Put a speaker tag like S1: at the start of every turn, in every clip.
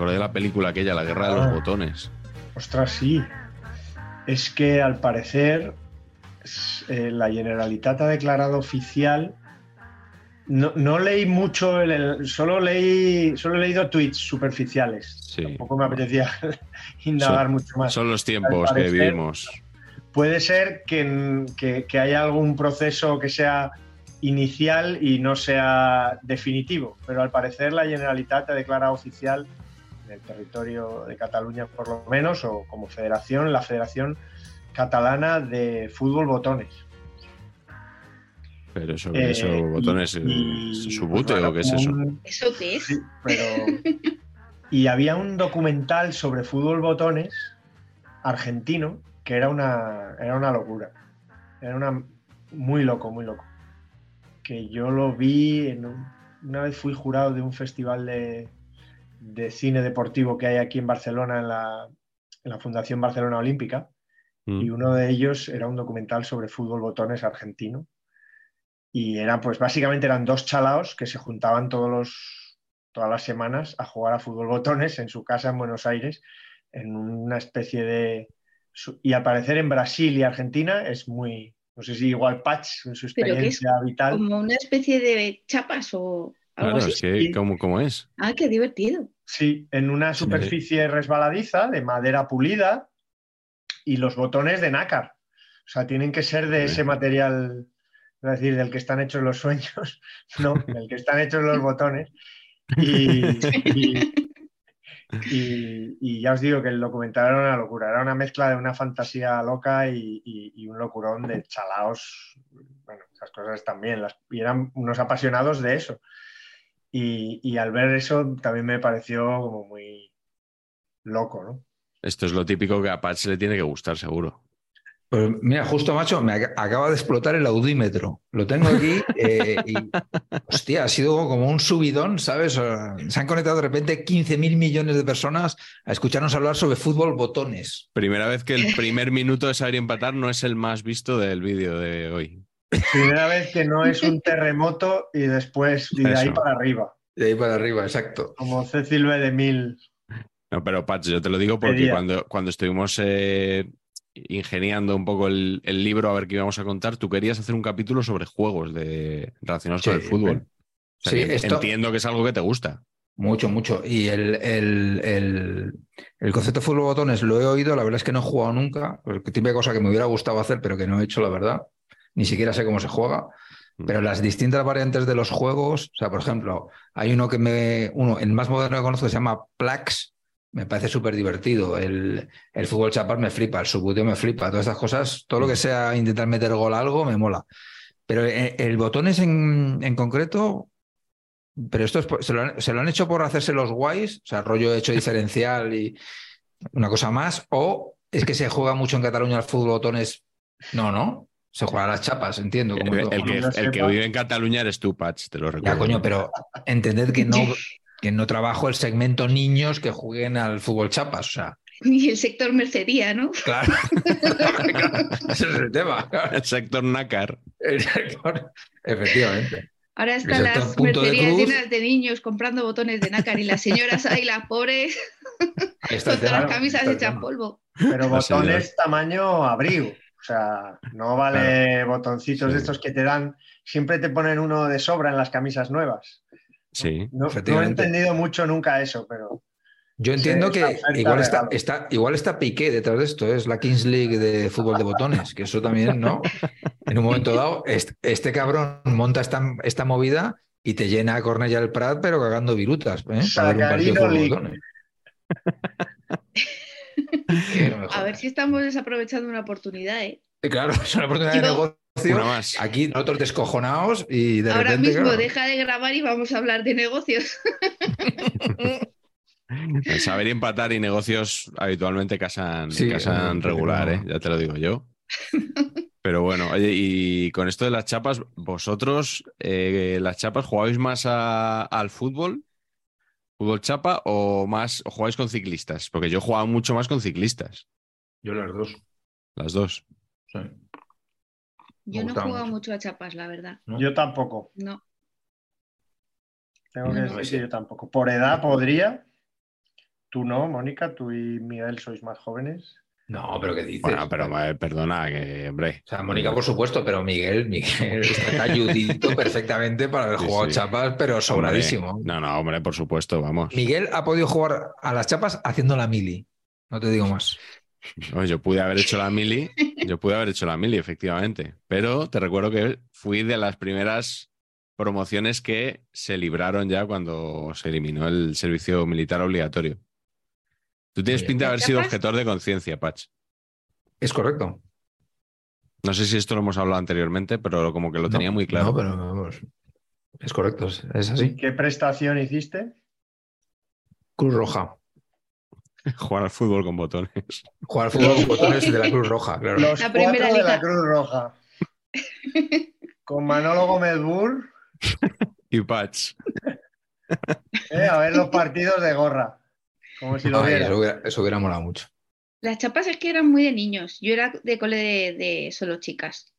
S1: Acordé de la película aquella, La Guerra de los
S2: Ah.
S1: Botones.
S2: Ostras, sí. Es que al parecer eh, la Generalitat ha declarado oficial. No, no leí mucho, el- el- solo leí, solo he leído tweets superficiales.
S1: Sí.
S2: Tampoco me apetecía indagar
S1: Son-
S2: mucho más.
S1: Son los tiempos que vivimos.
S2: Puede ser que, que- que haya algún proceso que sea inicial y no sea definitivo, pero al parecer la Generalitat ha declarado oficial en el territorio de Cataluña por lo menos, o como federación, la Federación Catalana de Fútbol Botones.
S1: Pero eso,
S2: Eh,
S1: eso botones, eh,
S2: y,
S1: ¿es su
S2: pues,
S1: bute
S2: bueno,
S1: o qué es eso?
S2: un-
S3: ¿Eso qué es?
S2: Sí, pero... Y había un documental sobre fútbol botones argentino que era una, era una locura. Era una, muy loco, muy loco. Que yo lo vi, en un- una vez fui jurado de un festival de, de cine deportivo que hay aquí en Barcelona, en la, en la Fundación Barcelona Olímpica,
S1: Mm.
S2: y uno de ellos era un documental sobre fútbol botones argentino. Y eran, pues básicamente eran dos chalaos que se juntaban todos los, todas las semanas a jugar a fútbol botones en su casa en Buenos Aires, en una especie de... Y al parecer en Brasil y Argentina es muy, no sé si igual Patch en su
S3: ¿Pero qué es?
S2: experiencia vital.
S3: Como una especie de chapas o
S1: Claro,
S3: así.
S1: es que,
S2: Sí.
S1: ¿cómo, cómo es?
S3: Ah, qué divertido.
S2: Sí, en una superficie resbaladiza de madera pulida y los botones de nácar. O sea, tienen que ser de
S1: Sí.
S2: ese material, es decir, del que están hechos los sueños, no, del que están hechos los botones. Y, y- y- y ya os digo que el documental era una locura, era una mezcla de una fantasía loca y, y- y un locurón de chalaos. Bueno, esas cosas también, las, y eran unos apasionados de eso. Y, y al ver eso también me pareció como muy loco, ¿no?
S1: Esto es lo típico que a Patch le tiene que gustar, seguro.
S4: Pues mira, justo, macho, me ac- acaba de explotar el audímetro. Lo tengo aquí eh, y, hostia, ha sido como un subidón, ¿sabes? Se han conectado de repente 15.000 millones de personas a escucharnos hablar sobre fútbol botones.
S1: Primera vez que el primer minuto de saber empatar no es el más visto del vídeo de hoy.
S2: Primera vez que no es un terremoto y después y de ahí para arriba,
S4: De ahí para arriba, exacto.
S2: como Cecil B. de Mil.
S1: No, pero Patch, yo te lo digo porque cuando, cuando estuvimos eh, ingeniando un poco el, el libro a ver qué íbamos a contar, tú querías hacer un capítulo sobre juegos de, relacionados con el fútbol. O sea,
S4: Sí,
S1: que
S4: esto-
S1: Entiendo que es algo que te gusta.
S4: Mucho, mucho. Y el, el, el, el concepto de fútbol botones lo he oído, la verdad es que no he jugado nunca, porque típica cosa que me hubiera gustado hacer, pero que no he hecho, la verdad. Ni siquiera sé cómo se juega. Pero las distintas variantes de los juegos, o sea, por ejemplo, hay uno que me, uno, el más moderno que conozco que se llama Plax, me parece súper divertido. El, el fútbol chapas me flipa, el subbuteo me flipa, todas estas cosas, todo lo que sea intentar meter gol a algo me mola. Pero eh, el botones en, en concreto, pero esto es se, lo han, se lo han hecho por hacerse los guays, o sea, rollo hecho diferencial y una cosa más, o es que se juega mucho en Cataluña el fútbol botones. No, no, se juega a las chapas, entiendo. como
S1: El, que, el que vive en Cataluña eres tú, Patch, te lo recuerdo.
S4: Ya, coño, pero entended que no, que no trabajo el segmento niños que jueguen al fútbol chapas, o sea,
S3: Y el sector mercería, ¿no?
S4: claro. Ese es el tema. claro.
S1: El sector nácar.
S4: El sector- Efectivamente.
S3: Ahora están las
S4: de
S3: mercerías llenas de niños comprando botones de nácar y las señoras ahí, las pobres. Con todas las camisas hechas polvo.
S2: Pero botones tamaño abrigo. O sea, no vale botoncitos
S1: Sí.
S2: de estos que te dan. Siempre te ponen uno de sobra en las camisas nuevas.
S1: Sí.
S2: No, no he entendido mucho nunca eso, pero
S4: Yo entiendo
S2: Sí,
S4: que igual está,
S2: regalo.
S4: está, igual está Piqué detrás de esto, es la Kings League de fútbol de botones, que eso también, ¿no? En un momento dado, este, este cabrón monta esta, esta movida y te llena a Cornella del Prat, pero cagando virutas, ¿eh? Para ver un partido de
S2: Sacarino
S4: fútbol de
S2: League.
S4: botones.
S3: A ver si estamos desaprovechando una oportunidad, ¿eh?
S4: Claro, es una oportunidad de negocio.
S1: Una más.
S4: Aquí nosotros descojonados y de
S3: Ahora
S4: repente.
S3: mismo
S4: claro,
S3: deja de grabar y vamos a hablar de negocios.
S1: El saber y empatar y negocios habitualmente casan,
S4: Sí,
S1: casan
S4: eh,
S1: regular,
S4: no.
S1: ¿eh? ya te lo digo yo. Pero bueno, oye, y con esto de las chapas, ¿vosotros eh, las chapas jugáis más a- al fútbol? ¿Fútbol chapa o más o jugáis con ciclistas? Porque yo he jugado mucho más con ciclistas,
S4: Yo las dos.
S1: las dos.
S4: sí.
S3: Yo no he jugado
S4: mucho.
S3: mucho a chapas, la verdad.
S4: ¿no?
S2: yo tampoco.
S3: No.
S2: Tengo que decir
S4: no.
S2: que yo tampoco. Por edad podría. Tú no, Mónica, tú y Miguel sois más jóvenes.
S4: No, pero ¿qué dices?
S1: Bueno, pero eh, perdona, que hombre.
S4: O sea, Mónica, por supuesto, pero Miguel, Miguel está talludito perfectamente para haber jugado
S1: sí.
S4: chapas, pero sobradísimo.
S1: Hombre, no, no, hombre, por supuesto, vamos.
S4: Miguel ha podido jugar a las chapas haciendo la mili. No te digo más.
S1: Yo pude haber hecho la mili, yo pude haber hecho la mili, efectivamente. Pero te recuerdo que fui de las primeras promociones que se libraron ya cuando se eliminó el servicio militar obligatorio. Tú tienes pinta de haber
S3: ¿Las
S1: sido objetor de conciencia, Patch.
S4: Es correcto.
S1: No sé si esto lo hemos hablado anteriormente, pero como que lo tenía muy claro.
S4: No, pero vamos. Es correcto, es, así.
S2: ¿Qué prestación hiciste?
S4: Cruz Roja.
S1: Jugar al fútbol con botones.
S4: Jugar al fútbol con botones de la Cruz Roja, claro.
S2: Los
S3: La
S2: cuatro
S3: primera
S2: de la
S3: liga.
S2: Cruz Roja. Con Manolo Gómez Burr,
S1: Y Patch.
S2: eh, a ver los partidos de gorra. Como si lo
S4: Ay,
S2: viera.
S4: eso, hubiera, eso hubiera molado mucho.
S3: Las chapas es que eran muy de niños. Yo era de cole de, de solo chicas.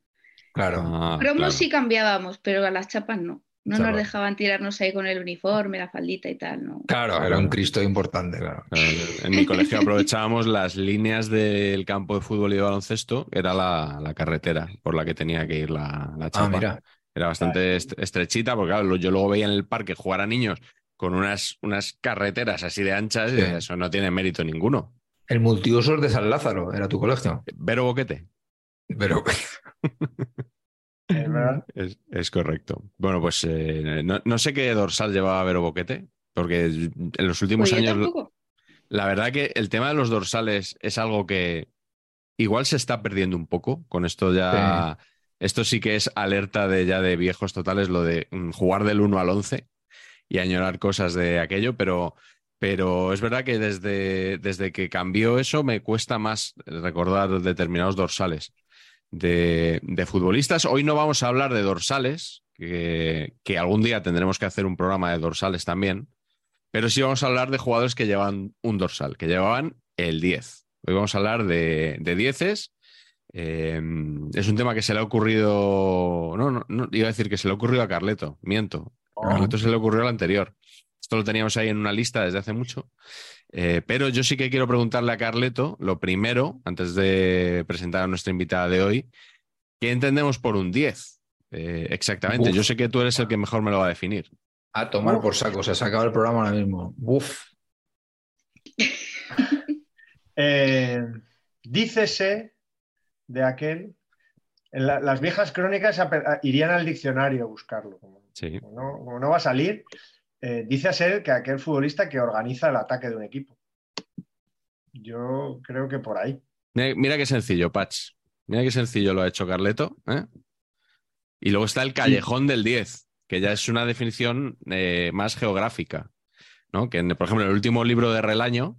S4: Claro.
S1: Ah,
S3: Cromos
S1: claro.
S3: sí cambiábamos, pero a las chapas no. No nos dejaban tirarnos ahí con el uniforme, la faldita y tal, no.
S4: Claro, era un Cristo importante, claro.
S1: En mi colegio aprovechábamos las líneas del campo de fútbol y de baloncesto, era la, la carretera por la que tenía que ir la, la
S4: Ah,
S1: chapa.
S4: mira.
S1: Era bastante est- estrechita, porque claro, yo luego veía en el parque jugar a niños con unas, unas carreteras así de anchas
S4: Sí.
S1: eso no tiene mérito ninguno.
S4: El multiusos de San Lázaro era tu colegio.
S1: Vero Boquete.
S4: Pero
S2: Es
S1: correcto. Bueno, pues eh, no, no sé qué dorsal llevaba Vero Boquete, porque en los últimos
S3: Pues
S1: años
S3: tampoco.
S1: La verdad que el tema de los dorsales es algo que igual se está perdiendo un poco. Con esto ya. Esto sí que es alerta de ya de viejos totales, lo de mm, jugar del 1 al 11 y añorar cosas de aquello, pero, pero es verdad que desde, desde que cambió eso me cuesta más recordar determinados dorsales de, de futbolistas. Hoy no vamos a hablar de dorsales, que, que algún día tendremos que hacer un programa de dorsales también. Pero sí vamos a hablar de jugadores que llevan un dorsal, que llevaban el 10. Hoy vamos a hablar de, de dieces. Eh, es un tema que se le ha ocurrido. No, no, no, iba a decir que se le ha ocurrido a Carleto, miento. A Carleto se le ocurrió al anterior. Esto lo teníamos ahí en una lista desde hace mucho. Eh, pero yo sí que quiero preguntarle a Carleto, lo primero, antes de presentar a nuestra invitada de hoy, ¿qué entendemos por un 10? Eh, exactamente.
S4: Uf.
S1: Yo sé que tú eres el que mejor me lo va a definir.
S4: a tomar por saco, se ha sacado el programa ahora mismo. Uf.
S2: Eh, dícese de aquel. en la- las viejas crónicas irían al diccionario a buscarlo. Como,
S1: Sí.
S2: no, no va a salir, eh, dice a ser que aquel futbolista que organiza el ataque de un equipo. Yo creo que por ahí.
S1: Mira, mira qué sencillo, Patch. Mira qué sencillo lo ha hecho Carleto. ¿eh? Y luego está el callejón del 10, que ya es una definición eh, más geográfica. ¿no? Que, por ejemplo, en el último libro de Relaño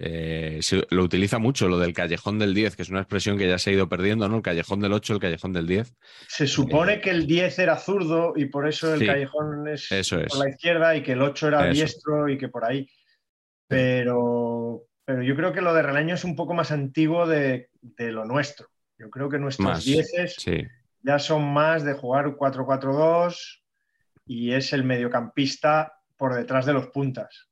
S1: eh, se- lo utiliza mucho, lo del callejón del 10, que es una expresión que ya se ha ido perdiendo, ¿no? El callejón del 8, el callejón del 10.
S2: Se supone que el 10 era zurdo y por eso el
S1: Sí,
S2: callejón es,
S1: eso es.
S2: por la izquierda y que el 8 era
S1: Eso.
S2: diestro y que por ahí. Pero, pero yo creo que lo de Relaño es un poco más antiguo de, de lo nuestro. Yo creo que nuestros
S1: Más.
S2: 10
S1: Sí.
S2: ya son más de jugar un 4-4-2 y es el mediocampista por detrás de los puntas.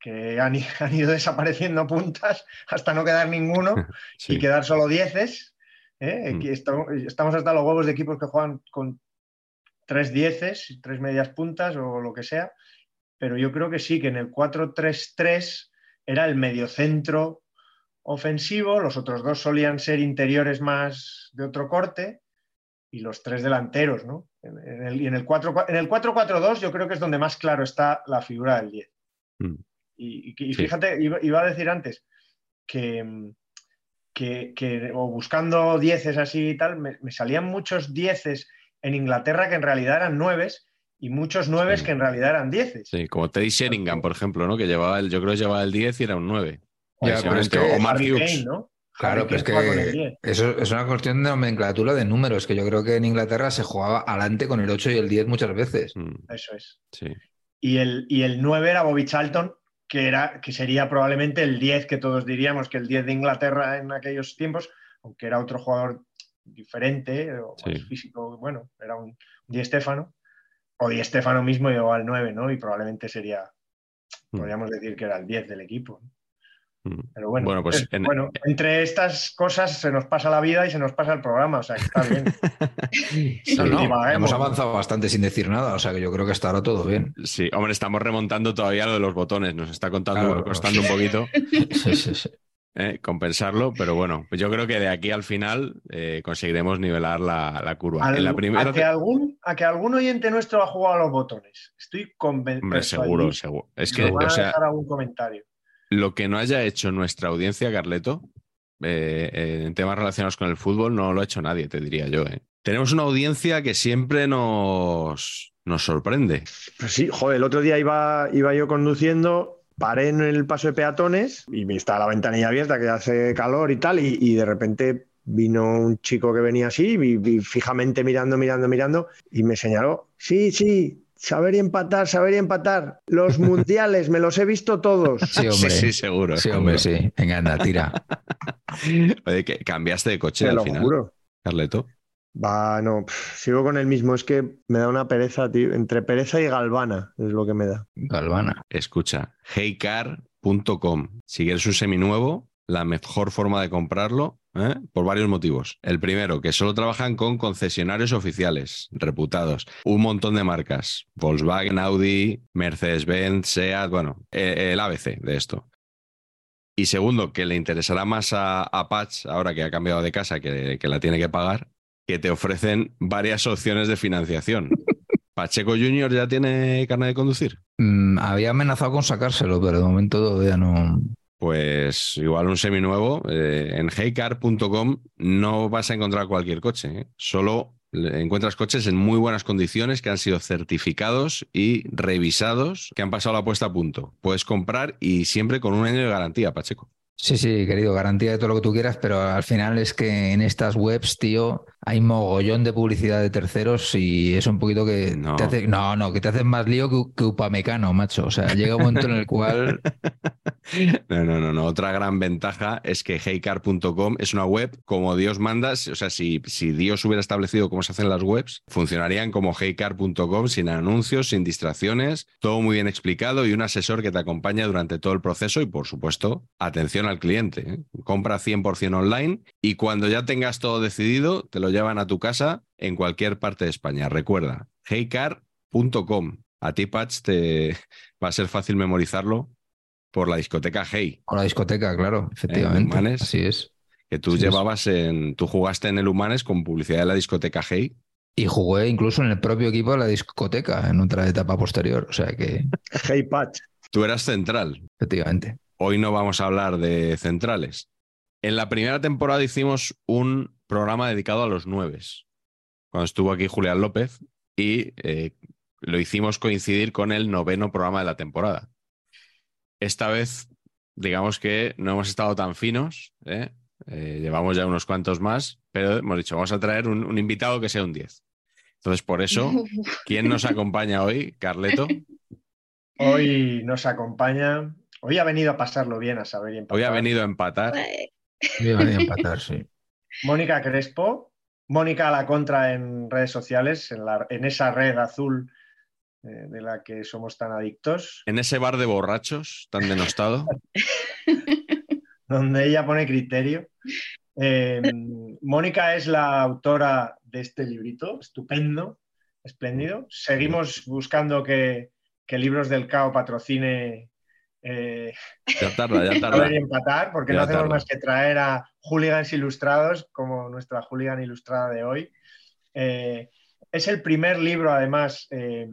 S2: Que han, han ido desapareciendo puntas hasta no quedar ninguno
S1: Sí.
S2: y quedar solo dieces. ¿eh?
S1: Mm.
S2: Estamos, hasta los huevos de equipos que juegan con tres dieces, tres medias puntas o lo que sea, pero yo creo que sí, que en el 4-3-3 era el mediocentro ofensivo, los otros dos solían ser interiores más de otro corte y los tres delanteros, ¿no? En, en el, y en el 4 en el 4-4-2 yo creo que es donde más claro está la figura del 10.
S1: Mm.
S2: Y, y- y
S1: Sí.
S2: fíjate, iba, iba a decir antes que, que, que- o buscando dieces así y tal, me, me salían muchos dieces en Inglaterra que en realidad eran nueves y muchos nueves
S1: Sí.
S2: que en realidad eran dieces.
S1: Sí, como Teddy Sheringham, por ejemplo, ¿no? Que llevaba el, yo creo que llevaba el 10 y era un 9.
S4: Ya, pero es que-
S1: o Mark Hughes.
S2: Kane, ¿no?
S4: Claro, pero es que
S2: 10.
S4: eso es una cuestión de nomenclatura de números, que yo creo que en Inglaterra se jugaba adelante con el 8 y el 10 muchas veces.
S1: Mm,
S2: Eso es.
S1: sí.
S2: Y el, y el 9 era Bobby Charlton, que, era, que sería probablemente el 10 que todos diríamos que el 10 de Inglaterra en aquellos tiempos, aunque era otro jugador diferente o más
S1: Sí.
S2: físico, bueno, era un Di Stefano, o Di Stefano mismo llegó al 9, ¿no? Y probablemente sería,
S1: Mm.
S2: podríamos decir que era el 10 del equipo. Pero bueno,
S1: Bueno, pues
S2: es-
S1: en-
S2: bueno, entre estas cosas se nos pasa la vida y se nos pasa el programa, o sea que está bien.
S4: No, no,
S2: divaguemos,
S4: hemos avanzado bastante sin decir nada, o sea que yo creo que hasta ahora todo bien.
S1: Sí, hombre, estamos remontando todavía lo de los botones. Nos está contando,
S4: Claro.
S1: costando un poquito
S4: Sí, sí, sí.
S1: eh, compensarlo, pero bueno, pues yo creo que de aquí al final eh, conseguiremos nivelar la, la curva.
S2: Al-
S1: en la primera,
S2: a, que algún, a que algún oyente nuestro ha jugado a los botones. Estoy convencido.
S1: hombre, seguro, seguro. Es que, o
S2: a
S1: sea,
S2: dejar algún comentario.
S1: Lo que no haya hecho nuestra audiencia, Carleto, eh, en temas relacionados con el fútbol, no lo ha hecho nadie, te diría yo. eh. Tenemos una audiencia que siempre nos, nos sorprende.
S5: Pues sí, joder, el otro día iba, iba yo conduciendo, paré en el paso de peatones y me estaba la ventanilla abierta que hace calor y tal, y, de repente vino un chico que venía así, fijamente mirando, mirando, mirando, y me señaló, sí, sí, saber y empatar, saber y empatar, los mundiales, me los he visto todos.
S4: Sí, hombre.
S1: Sí, sí, seguro.
S4: Sí, hombre,
S1: seguro.
S4: sí. Venga, anda, tira.
S1: Oye, que cambiaste de coche
S5: Te
S1: al
S5: lo
S1: final,
S5: juro.
S1: Carleto.
S5: Va, no, pff, sigo con el mismo, es que me da una pereza, tío, entre pereza y galvana es lo que me da.
S4: Galvana.
S1: Escucha, heycar.com. Si quieres un seminuevo, la mejor forma de comprarlo, ¿eh? por varios motivos. El primero, que solo trabajan con concesionarios oficiales, reputados. Un montón de marcas. Volkswagen, Audi, Mercedes-Benz, SEAT, bueno, eh, el ABC de esto. Y segundo, que le interesará más a, a Patch, ahora que ha cambiado de casa, que, que la tiene que pagar, que te ofrecen varias opciones de financiación. ¿Pacheco Junior ya tiene carne de conducir?
S4: Mm, había amenazado con sacárselo, pero de momento todavía no.
S1: Pues igual un seminuevo. eh, en heycar.com no vas a encontrar cualquier coche. ¿eh? Solo encuentras coches en muy buenas condiciones que han sido certificados y revisados, que han pasado la puesta a punto. Puedes comprar y siempre con un año de garantía, Pacheco.
S4: Sí, sí, querido, garantía de todo lo que tú quieras, pero al final es que en estas webs, tío, hay mogollón de publicidad de terceros y es un poquito que
S1: No.
S4: te hace, no, no, que te hacen más lío que, que Upamecano, macho. O sea, llega un momento en el cual
S1: No, no, no, no. Otra gran ventaja es que heycar.com es una web como Dios manda. O sea, si, si Dios hubiera establecido cómo se hacen las webs, funcionarían como heycar.com sin anuncios, sin distracciones, todo muy bien explicado y un asesor que te acompaña durante todo el proceso y, por supuesto, atención al cliente. ¿eh? Compra 100% online y cuando ya tengas todo decidido, te lo llevan a tu casa en cualquier parte de España. Recuerda, heycar.com. A ti, Patch, te va a ser fácil memorizarlo por la discoteca Hey,
S4: o la discoteca, claro, efectivamente.
S1: Humanes.
S4: Así es.
S1: que tú
S4: Sí, es.
S1: llevabas en. Tú jugaste en el Humanes con publicidad de la discoteca Hey.
S4: Y jugué incluso en el propio equipo de la discoteca en otra etapa posterior. O sea que,
S5: Hey Patch,
S1: Tú eras central.
S4: efectivamente.
S1: Hoy no vamos a hablar de centrales. En la primera temporada hicimos un programa dedicado a los nueves, cuando estuvo aquí Julián López, y eh, lo hicimos coincidir con el noveno programa de la temporada. Esta vez, digamos que no hemos estado tan finos, ¿eh? Eh, llevamos ya unos cuantos más, pero hemos dicho, vamos a traer un, un invitado que sea un 10. Entonces, por eso, ¿quién nos acompaña hoy? Carleto.
S2: Hoy nos acompaña. Hoy ha venido a pasarlo bien a saber y empatar.
S1: Hoy ha venido a empatar.
S4: Yo venía a empatar, sí.
S2: Mónica Crespo. Mónica a la contra en redes sociales, en, la- en esa red azul eh, de la que somos tan adictos,
S1: En ese bar de borrachos tan denostado.
S2: donde ella pone criterio. Eh, Mónica es la autora de este librito, estupendo, espléndido. Seguimos buscando que, que Libros del Cao patrocine eh,
S1: Ya tarda, ya tarda.
S2: empatar, porque
S1: Ya
S2: no hacemos
S1: tarda.
S2: más que traer a hooligans ilustrados, como nuestra hooligan ilustrada de hoy. Eh, es el primer libro, además, eh,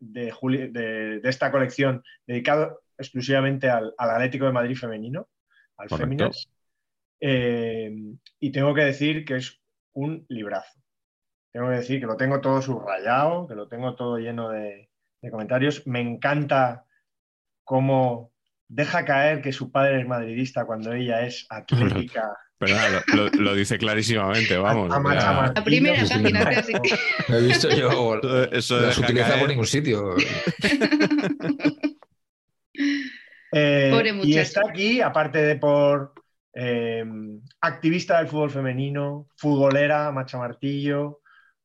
S2: de, de- de esta colección dedicado exclusivamente al, al Atlético de Madrid femenino, al. Féminas. Y tengo que decir que es un librazo. Tengo que decir que lo tengo todo subrayado, que lo tengo todo lleno de, de comentarios. Me encanta cómo deja caer que su padre es madridista cuando ella es atlética.
S1: Pero nada, lo, lo- lo dice clarísimamente, vamos.
S2: A- a macha
S1: ya.
S2: martillo.
S3: La primera
S4: Sí,
S3: página casi.
S4: No he visto yo.
S1: Eso-
S4: No se utiliza
S1: caer.
S4: por ningún sitio.
S2: Eh,
S3: Pobre
S2: y está aquí, aparte de por eh, activista del fútbol femenino, futbolera, macha martillo,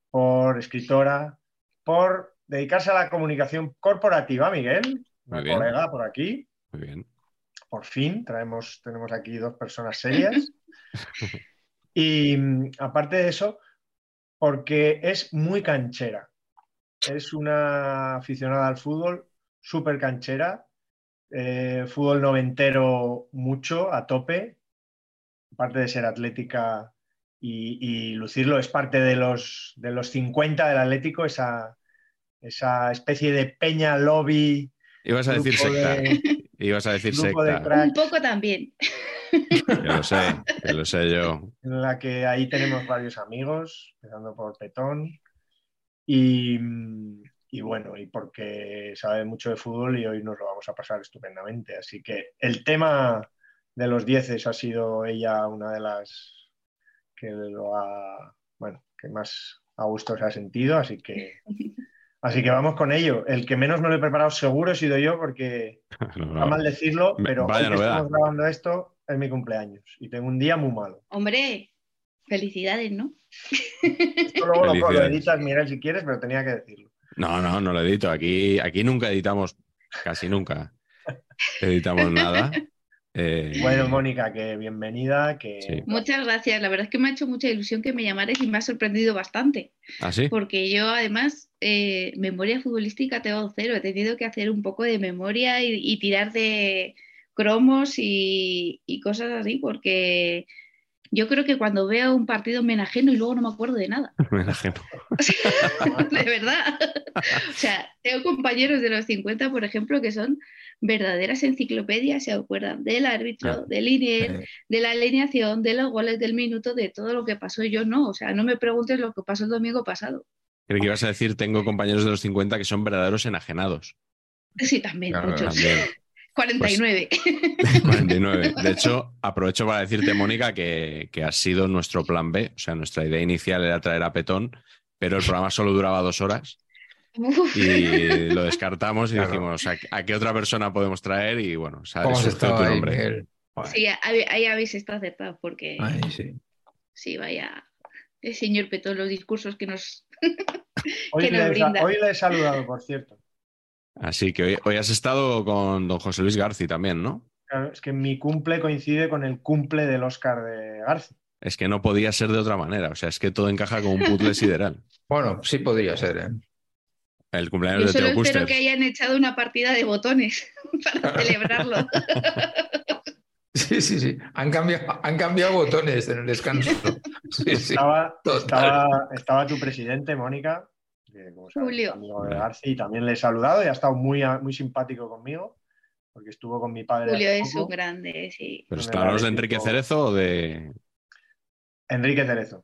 S2: por escritora, por dedicarse a la comunicación corporativa, Miguel, una
S1: Muy bien.
S2: colega por aquí.
S1: Muy bien.
S2: por fin traemos, tenemos aquí dos personas serias. y mm, aparte de eso, porque es muy canchera. Es una aficionada al fútbol, súper canchera. eh, fútbol noventero mucho, a tope. Aparte de ser atlética y, y lucirlo, es parte de los, de los 50 del Atlético, esa, esa especie de peña lobby.
S1: Ibas a decir
S2: grupo
S1: secta.
S2: de-
S1: Ibas a decir
S2: grupo de
S1: secta.
S2: crack.
S3: Un poco también.
S1: Que lo sé, que lo sé yo.
S2: en la que ahí tenemos varios amigos, empezando por Petón. Y, y bueno, y porque sabe mucho de fútbol y hoy nos lo vamos a pasar estupendamente. Así que el tema de los dieces ha sido ella una de las que lo ha, bueno, que más a gusto se ha sentido, así que, así que vamos con ello. El que menos me lo he preparado seguro he sido yo, porque
S1: No,
S2: mal decirlo,
S1: Me-
S2: pero
S1: vaya
S2: hoy que estamos grabando esto es mi cumpleaños y tengo un día muy malo.
S3: Hombre, felicidades, ¿no?
S2: Esto luego lo, lo editas, Miguel, si quieres, pero tenía que decirlo.
S1: No, no, no lo edito. Aquí, aquí nunca editamos, casi nunca editamos nada. Eh,
S2: Bueno, Mónica, que bienvenida, que
S1: Sí.
S3: Muchas gracias. La verdad es que me ha hecho mucha ilusión que me llamares y me ha sorprendido bastante.
S1: ¿Ah, sí?
S3: Porque yo, además, eh, memoria futbolística tengo cero. He tenido que hacer un poco de memoria y, y tirar de cromos y, y cosas así, porque yo creo que cuando veo un partido me enajeno y luego no me acuerdo de nada.
S1: Me enajeno.
S3: de verdad. O sea, tengo compañeros de los 50, por ejemplo, que son verdaderas enciclopedias, se acuerdan del árbitro, del
S4: Eh,
S3: de la alineación, de los goles del minuto, de todo lo que pasó. Yo no, o sea, no me preguntes lo que pasó el domingo pasado.
S1: Creo que ibas a decir, tengo compañeros de los 50 que son verdaderos enajenados.
S3: Sí, también,
S4: Claro,
S3: muchos.
S1: También.
S3: 49.
S1: 49. De hecho, aprovecho para decirte, Mónica, que, que ha sido nuestro plan B. O sea, nuestra idea inicial era traer a Petón, pero el programa solo duraba dos horas
S3: Uf,
S1: y lo descartamos y
S4: Claro.
S1: dijimos, ¿a, a qué otra persona podemos traer? Y bueno, sale
S4: ¿Cómo has
S1: surgió
S4: estado
S1: tu
S4: ahí,
S1: nombre.
S3: Sí, ahí, ahí habéis estado acertados porque
S4: Ay, sí.
S3: sí, vaya, el señor Petón, los discursos que nos...
S2: hoy,
S3: que nos
S2: le,
S3: brinda.
S2: hoy le he saludado, por cierto.
S1: Así que hoy, hoy has estado con don José Luis Garci también, ¿no?
S2: Claro, es que mi cumple coincide con el cumple del Oscar de García.
S1: Es que no podía ser de otra manera. O sea, es que todo encaja como un puzzle sideral.
S4: Bueno, sí podría ser, ¿eh?
S1: El
S3: Yo
S1: cumpleaños de
S3: solo
S1: Teo
S3: espero que hayan echado una partida de botones para celebrarlo.
S4: Sí, sí, sí. Han cambiado, han cambiado botones en el descanso. Sí, sí.
S2: Estaba, estaba, estaba tu presidente, Mónica, que como sabes,
S3: Julio.
S2: amigo de también le he saludado y ha estado muy, muy simpático conmigo, porque estuvo con mi padre.
S3: Julio es un grande, sí.
S1: Pero
S2: el
S1: ¿hablamos de Enrique. Cerezo o de...?
S2: Enrique Cerezo.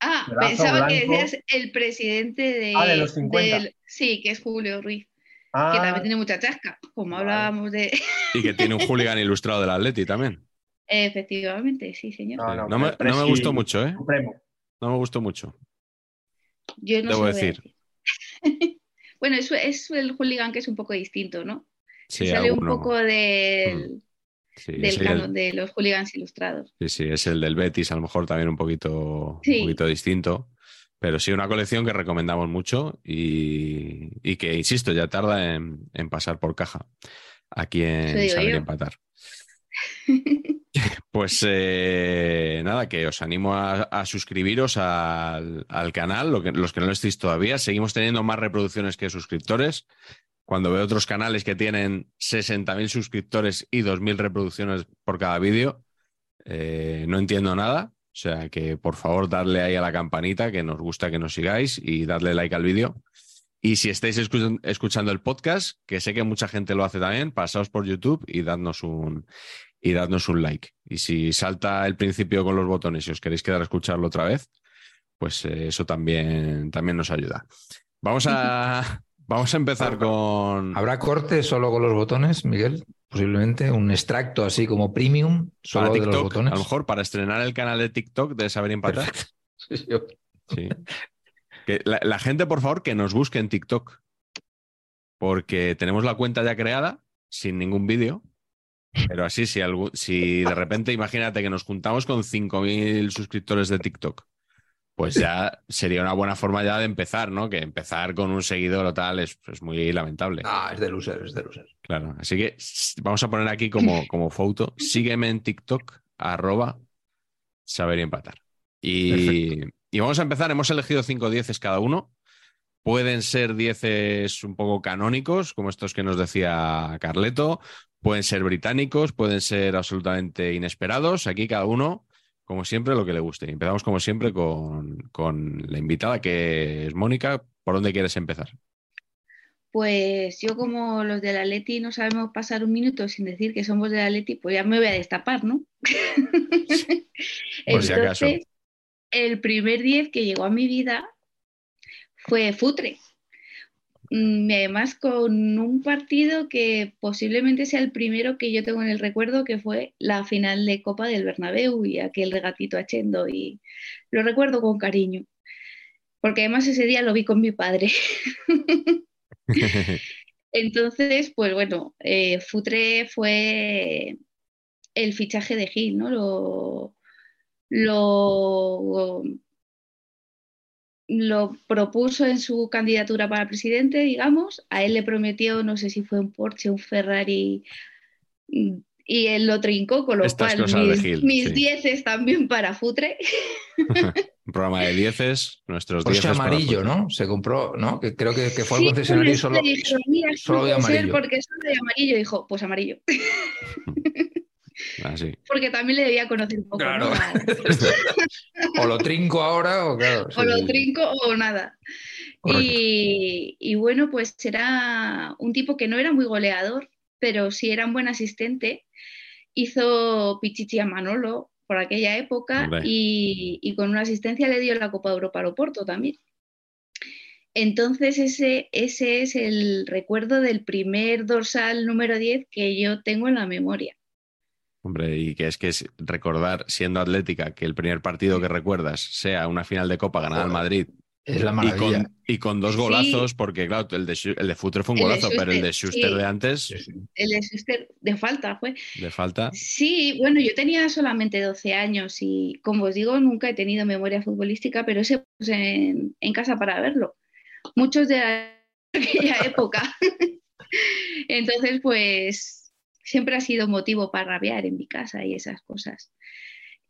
S3: Ah,
S2: Brazo
S3: pensaba que decías el presidente de...
S2: Ah, de los 50.
S3: del- sí, que es Julio Ruiz, que
S2: Ah,
S3: también tiene mucha chasca, como
S2: Vale.
S3: hablábamos de...
S1: Y que tiene un hooligan ilustrado del Atleti también.
S3: Efectivamente, sí, señor.
S2: No,
S1: Sí.
S2: no,
S1: No me, no gustó mucho, ¿eh?
S2: Supremo.
S1: No me gustó mucho.
S3: Yo no
S1: debo decir.
S3: bueno, es, es el hooligan que es un poco distinto, ¿no?
S1: Sí,
S3: Sale un poco del,
S1: Sí,
S3: del
S1: el-
S3: canon de los hooligans ilustrados.
S1: sí, sí, es el del Betis, a lo mejor también un poquito,
S3: Sí.
S1: un poquito distinto. Pero sí, una colección que recomendamos mucho y, y que, insisto, ya tarda en, en pasar por caja aquí en Saber. Empatar. Pues eh, nada, que os animo a, suscribiros al, al canal, los que no lo estéis todavía. Seguimos teniendo más reproducciones que suscriptores. Cuando veo otros canales que tienen 60.000 suscriptores y 2.000 reproducciones por cada vídeo, eh, no entiendo nada. O sea que por favor darle ahí a la campanita, que nos gusta que nos sigáis y darle like al vídeo. Y si estáis escu- escuchando el podcast, que sé que mucha gente lo hace también, pasaos por YouTube y dadnos un, y dadnos un like. Y si salta el principio con los botones y os queréis quedar a escucharlo otra vez, pues eh, eso también, también nos ayuda. Vamos a, vamos a empezar con...
S4: ¿Habrá corte solo con los botones, Miguel? Posiblemente un extracto así como premium,
S1: Para
S4: solo de los botones.
S1: a lo mejor para estrenar el canal de TikTok de Saber Empatar.
S4: Sí. Sí.
S1: Que la, la gente, por favor, que nos busque en TikTok. Porque tenemos la cuenta ya creada, sin ningún vídeo. Pero así, si, algún- si de repente, imagínate que nos juntamos con 5.000 suscriptores de TikTok, pues ya sería una buena forma ya de empezar, ¿no? Que empezar con un seguidor o tal es, es muy lamentable.
S4: Ah, es de loser, es de loser.
S1: Claro, así que vamos a poner aquí como, como foto. Sígueme en TikTok, arroba saber y empatar. Y, y vamos a empezar. Hemos elegido cinco dieces cada uno. Pueden ser dieces un poco canónicos, como estos que nos decía Carleto. Pueden ser británicos, pueden ser absolutamente inesperados. Aquí cada uno, como siempre, lo que le guste. Empezamos como siempre con, con la invitada, que es Mónica. ¿Por dónde quieres empezar?
S3: Pues yo como los del Atleti no sabemos pasar un minuto sin decir que somos del Atleti, pues ya me voy a destapar, ¿no?
S1: Por si acaso.
S3: Entonces, el primer 10 que llegó a mi vida fue Futre. Mm, y Además, con un partido que posiblemente sea el primero que yo tengo en el recuerdo, que fue la final de Copa del Bernabéu y aquel regatito a Chendo. Y lo recuerdo con cariño, porque además ese día lo vi con mi padre. Entonces, pues bueno, eh, Futre fue el fichaje de Gil, ¿no? Lo, lo, lo propuso en su candidatura para presidente, digamos. A él le prometió, no sé si fue un Porsche, un Ferrari, y él lo trincó, con lo
S1: Estas
S3: cual
S1: cosas de
S3: mis,
S1: Gil,
S3: mis
S1: sí.
S3: dieces también para Futre.
S1: Un programa de dieces, nuestros
S4: Porsche
S1: dieces para
S4: amarillo. ¿no? Se compró, ¿no? Que creo que, que fue al
S3: Sí,
S4: concesionario y solo.
S3: le dijeron, "Mira, esto
S4: solo
S3: ser
S4: amarillo.
S3: porque solo hay amarillo. Dijo, pues amarillo.
S1: Así.
S3: porque también le debía conocer un poco.
S4: Claro.
S3: ¿no? A-
S4: o lo trinco ahora o claro. sí,
S3: o lo trinco o nada. Y, y bueno, pues era un tipo que no era muy goleador, pero sí era un buen asistente. Hizo Pichichi a Manolo por aquella época y, y con una asistencia le dio la Copa de Europa al Oporto también. Entonces ese, ese es el recuerdo del primer dorsal número 10 que yo tengo en la memoria.
S1: Hombre, y que es que es recordar, siendo atlética, que el primer partido que recuerdas sea una final de Copa ganada al Madrid
S4: Es la
S1: y
S4: maravilla.
S1: con, y con dos
S3: Sí.
S1: golazos, porque claro, el de, el de Futre fue un
S3: El de
S1: golazo, pero el de
S3: Schuster, sí.
S1: de antes
S4: Sí, sí.
S3: El de Schuster de falta fue.
S1: le falta.
S3: Sí, bueno, yo tenía solamente 12 años y, como os digo, nunca he tenido memoria futbolística, pero ese pues, en, en casa para verlo. Muchos de aquella época. Entonces, pues siempre ha sido motivo para rabiar en mi casa y esas cosas.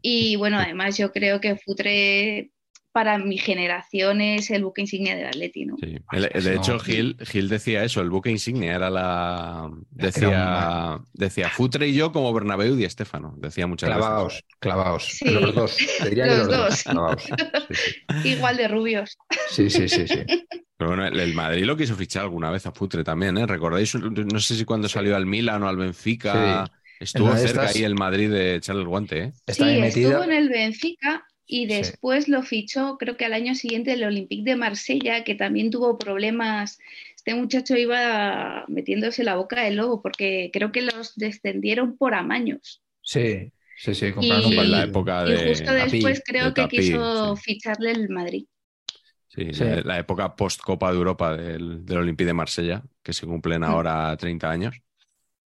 S3: Y bueno, además yo creo que Futre para mi generación es el buque insignia del Atleti, ¿no?
S1: Sí. El-
S4: Pues
S1: de hecho, Gil, Gil decía eso, el buque insignia era la. Decía, decía Futre y yo como Bernabéu y Estefano. Decía muchas
S4: Clavaos,
S1: veces.
S4: clavaos.
S3: Sí.
S4: Los dos. Te diría que
S3: Los
S4: dos.
S3: dos.
S4: Clavaos. Sí,
S3: Igual de rubios.
S4: Sí, sí, sí. sí.
S1: Pero bueno, el, Madrid lo quiso fichar alguna vez a Futre también, ¿eh? ¿Recordáis? No sé si cuando salió al Milan o al Benfica. Estuvo cerca
S4: estas-
S1: ahí el Madrid de echarle el guante, ¿eh?
S4: Está
S3: sí, estuvo en el Benfica y
S4: Sí.
S3: después lo fichó, creo que al año siguiente, el Olympique de Marsella, que también tuvo problemas. Este muchacho iba metiéndose la boca del lobo porque creo que los descendieron por amaños.
S4: Sí, sí, sí. Compraron
S3: Y-
S1: la época
S3: Y
S1: de.
S3: justo
S4: Tapie,
S3: después creo
S1: de
S3: que quiso
S1: sí.
S3: ficharle el Madrid.
S1: Sí,
S4: Sí.
S1: La, la época post-Copa de Europa del, del Olympique de Marsella, que se cumplen
S3: Mm.
S1: ahora 30 años.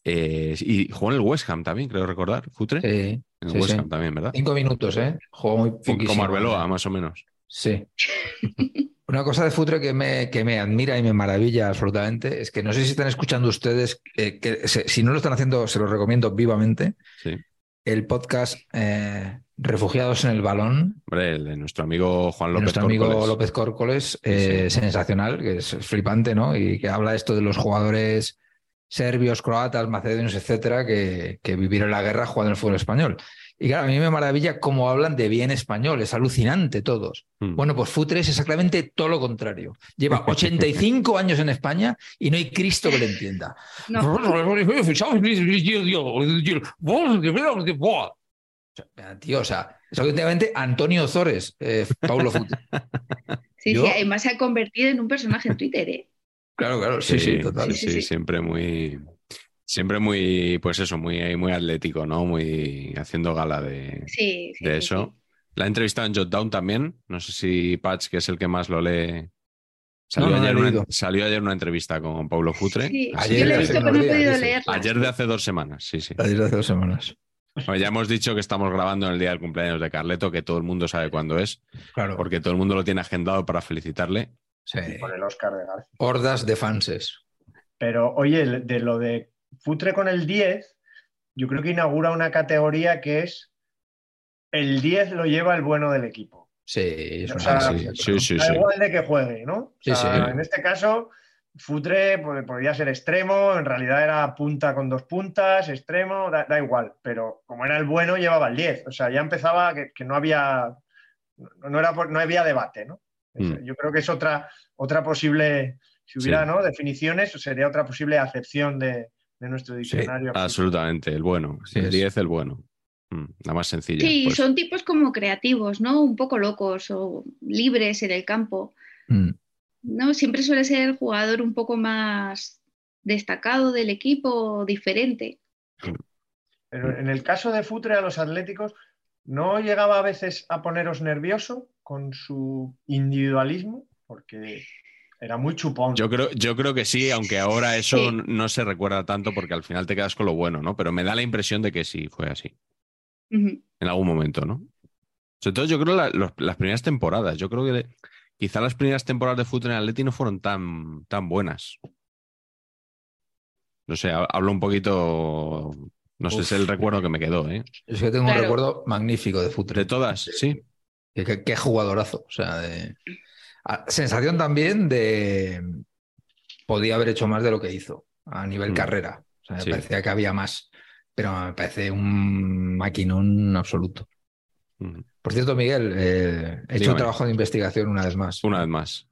S1: Eh, y jugó en el West Ham también, creo recordar. Futre.
S4: Sí,
S1: en
S4: sí,
S1: West
S4: sí.
S1: Ham también, ¿verdad?
S4: Cinco minutos, ¿eh? Jugó muy poquísimo.
S1: Arbeloa, más o menos.
S4: Sí. Una cosa de Futre que me, que me admira y me maravilla absolutamente es que no sé si están escuchando ustedes, eh, que se- si no lo están haciendo, se los recomiendo vivamente,
S1: Sí.
S4: el podcast eh, Refugiados en el Balón,
S1: Hombre, el de nuestro amigo Juan López
S4: nuestro amigo
S1: Córcoles.
S4: López Córcoles, eh, sensacional, que es flipante, ¿no? Y que habla esto de los jugadores serbios, croatas, macedonios, etcétera, que, que vivieron la guerra jugando en el fútbol español. Y claro, a mí me maravilla cómo hablan de bien español, es alucinante todos.
S1: Mm.
S4: Bueno, pues Futre es exactamente todo lo contrario. Lleva 85 años en España y no hay Cristo que le entienda.
S3: No.
S4: O sea, Tío, o sea, es auténticamente Antonio Zores, eh, Paulo Futre.
S3: Sí,
S4: Yo-
S3: sí, además se ha convertido en un personaje en Twitter, ¿eh?
S4: Claro, claro, sí, sí, total.
S1: Sí,
S3: Sí, sí.
S1: siempre muy. Siempre muy, pues eso, muy, muy atlético, ¿no? Muy haciendo gala de,
S3: Sí, sí,
S1: de eso.
S3: sí.
S1: La he entrevistado en Jotdown también. No sé si Patch, que es el que más lo lee. Salió,
S4: No, no, no he
S1: ayer, una,
S4: leído.
S1: salió ayer una entrevista con Paulo Futre.
S3: Sí,
S4: Ayer
S3: yo lo he visto, pero no he podido leerla.
S1: Ayer de hace dos semanas, sí, sí.
S4: Desde hace dos semanas.
S1: Bueno, ya hemos dicho que estamos grabando en el día del cumpleaños de Carleto, que todo el mundo sabe cuándo es,
S4: Claro.
S1: porque todo el mundo lo tiene agendado para felicitarle.
S4: Sí.
S2: Por el Oscar de García.
S4: Hordas de fanses.
S2: Pero oye, de lo de Futre con el 10, yo creo que inaugura una categoría que es el 10 lo lleva el bueno del equipo.
S4: Sí, es
S2: O sea,
S1: sí, sí,
S2: Da
S1: sí.
S2: igual de que juegue, ¿no? O
S4: Sí,
S2: sea,
S4: sí.
S2: En este caso, Futre pues, podría ser extremo, en realidad era punta con dos puntas, extremo, da, da igual. Pero como era el bueno, llevaba el 10. O sea, ya empezaba que, que no había no, era, no había debate, ¿no?
S1: Mm.
S2: Yo creo que es otra, otra posible, si hubiera
S1: Sí.
S2: ¿no? definiciones, sería otra posible acepción de, de nuestro diccionario.
S1: Absolutamente, el bueno. El. 10, el bueno. Mm, la más sencilla.
S3: Sí,
S1: pues.
S3: son tipos como creativos, ¿no? Un poco locos o libres en el campo.
S4: Mm.
S3: ¿no? Siempre suele ser el jugador un poco más destacado del equipo, diferente.
S2: Pero en el caso de Futre a los atléticos, ¿no llegaba a veces a poneros nervioso con su individualismo? Porque era muy chupón.
S1: Yo creo, yo creo que sí, aunque ahora eso
S3: Sí.
S1: no se recuerda tanto porque al final te quedas con lo bueno, ¿no? Pero me da la impresión de que sí fue así, en algún momento, ¿no? Sobre todo yo creo la- los- las primeras temporadas. Yo creo que de- quizá las primeras temporadas de fútbol en Atleti no fueron tan, tan buenas. No sé, ha- hablo un poquito, no sé, es
S4: Uf.
S1: el recuerdo que me quedó, ¿eh?
S4: Es que tengo un recuerdo magnífico de Futre.
S1: De todas, sí.
S4: Qué, qué- qué jugadorazo. O sea, de... Sensación también de podía haber hecho más de lo que hizo a nivel
S1: Mm.
S4: carrera. O sea, me
S1: Sí.
S4: parecía que había más, pero me parece un maquinón absoluto.
S1: Mm.
S4: Por cierto, Miguel, eh, he hecho un trabajo de investigación una vez más.
S1: Una vez más.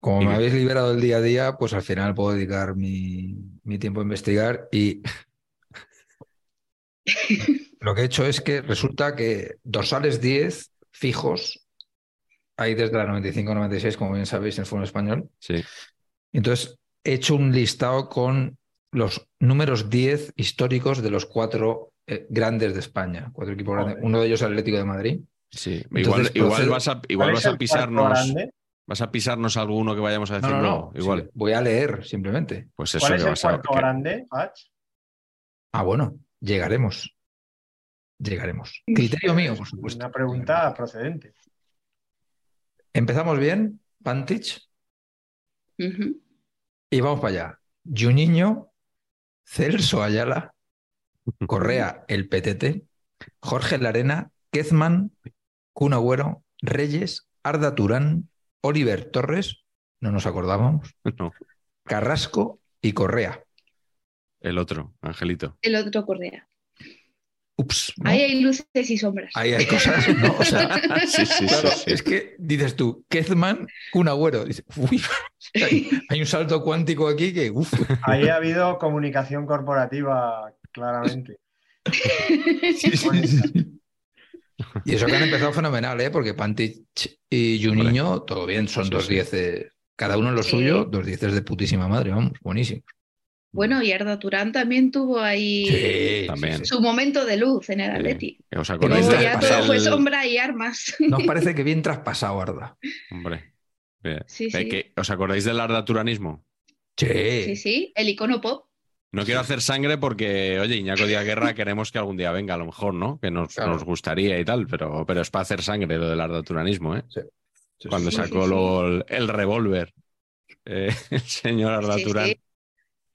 S4: Como
S1: ¿Y
S4: me habéis liberado el día a día, pues al final puedo dedicar mi, mi tiempo a investigar y lo que he hecho es que resulta que dorsales 10 fijos hay desde la 95-96, como bien sabéis, en el fútbol español.
S1: Sí.
S4: Entonces, he hecho un listado con los números 10 históricos de los cuatro eh, grandes de España, cuatro equipos grandes. Uno de ellos es Atlético de Madrid.
S1: Sí.
S4: Entonces,
S1: igual igual
S4: procedo-
S1: vas a, igual
S2: ¿Cuál
S1: vas a pisarnos. ¿Vas a pisarnos alguno que vayamos a decir?
S4: No, no.
S1: Igual.
S4: sí, voy a leer simplemente.
S1: Pues eso
S2: ¿Cuál es
S1: que
S2: el
S1: vas a.
S2: cuarto
S1: que-
S2: grande, Patch?
S4: Ah, bueno, llegaremos. Llegaremos. Criterio mío, por supuesto.
S2: Una pregunta procedente.
S4: Empezamos bien, Pantich, y vamos para allá. Juninho, Celso Ayala, Correa, el PTT, Jorge Larena, Kezman, Kun Agüero, Reyes, Arda Turán, Oliver Torres, no nos acordábamos,
S1: No,
S4: Carrasco y Correa.
S1: El otro, Angelito.
S3: El otro Correa.
S4: Ups, ¿no?
S3: Ahí hay luces y sombras.
S4: Ahí hay cosas, ¿no? O sea,
S1: Sí, sí,
S4: Claro,
S1: sí, sí.
S4: es que dices tú, Kezman, Kun Agüero. Dices, uy, hay, hay un salto cuántico aquí que,
S2: Ahí ha habido comunicación corporativa, claramente.
S4: Sí, sí, sí. Y eso que han empezado fenomenal, ¿eh? Porque Pantich y Juninho, todo bien, son
S1: Sí,
S4: dos
S1: sí.
S4: dieces, cada uno en lo
S3: Sí.
S4: suyo, dos dieces de putísima madre, vamos, buenísimo.
S3: Bueno, y Arda Turán también tuvo ahí
S4: Sí,
S1: también.
S3: su momento de luz en el Atleti.
S1: ¿Os acordáis
S4: no,
S3: Luego ya todo fue sombra y armas.
S4: Nos parece que bien traspasado, Arda.
S1: Hombre.
S3: Sí,
S1: Eh, que- ¿Os acordáis del ardaturanismo?
S4: Sí,
S3: Sí, sí, el icono pop.
S1: No quiero hacer sangre porque, oye, Iñaco Díaz Guerra queremos que algún día venga, a lo mejor, ¿no? Que nos,
S4: Claro.
S1: nos gustaría y tal, pero, pero es para hacer sangre lo del ardaturanismo, ¿eh?
S4: Sí. Sí,
S1: Cuando
S4: sí,
S3: sí,
S1: sacó el, el revólver, eh, el señor Arda
S3: Sí,
S1: Turán.
S3: sí.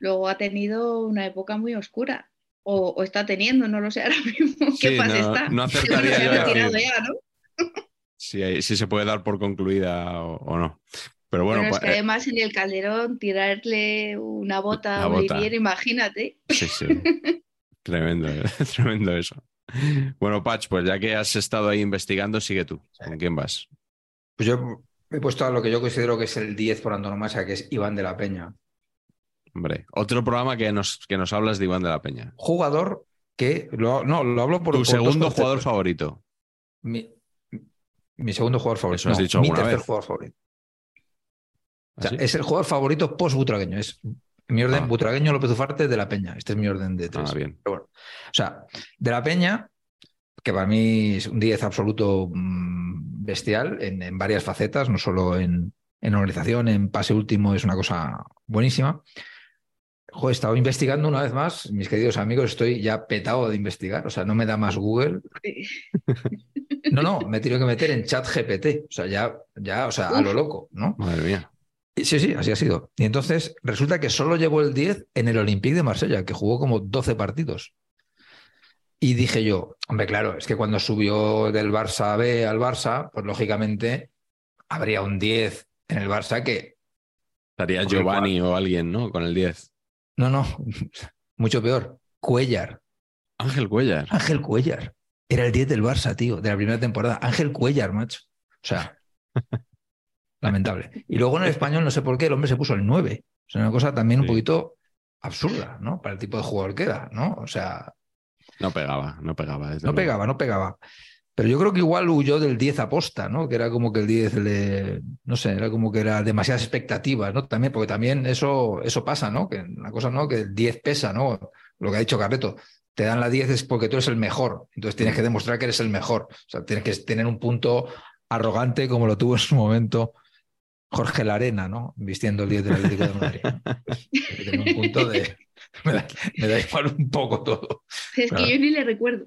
S3: Luego ha tenido una época muy oscura. O, o está teniendo, no lo sé ahora mismo. ¿Qué
S1: Sí,
S3: pasa
S1: no-
S3: está?
S1: no acertaría
S3: ha
S1: a
S3: retirado ya, ¿no?
S1: Si, hay- si se puede dar por concluida o, o no. Pero bueno,
S3: Bueno, es
S1: pues,
S3: que
S1: eh,
S3: además en el calderón tirarle una bota a. Olivier, imagínate.
S1: Sí, sí. tremendo, eh, tremendo eso. Bueno, Patch, pues ya que has estado ahí investigando, sigue tú. ¿Con quién vas?
S4: Pues yo he puesto a lo que yo considero que es el 10 por antonomasia, que es Iván de la Peña.
S1: Hombre, otro programa que nos, que nos hablas de Iván de la Peña.
S4: Jugador que, lo- no, lo hablo por
S1: Tu
S4: por
S1: segundo jugador favorito.
S4: Mi, mi segundo jugador favorito.
S1: Eso has
S4: No,
S1: dicho
S4: mi tercer
S1: vez.
S4: jugador favorito. O sea, es el jugador favorito post-butragueño. Es mi orden
S1: Ah.
S4: butragueño, López Ufarte, de la Peña. Este es mi orden de tres.
S1: Ah, bien.
S4: Pero bueno, o sea, de la Peña, que para mí es un 10 absoluto mm, bestial en, en varias facetas, no solo en, en organización, en pase último, es una cosa buenísima. Joder, he estado investigando una vez más, mis queridos amigos, estoy ya petado de investigar, o sea, no me da más Google. No, no, me he tenido que meter en chat GPT, o sea, ya, ya, o sea, a lo loco, ¿no?
S1: Madre mía.
S4: Sí, sí, así ha sido. Y entonces resulta que solo llevó el 10 en el Olympique de Marsella, que jugó como 12 partidos. Y dije yo, hombre, claro, es que cuando subió del Barça B al Barça, pues lógicamente habría un 10 en el Barça que,
S1: Estaría Giovanni o alguien, ¿no? Con el 10.
S4: No, no, mucho peor, Cuellar,
S1: Ángel Cuellar.
S4: Ángel Cuellar. Era el 10 del Barça, tío, de la primera temporada. Ángel Cuellar, macho. O sea, lamentable. Y luego en el español, no sé por qué, el hombre se puso el 9. O sea, una cosa también un poquito absurda, ¿no? Para el tipo de jugador que era, ¿no? O sea,
S1: No pegaba, no pegaba.
S4: no
S1: luego.
S4: pegaba, no pegaba. Pero yo creo que igual huyó del 10 aposta, ¿no? Que era como que el 10 le. No sé, era como que era demasiadas expectativas, ¿no? También, porque también eso, eso pasa, ¿no? Que la cosa, ¿no? Que el 10 pesa, ¿no? Lo que ha dicho Carreto. Te dan la 10 es porque tú eres el mejor. Entonces tienes que demostrar que eres el mejor. O sea, tienes que tener un punto arrogante como lo tuvo en su momento Jorge Larena, ¿no? Vistiendo el 10 del Atlético de Madrid. Pues, tienes que tener un punto de. Me da, me da igual un poco todo.
S3: Es
S4: Claro.
S3: que yo ni le recuerdo.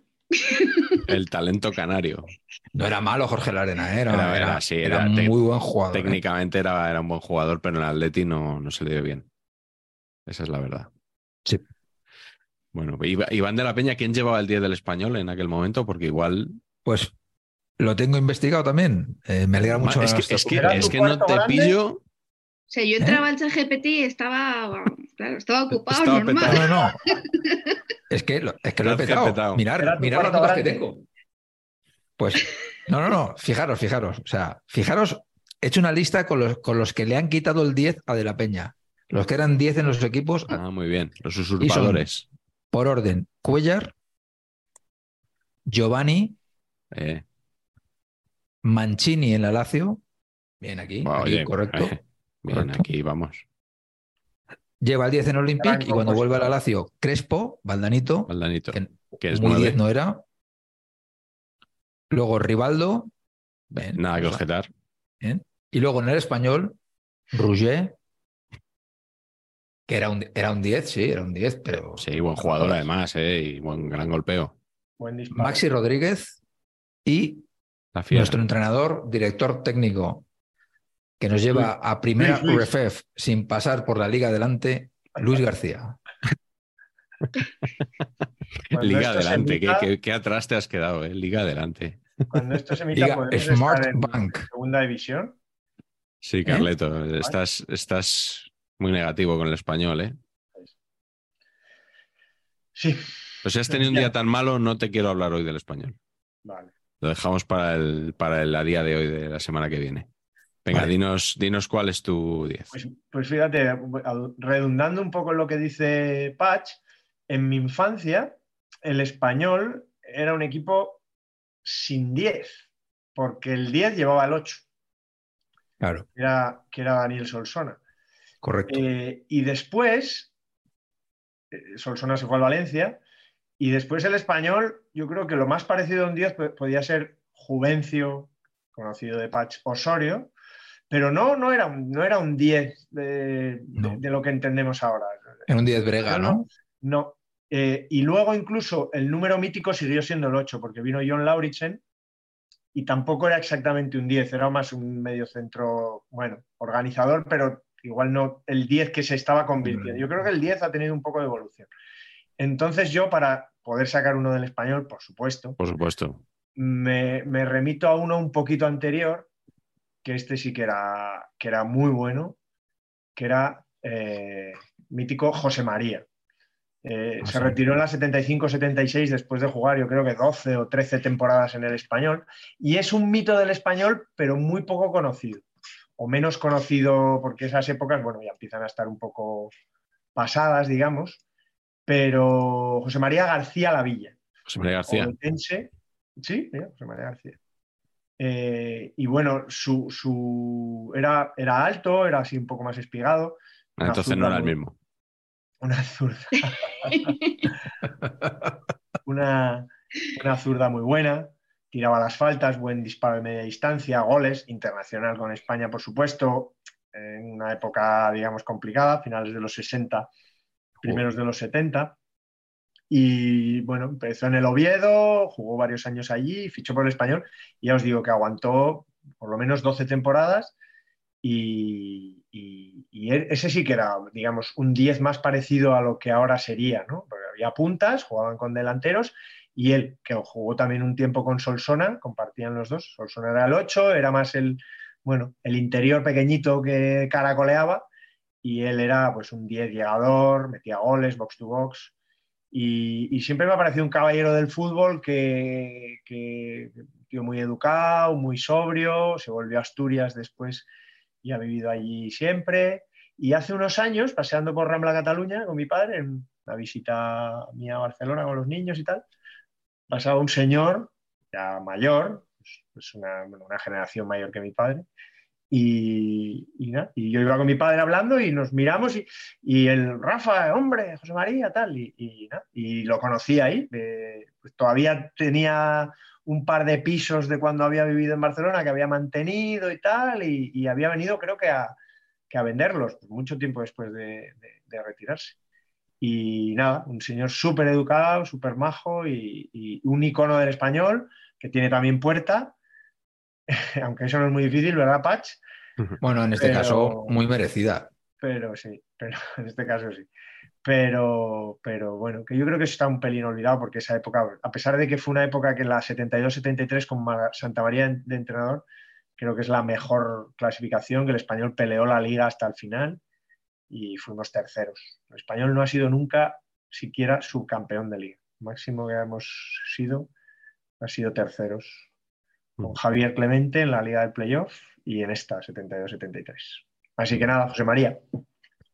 S1: El talento canario.
S4: No era malo Jorge Larena, ¿eh? era,
S1: Era-
S4: era,
S1: sí,
S4: muy buen jugador. ¿eh?
S1: Técnicamente era, era un buen jugador, pero en el Atleti no, no se le dio bien. Esa es la verdad.
S4: Sí.
S1: Bueno, Iván de la Peña, ¿quién llevaba el 10 del español en aquel momento? Porque igual.
S4: Pues lo tengo investigado también. Eh, me alegra mucho.
S1: es que, es que,
S2: ¿Era
S1: es que no te
S2: grande?
S1: pillo.
S3: O sea, yo entraba al chat GPT y estaba, claro, estaba ocupado,
S1: Estaba
S3: normal.
S1: petado.
S4: No, no. Es que lo, es que lo he petado. Mirar, mirar las notas que tengo. Pues, no, no, no. Fijaros, fijaros. O sea, fijaros, he hecho una lista con los, con los que le han quitado el 10 a De la Peña. Los que eran 10 en los equipos,
S1: Ah, muy bien. Los usurpadores.
S4: por orden. Cuellar, Giovanni,
S1: Eh,
S4: Mancini en la Lazio. Bien aquí, aquí,
S1: oye,
S4: correcto.
S1: eh, bien,
S4: correcto.
S1: aquí vamos.
S4: Lleva el 10 en Olympique
S2: Gran
S4: y cuando vuelve a la Lazio, Crespo, Valdanito,
S1: Valdanito.
S4: que
S1: Que es
S4: muy
S1: nueve.
S4: 10 no era. Luego Rivaldo. bien,
S1: Nada que objetar.
S4: bien. Y luego en el español, Rouget, que era un, era un 10, sí, era un 10, pero.
S1: Sí, buen jugador además, eh, y buen gran golpeo.
S2: Buen.
S4: Maxi Rodríguez y nuestro entrenador, director técnico, que nos lleva a primera
S2: Luis,
S4: sin pasar por la liga adelante, Luis García.
S2: Cuando
S1: Liga adelante, ¿qué,
S2: emita-
S1: qué, qué atrás te has quedado, eh? Liga adelante.
S2: Cuando esto se emita,
S4: Liga Smart
S2: estar en
S4: Bank.
S2: segunda división.
S1: Sí, Carleto, estás, estás muy negativo con el español, ¿eh?
S2: Sí,
S1: Pues si has tenido un día tan malo, no te quiero hablar hoy del español.
S2: vale.
S1: Lo dejamos para el, para el a día de hoy, de la semana que viene. Venga,
S4: Vale.
S1: dinos, dinos cuál es tu 10.
S2: Pues, pues fíjate, redundando un poco en lo que dice Patch, en mi infancia el español era un equipo sin 10, porque el 10 llevaba el 8,
S4: Claro,
S2: que era, que era Daniel Solsona.
S4: correcto.
S2: Eh, y después, eh, Solsona se fue al Valencia, y después el español, yo creo que lo más parecido a un 10 po- podía ser Juvencio, conocido de Patch Osorio, pero no, no, era, un, no era un 10 de, de-
S4: No.
S2: de lo que entendemos ahora.
S4: En un 10 brega, ¿no?
S2: No. Eh, y luego incluso el número mítico siguió siendo el 8, porque vino John Lauritsen y tampoco era exactamente un 10, era más un medio centro, bueno, organizador, pero igual no el 10 que se estaba convirtiendo. Yo creo que el 10 ha tenido un poco de evolución. Entonces yo, para poder sacar uno del español, por supuesto,
S1: Por supuesto.
S2: me, me remito a uno un poquito anterior, que este sí que era, que era muy bueno, que era eh, mítico José María. Eh,
S1: Ah,
S2: se
S1: sí.
S2: retiró en la 75-76 después de jugar, yo creo que 12 o 13 temporadas en el español. Y es un mito del español, pero muy poco conocido. O menos conocido, porque esas épocas, bueno, ya empiezan a estar un poco pasadas, digamos. Pero José María García Lavilla.
S1: José María García.
S2: Sí, mira, José María García. Eh, y bueno, su, su- era, era alto, era así un poco más espigado.
S1: Ah, Entonces no era el mismo.
S2: Una zurda. una, una zurda muy buena. Tiraba las faltas, buen disparo de media distancia, goles, internacional con España, por supuesto, en una época, digamos, complicada, finales de los 60, primeros de los 70. Y bueno, empezó en el Oviedo, jugó varios años allí, fichó por el español y ya os digo que aguantó por lo menos 12 temporadas y, e- ese sí que era, digamos, un 10 más parecido a lo que ahora sería, ¿no? Porque había puntas, jugaban con delanteros y él, que jugó también un tiempo con Solsona, compartían los dos, Solsona era el 8, era más el, bueno, el interior pequeñito que caracoleaba y él era pues un 10 llegador, metía goles, box to box. Y, siempre me ha parecido un caballero del fútbol que, que tío muy educado, muy sobrio, se volvió a Asturias después y ha vivido allí siempre. Y hace unos años, paseando por Rambla Cataluña con mi padre, en una visita mía a Barcelona con los niños y tal, pasaba un señor ya mayor, pues, pues una generación mayor que mi padre, y, y y yo iba con mi padre hablando y nos miramos y, y el Rafa, hombre, José María, tal, y, y lo conocí ahí. eh, pues todavía tenía un par de pisos de cuando había vivido en Barcelona que había mantenido y tal, y, había venido creo que a, que a venderlos, pues, mucho tiempo después de, de- de retirarse. Y nada, un señor súper educado, súper majo y un icono del español que tiene también puerta, aunque eso no es muy difícil, ¿verdad, Patch?
S4: Bueno, en este
S2: Pero-
S4: caso, muy merecida.
S2: Pero sí, pero en este caso sí. Pero, pero bueno, que yo creo que eso está un pelín olvidado porque esa época, a pesar de que fue una época que la 72-73 con Santa María de entrenador, creo que es la mejor clasificación, que el español peleó la liga hasta el final y fuimos terceros. El español no ha sido nunca siquiera subcampeón de liga. El máximo que hemos sido ha sido terceros. Con Javier Clemente en la liga de playoff y en esta 72-73. Así que nada, José María.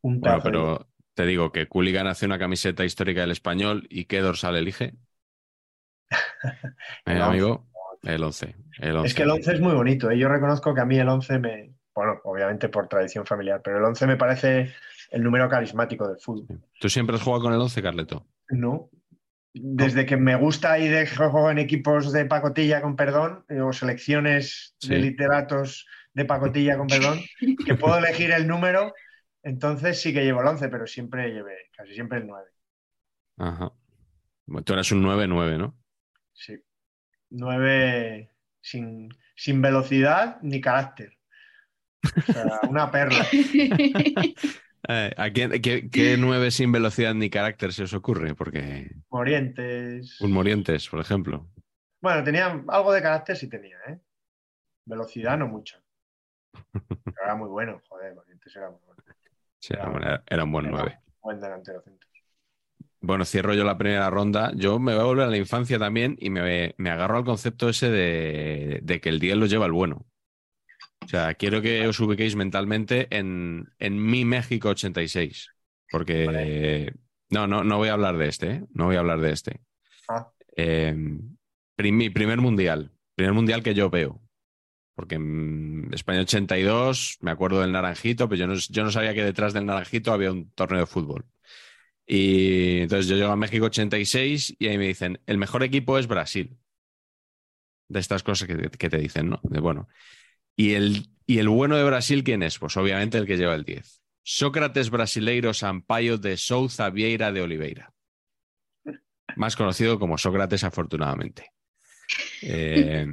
S2: Un
S1: Bueno, pero te digo que Cooligan hace una camiseta histórica del español y ¿qué dorsal elige?
S2: El
S1: Eh, amigo, el 11. El 11.
S2: Es que el 11 es muy bonito. ¿eh? Yo reconozco que a mí el 11 me. Bueno, obviamente por tradición familiar, pero el 11 me parece el número carismático del fútbol.
S1: ¿Tú siempre has jugado con el 11, Carleto?
S2: No. Desde que me gusta y de que juego en equipos de pacotilla con perdón, eh, o selecciones de literatos de pacotilla con perdón, que puedo elegir el número, entonces sí que llevo el 11, pero siempre llevé, casi siempre el 9.
S1: Ajá. Bueno, Tú eras un 9-9, ¿no?
S2: Sí. 9 sin, sin velocidad ni carácter. O sea, una perla.
S1: Eh, ¿a quién- qué, qué 9 sin velocidad ni carácter se os ocurre? Porque
S2: Morientes.
S1: un Morientes, por ejemplo.
S2: Bueno, tenía algo de carácter, sí tenía, ¿eh? Velocidad no mucho. Pero era muy bueno, joder, Morientes era muy bueno.
S1: Sí, era, un- era un buen
S2: Era
S1: 9.
S2: un Buen delantero centro.
S1: Bueno, cierro yo la primera ronda. Yo me voy a volver a la infancia también y me, me agarro al concepto ese de, de que el 10 lo lleva el bueno. O sea, quiero que os ubiquéis mentalmente en, en mi México 86. Porque no, no, no voy a hablar de este, ¿eh? No voy a hablar de este.
S2: Ah.
S1: Eh, prim- mi primer mundial. Primer mundial que yo veo. Porque en España 82, me acuerdo del naranjito, pero yo no, yo no sabía que detrás del naranjito había un torneo de fútbol. Y entonces yo llego a México 86 y ahí me dicen, el mejor equipo es Brasil. De estas cosas que, que te dicen, ¿no? De bueno. ¿Y el, ¿Y el bueno de Brasil quién es? Pues obviamente el que lleva el 10. Sócrates Brasileiro Sampaio de Souza Vieira de Oliveira. más conocido como Sócrates, afortunadamente. Eh,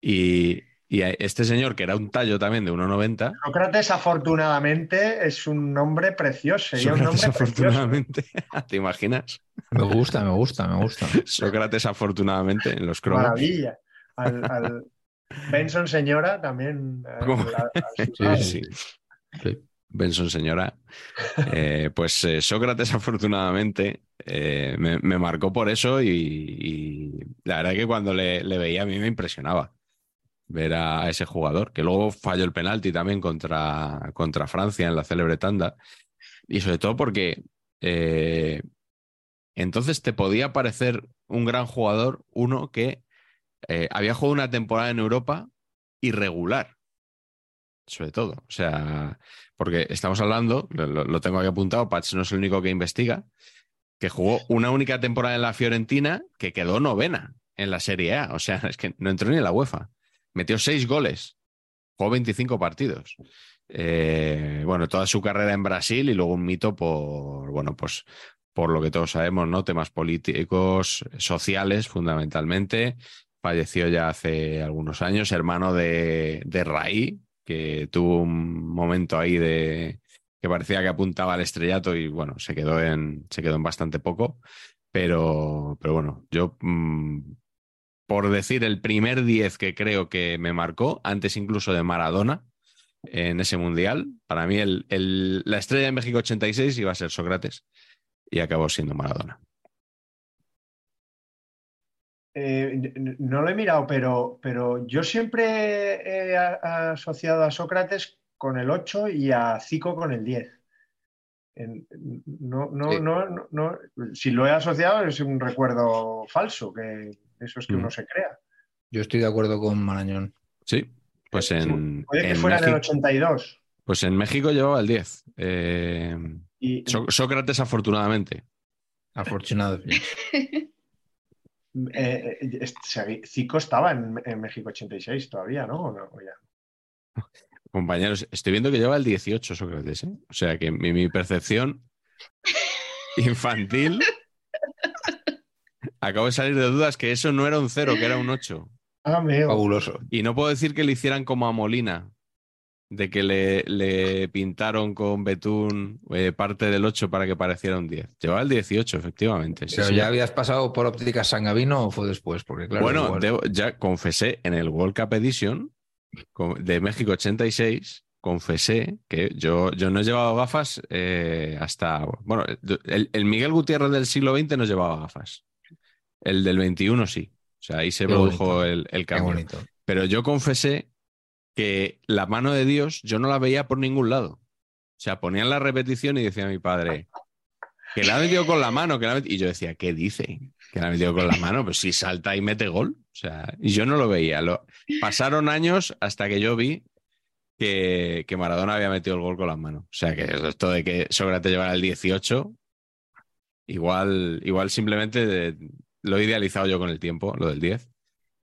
S1: y, y este señor, que era un tallo también de 1,90.
S2: Sócrates, afortunadamente, es un nombre precioso. Sería un
S1: Sócrates,
S2: nombre precioso.
S1: afortunadamente. ¿Te imaginas?
S4: Me gusta, me gusta, me gusta.
S1: Sócrates, afortunadamente, en los cromos.
S2: Maravilla. Al, al Benson Señora también. al
S1: Sí, sí. Benson, señora. Eh, pues eh, Sócrates, afortunadamente, eh, me, me marcó por eso y, y la verdad que cuando le, le veía a mí me impresionaba ver a, ese jugador, que luego falló el penalti también contra, contra Francia en la célebre tanda. Y sobre todo porque eh, entonces te podía parecer un gran jugador, uno que eh, había jugado una temporada en Europa irregular sobre todo. O sea, porque estamos hablando, lo, tengo aquí apuntado, Patch no es el único que investiga, que jugó una única temporada en la Fiorentina que quedó novena en la Serie A. O sea, es que no entró ni en la UEFA. Metió seis goles, jugó 25 partidos. Eh, bueno, toda su carrera en Brasil y luego un mito por, bueno, pues por lo que todos sabemos, ¿no? Temas políticos, sociales, fundamentalmente. Falleció ya hace algunos años, hermano de, de Raí, que tuvo un momento ahí de que parecía que apuntaba al estrellato y bueno, se quedó en, se quedó en bastante poco. Pero, pero bueno, yo mmm, por decir el primer 10 que creo que me marcó, antes incluso de Maradona, en ese mundial, para mí el, el, la estrella de México 86 iba a ser Sócrates y acabó siendo Maradona.
S2: Eh, no lo he mirado, pero, pero yo siempre he asociado a Sócrates con el 8 y a Zico con el 10. En, no, no, sí. no, no, no, si lo he asociado es un recuerdo falso, que eso es que mm. uno se crea.
S4: Yo estoy de acuerdo con Marañón.
S1: Sí, pues en.
S2: Puede que
S1: en
S2: fuera
S1: México,
S2: del 82.
S1: Pues en México llevaba el 10. Eh,
S2: y,
S1: So Sócrates, afortunadamente.
S4: Afortunado.
S2: Eh, eh, Zico estaba en, en, México 86 todavía, ¿no? ¿O no? ¿O ya?
S1: Compañeros, estoy viendo que lleva el 18 Sócrates, ¿eh? O sea que mi, mi percepción infantil acabo de salir de dudas que eso no era un 0, que era un 8.
S2: Ah,
S4: Fabuloso.
S1: Y no puedo decir que le hicieran como a Molina, de que le, le pintaron con betún eh, parte del 8 para que pareciera un 10. Llevaba el 18, efectivamente.
S4: Pero
S1: sí,
S4: ya
S1: sí.
S4: habías pasado por ópticas Sangavino o fue después, porque claro.
S1: Bueno,
S4: igual...
S1: debo, ya confesé en el World Cup Edition de México 86, confesé que yo, yo no he llevado gafas eh, hasta. Bueno, el, el, Miguel Gutiérrez del siglo XX no llevaba gafas. El del 21 sí. O sea, ahí se
S4: Qué
S1: produjo
S4: bonito.
S1: el, el cambio. Pero yo confesé que la mano de Dios yo no la veía por ningún lado. O sea, ponían la repetición y decía mi padre que la ha metido con la mano. Que la y yo decía, ¿qué dice? Que la ha metido con la mano. Pues si salta y mete gol. O sea, y yo no lo veía. Pasaron años hasta que yo vi que, que, Maradona había metido el gol con las manos. O sea, que esto de que Sócrates llevara el 18, igual, igual simplemente lo he idealizado yo con el tiempo, lo del 10.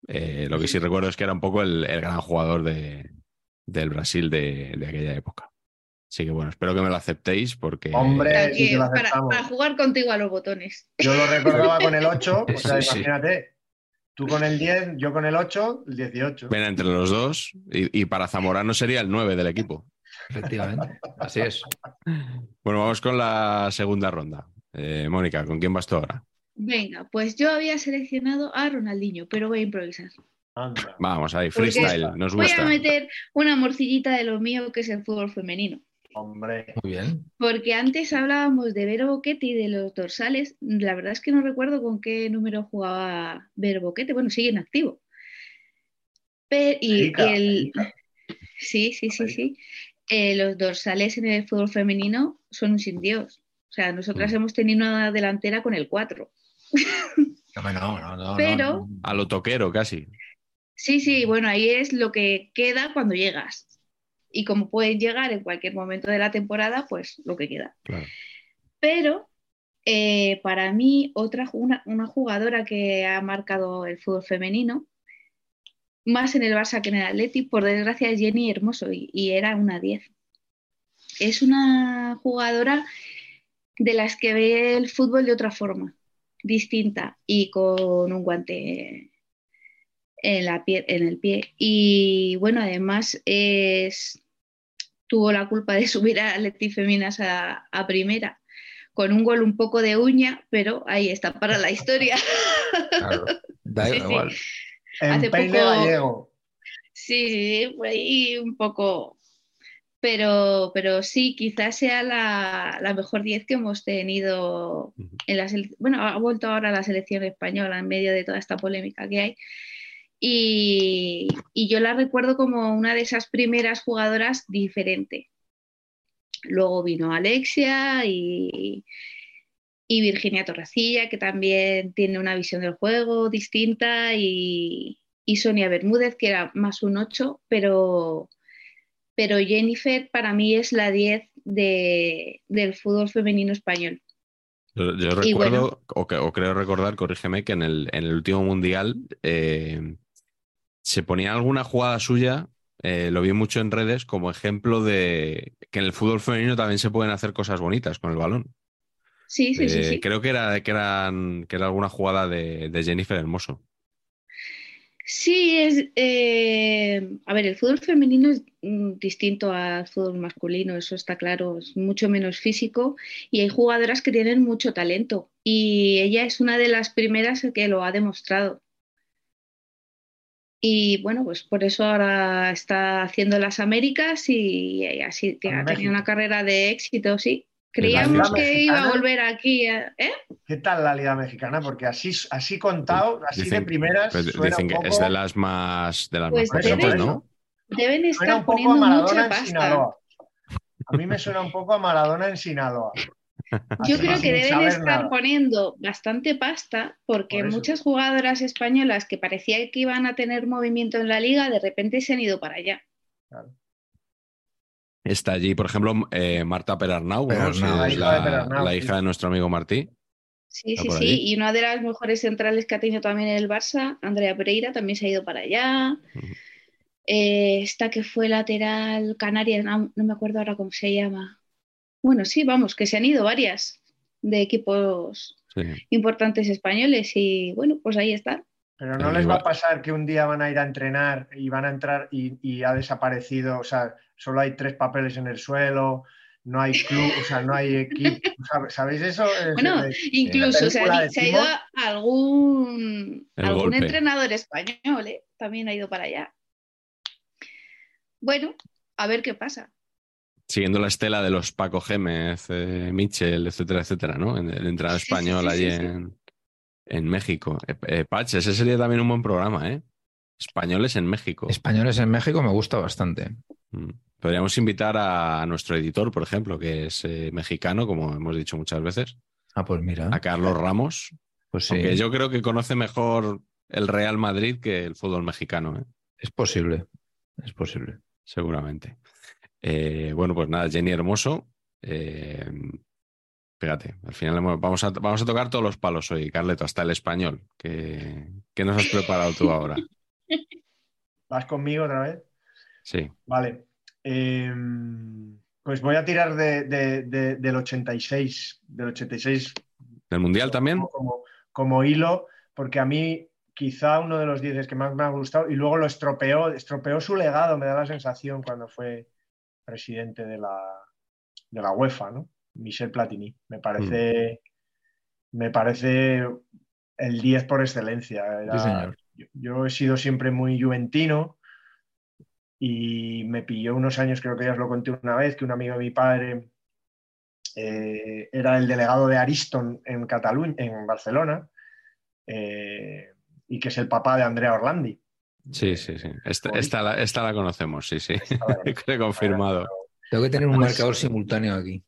S1: Eh, lo que sí recuerdo es que era un poco el, el gran jugador de, del Brasil de, de, aquella época. Así que bueno, espero que me lo aceptéis porque...
S2: Hombre,
S3: sí para, para, jugar contigo a los botones.
S2: Yo lo recordaba con el 8, o sea, sí, imagínate, sí. tú con el 10, yo con el 8, el 18.
S1: Ven entre los dos y, y para Zamorano sería el 9 del equipo.
S4: Efectivamente, así es.
S1: Bueno, vamos con la segunda ronda. Eh, Mónica, ¿con quién vas tú ahora?
S3: Venga, pues yo había seleccionado a Ronaldinho, pero voy a improvisar.
S2: Anda.
S1: Vamos ahí, freestyle,
S3: Porque
S1: nos
S3: voy
S1: gusta.
S3: a meter una morcillita de lo mío que es el fútbol femenino.
S2: Hombre.
S4: Muy bien.
S3: Porque antes hablábamos de Vero Boquete y de los dorsales. La verdad es que no recuerdo con qué número jugaba Vero Boquete. Bueno, sigue en activo. Pero, y,
S2: Rica,
S3: el...
S2: rica.
S3: Sí, sí, sí, sí. Eh, los dorsales en el fútbol femenino son un sin Dios. O sea, nosotras
S1: Mm.
S3: hemos tenido una delantera con el 4.
S4: No, no, no, no,
S3: Pero-.
S1: A lo toquero casi.
S3: Sí, sí, bueno, ahí es lo que queda cuando llegas. Y como pueden llegar en cualquier momento de la temporada, pues lo que queda.
S1: Claro.
S3: Pero eh, para mí, otra una, una, jugadora que ha marcado el fútbol femenino, más en el Barça que en el Atleti, por desgracia es Jenny Hermoso y, y era una 10. Es una jugadora de las que ve el fútbol de otra forma. Distinta y con un guante en, la pie, en el pie. Y bueno, además es, tuvo la culpa de subir a Leti Feminas a, a primera con un gol un poco de uña, pero ahí está para la historia.
S4: Claro, da
S3: Sí, sí.
S4: igual.
S2: En
S3: Hace poco-
S2: gallego.
S3: Sí, sí, por ahí un poco. Pero, pero sí, quizás sea la, la mejor 10 que hemos tenido en la Bueno, ha vuelto ahora la selección española en medio de toda esta polémica que hay. Y, y yo la recuerdo como una de esas primeras jugadoras diferente. Luego vino Alexia y, y Virginia Torrecilla, que también tiene una visión del juego distinta, y, y Sonia Bermúdez, que era más un 8, pero, pero Jennifer para mí es la 10 de, del fútbol femenino español.
S1: Yo, recuerdo,
S3: bueno.
S1: o, creo recordar, corrígeme, que en el, en el último mundial eh, se ponía alguna jugada suya, eh, lo vi mucho en redes, como ejemplo de que en el fútbol femenino también se pueden hacer cosas bonitas con el balón.
S3: Sí, sí, sí,
S1: Eh,
S3: sí.
S1: Creo que era, que eran, que era alguna jugada de, de Jennifer Hermoso.
S3: Sí, es. eh, a ver, el fútbol femenino es mm, distinto al fútbol masculino, eso está claro, es mucho menos físico y hay jugadoras que tienen mucho talento y ella es una de las primeras que lo ha demostrado. Y bueno, pues por eso ahora está haciendo las Américas y así que ha tenido una carrera de éxito, sí. Creíamos que iba a volver aquí, ¿eh?
S2: ¿Qué tal la Liga Mexicana? Porque así, así contado, así de
S1: Dicen,
S2: primeras,
S1: pues,
S2: suena
S1: dicen
S2: un
S1: que
S2: poco,
S1: es de las más, de las
S3: Pues
S1: más
S2: deben-
S1: ¿no?
S3: Deben
S2: suena
S3: estar
S2: un poco a
S3: poniendo
S2: Maradona
S3: mucha
S2: en
S3: pasta.
S2: Sinaloa. A mí me suena un poco a Maradona en Sinaloa.
S3: Yo creo que deben estar
S2: nada.
S3: poniendo bastante pasta porque
S2: Por
S3: muchas jugadoras españolas que parecía que iban a tener movimiento en la liga, de repente se han ido para allá.
S1: Está allí, por ejemplo, eh, Marta Perarnau, ¿no?
S4: Perarnau,
S1: Sí,
S2: la hija de
S1: la,
S2: Perarnau,
S1: la
S2: sí.
S1: hija de nuestro amigo Martí.
S3: Sí, sí, sí.
S1: allí.
S3: Y una de las mejores centrales que ha tenido también el Barça, Andrea Pereira, también se ha ido para allá. Eh, esta que fue lateral canaria, no, no me acuerdo ahora cómo se llama. Bueno, sí, vamos, que se han ido varias de equipos
S1: Sí.
S3: importantes españoles y bueno, pues ahí están.
S2: Pero no les va a pasar que un día van a ir a entrenar y van a entrar y, y ha desaparecido, o sea, solo hay tres papeles en el suelo, no hay club, o sea, no hay equipo. ¿Sabe- ¿Sabéis eso? Es-
S3: Bueno,
S2: es-
S3: Incluso se ha,
S2: de
S3: se ha ido a algún,
S1: El
S3: algún
S1: golpe.
S3: entrenador español, ¿eh? también ha ido para allá. Bueno, a ver qué pasa.
S1: Siguiendo la estela de los Paco Gémez, eh, Michel, etcétera, etcétera, ¿no? En el
S3: Sí, sí,
S1: español
S3: sí,
S1: allí
S3: sí, sí.
S1: en, en México. Eh, eh, Pach, ese sería también un buen programa, ¿eh? Españoles en México.
S4: Españoles en México me gusta bastante.
S1: Mm. Podríamos invitar a nuestro editor, por ejemplo, que es eh, mexicano, como hemos dicho muchas veces,
S4: Ah, pues mira.
S1: a Carlos Ramos,
S4: Pues sí,
S1: aunque yo creo que conoce mejor el Real Madrid que el fútbol mexicano, ¿eh?
S4: es posible. Es posible.
S1: seguramente. Eh, bueno, pues nada, Jenny Hermoso. eh, fíjate, al final vamos a, vamos a tocar todos los palos hoy, Carleto, hasta el español. ¿Qué, qué nos has preparado tú ahora?
S2: ¿Vas conmigo otra vez?
S1: Sí.
S2: Vale. Eh, pues voy a tirar de- de- de- del 86, del 86
S1: ¿Del Mundial también?
S2: como, como hilo, porque a mí quizá uno de los 10 que más me ha gustado y luego lo estropeó, estropeó su legado, me da la sensación cuando fue presidente de la, de la UEFA, ¿no? Michel Platini. Me parece, me parece el 10 por excelencia. Era-
S4: Sí, señor.
S2: yo, yo he sido siempre muy juventino y me pilló unos años, creo que ya os lo conté una vez, que un amigo de mi padre eh, era el delegado de Ariston en Cataluña, en Barcelona, eh, y que es el papá de Andrea Orlandi.
S1: Sí, sí, sí. Esta, esta la, esta la conocemos, sí, sí. He confirmado.
S4: Tengo que tener un marcador simultáneo aquí.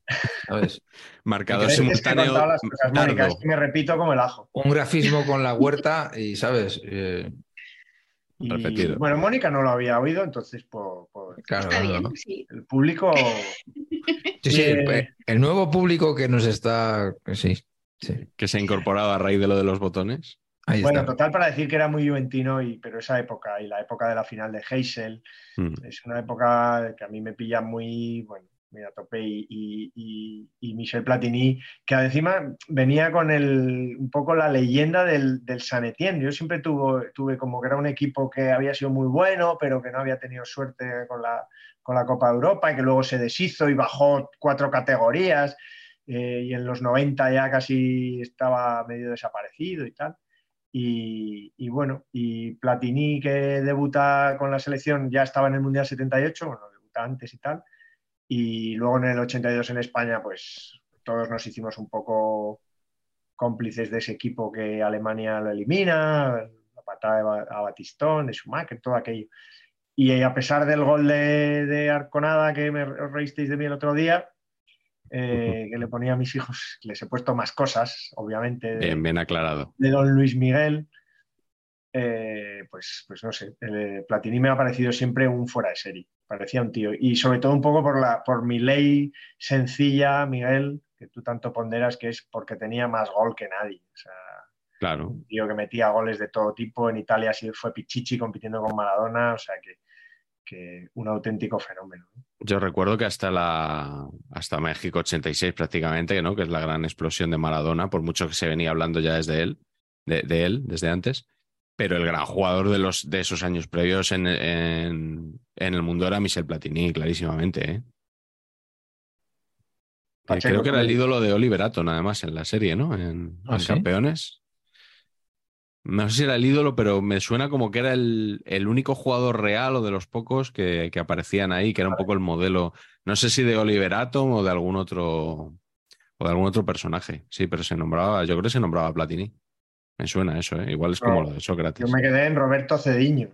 S4: ¿Sabes?
S1: Marcador
S2: ¿Crees que he
S1: simultáneo.
S2: las cosas, Mónica?
S1: tardo.
S2: Es que me repito como el ajo.
S4: Un grafismo con la huerta y, ¿sabes? Eh,
S2: Y,
S1: Repetido.
S2: bueno, Mónica no lo había oído, entonces por, por
S4: claro,
S3: Está
S4: claro.
S3: sí.
S2: el público.
S4: Sí, sí,
S2: Eh,
S4: el, el nuevo público que nos está. Sí, sí.
S1: Que se ha incorporado a raíz de lo de los botones.
S4: Ahí
S2: Bueno,
S4: está.
S2: total para decir que era muy juventino, y, pero esa época y la época de la final de Heysel
S1: Mm.
S2: es una época que a mí me pilla muy, bueno, muy a tope. Y, Michel Platini, que encima venía con el, un poco la leyenda del, del San. Yo siempre tuve, tuve como que era un equipo que había sido muy bueno, pero que no había tenido suerte con la, con la Copa de Europa y que luego se deshizo y bajó cuatro categorías. Eh, y en los 90 ya casi estaba medio desaparecido y tal. Y, bueno, y Platini que debuta con la selección ya estaba en el Mundial 78, bueno, debuta antes y tal, y luego en el 82 en España, pues todos nos hicimos un poco cómplices de ese equipo que Alemania lo elimina, la patada a Batistón, de Schumacher, todo aquello. Y a pesar del gol de, Arconada que me reísteis de mí el otro día, eh, que le ponía a mis hijos, les he puesto más cosas, obviamente.
S1: bien, bien aclarado.
S2: De don Luis Miguel. Eh, pues, pues no sé, el Platini me ha parecido siempre un fuera de serie, parecía un tío. Y sobre todo un poco por, la, por mi ley sencilla, Miguel, que tú tanto ponderas, que es porque tenía más gol que nadie. O sea,
S1: claro.
S2: un tío que metía goles de todo tipo. En Italia sí fue Pichichi compitiendo con Maradona, o sea que que un auténtico fenómeno.
S1: Yo recuerdo que hasta la hasta México 86 prácticamente, ¿no? que es la gran explosión de Maradona, por mucho que se venía hablando ya desde él, de, él, desde antes, pero el gran jugador de, los, de esos años previos en, en, el mundo era Michel Platini, clarísimamente. ¿eh? creo que era el ídolo de Oliverato, nada más, en la serie, ¿no? En,
S4: ¿Ah,
S1: Campeones. No sé si era el ídolo, pero me suena como que era el, único jugador real o de los pocos que, aparecían ahí, que era un poco el modelo, no sé si de Oliver Atom o de algún otro o de algún otro personaje. Sí, pero se nombraba, yo creo que se nombraba Platini. Me suena eso, ¿eh? Igual es como lo de Sócrates.
S2: Yo me quedé en Roberto Cediño.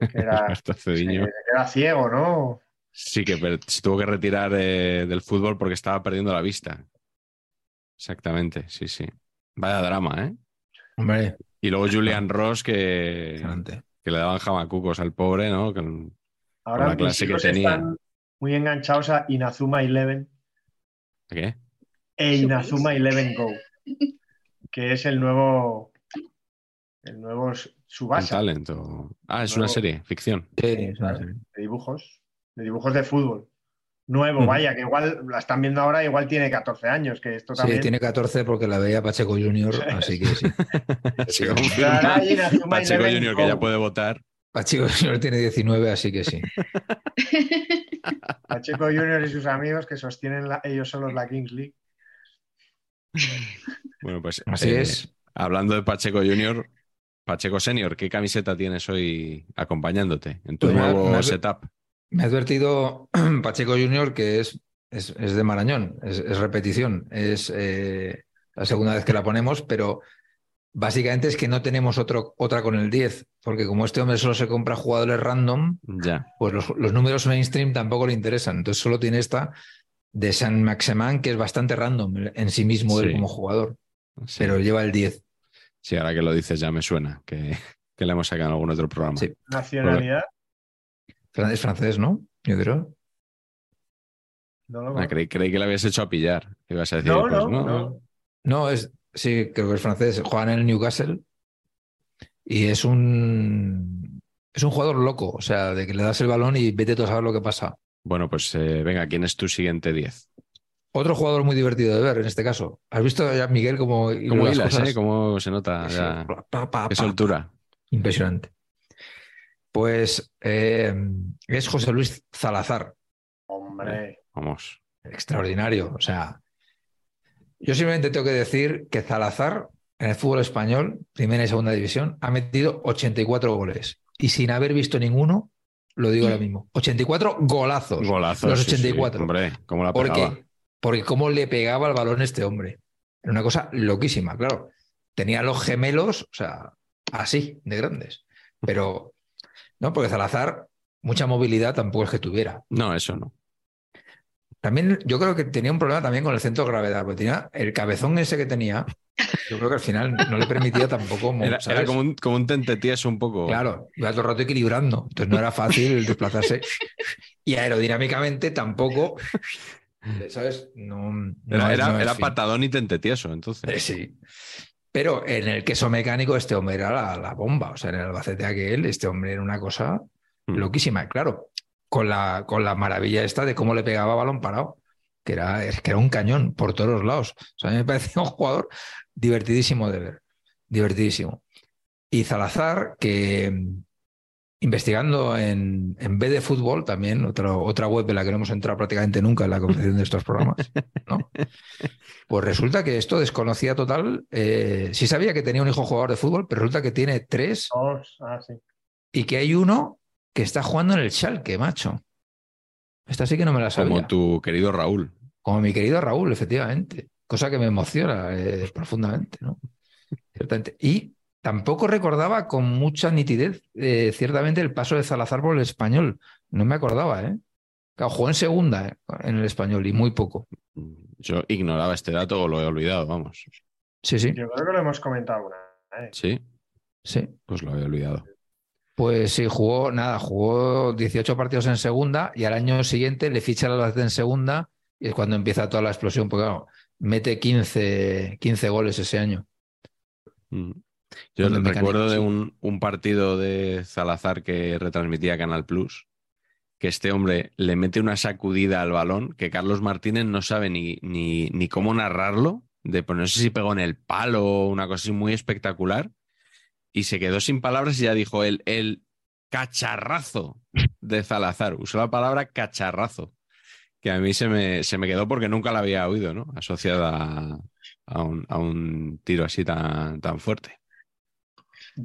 S2: era,
S1: Roberto Cediño.
S2: era ciego, ¿no?
S1: Sí, que se tuvo que retirar eh, del fútbol porque estaba perdiendo la vista. Exactamente, sí, sí. Vaya drama, ¿eh? Y luego Julian Ross, que, que le daban jamacucos al pobre, ¿no? Con,
S2: Ahora la clase que tenía. Están muy enganchados a Inazuma Eleven.
S1: ¿Qué?
S2: E Inazuma Eleven Go. Que es el nuevo. El nuevo Subasa.
S1: talento. Ah, es una serie, ficción.
S4: Sí, es una serie.
S2: De dibujos. De dibujos de fútbol nuevo, vaya, que igual la están viendo ahora, igual tiene 14 años, que esto también...
S4: Sí, tiene 14 porque la veía Pacheco Junior, así que sí.
S1: Pacheco Junior que ya puede votar.
S4: Pacheco Junior tiene 19, así que sí.
S2: Pacheco Junior y sus amigos que sostienen ellos solos la Kings League.
S1: Bueno, pues
S4: así eh, es.
S1: Hablando de Pacheco Junior, Pacheco Senior, ¿qué camiseta tienes hoy acompañándote en tu pues nuevo setup?
S4: Me ha advertido Pacheco Junior que es, es, de Marañón, es, repetición, es eh, la segunda vez que la ponemos, pero básicamente es que no tenemos otro, otra con el 10, porque como este hombre solo se compra jugadores random,
S1: ya.
S4: pues los, números mainstream tampoco le interesan. Entonces solo tiene esta de San Maximan, que es bastante random en sí mismo él como jugador, pero lleva el 10.
S1: Sí, ahora que lo dices ya me suena, que, que le hemos sacado en algún otro programa.
S2: ¿Nacionalidad?
S4: Es francés, ¿no? Yo creo.
S1: No, ah, creí, que le habías hecho a pillar. Ibas a decir,
S2: no,
S1: pues,
S2: no,
S4: no, es, sí, creo que es francés. Juega en el Newcastle y es un, es un jugador loco. O sea, de que le das el balón y vete tú a saber lo que pasa.
S1: Bueno, pues eh, venga, ¿quién es tu siguiente 10?
S4: Otro jugador muy divertido de ver en este caso. ¿Has visto ya Miguel cómo
S1: ¿Cómo hilas, eh? ¿Cómo se nota? Ya... Qué soltura.
S4: Impresionante. Pues eh, es José Luis Salazar.
S2: Hombre.
S1: Vamos.
S4: Extraordinario. O sea, yo simplemente tengo que decir que Salazar en el fútbol español, primera y segunda división, ha metido 84 goles. Y sin haber visto ninguno, lo digo ahora mismo. 84 golazos.
S1: Golazos.
S4: Los 84.
S1: Hombre, ¿cómo la
S4: pegaba? Porque, porque cómo le pegaba el balón este hombre. Era una cosa loquísima, claro. Tenía los gemelos, o sea, así, de grandes. Pero no, porque Salazar, mucha movilidad tampoco es que tuviera.
S1: No, eso no.
S4: También yo creo que tenía un problema también con el centro de gravedad, porque tenía el cabezón ese que tenía, yo creo que al final no le permitía tampoco.
S1: Era, era como un, como un un poco.
S4: Claro, iba todo el rato equilibrando, entonces no era fácil desplazarse. Y aerodinámicamente tampoco. ¿Sabes? No,
S1: era, patadón y tentetieso, entonces.
S4: Eh, sí. Pero en el queso mecánico este hombre era la, bomba. O sea, en el Albacete aquel, este hombre era una cosa mm. loquísima. Claro, con la, con la maravilla esta de cómo le pegaba balón parado, que era, que era un cañón por todos los lados. O sea, a mí me parecía un jugador divertidísimo de ver, divertidísimo. Y Salazar, que mm, investigando en, en B de Fútbol, también otra, otra web en la que no hemos entrado prácticamente nunca en la conversación de estos programas, ¿no? Pues resulta que esto desconocía total. Eh, sí sabía que tenía un hijo jugador de fútbol, pero resulta que tiene tres
S2: ah, sí.
S4: y que hay uno que está jugando en el Schalke, macho. Esta sí que no me la sabía.
S1: Como tu querido Raúl.
S4: Como mi querido Raúl, efectivamente. Cosa que me emociona eh, profundamente, ¿no? Ciertamente. Y tampoco recordaba con mucha nitidez, eh, ciertamente, el paso de Salazar por el español. No me acordaba, ¿eh? Claro, jugó en segunda, ¿eh? en el español, y muy poco.
S1: Yo ignoraba este dato o lo he olvidado, vamos.
S4: Sí, sí,
S2: Yo creo que lo hemos comentado alguna vez.
S1: Sí,
S4: sí.
S1: pues lo he olvidado.
S4: Pues sí, jugó, nada, jugó 18 partidos en segunda y al año siguiente le ficha la en segunda y es cuando empieza toda la explosión, porque claro, mete 15, 15 goles ese año.
S1: Mm. Yo recuerdo de un, un partido de Salazar que retransmitía Canal Plus, que este hombre le mete una sacudida al balón que Carlos Martínez no sabe ni, ni, ni cómo narrarlo, de pues no sé si pegó en el palo o una cosa así muy espectacular, y se quedó sin palabras y ya dijo el, el cacharrazo de Salazar. Usó la palabra cacharrazo, que a mí se me, se me quedó porque nunca la había oído, ¿no? Asociada a, a un, a un tiro así tan, tan fuerte.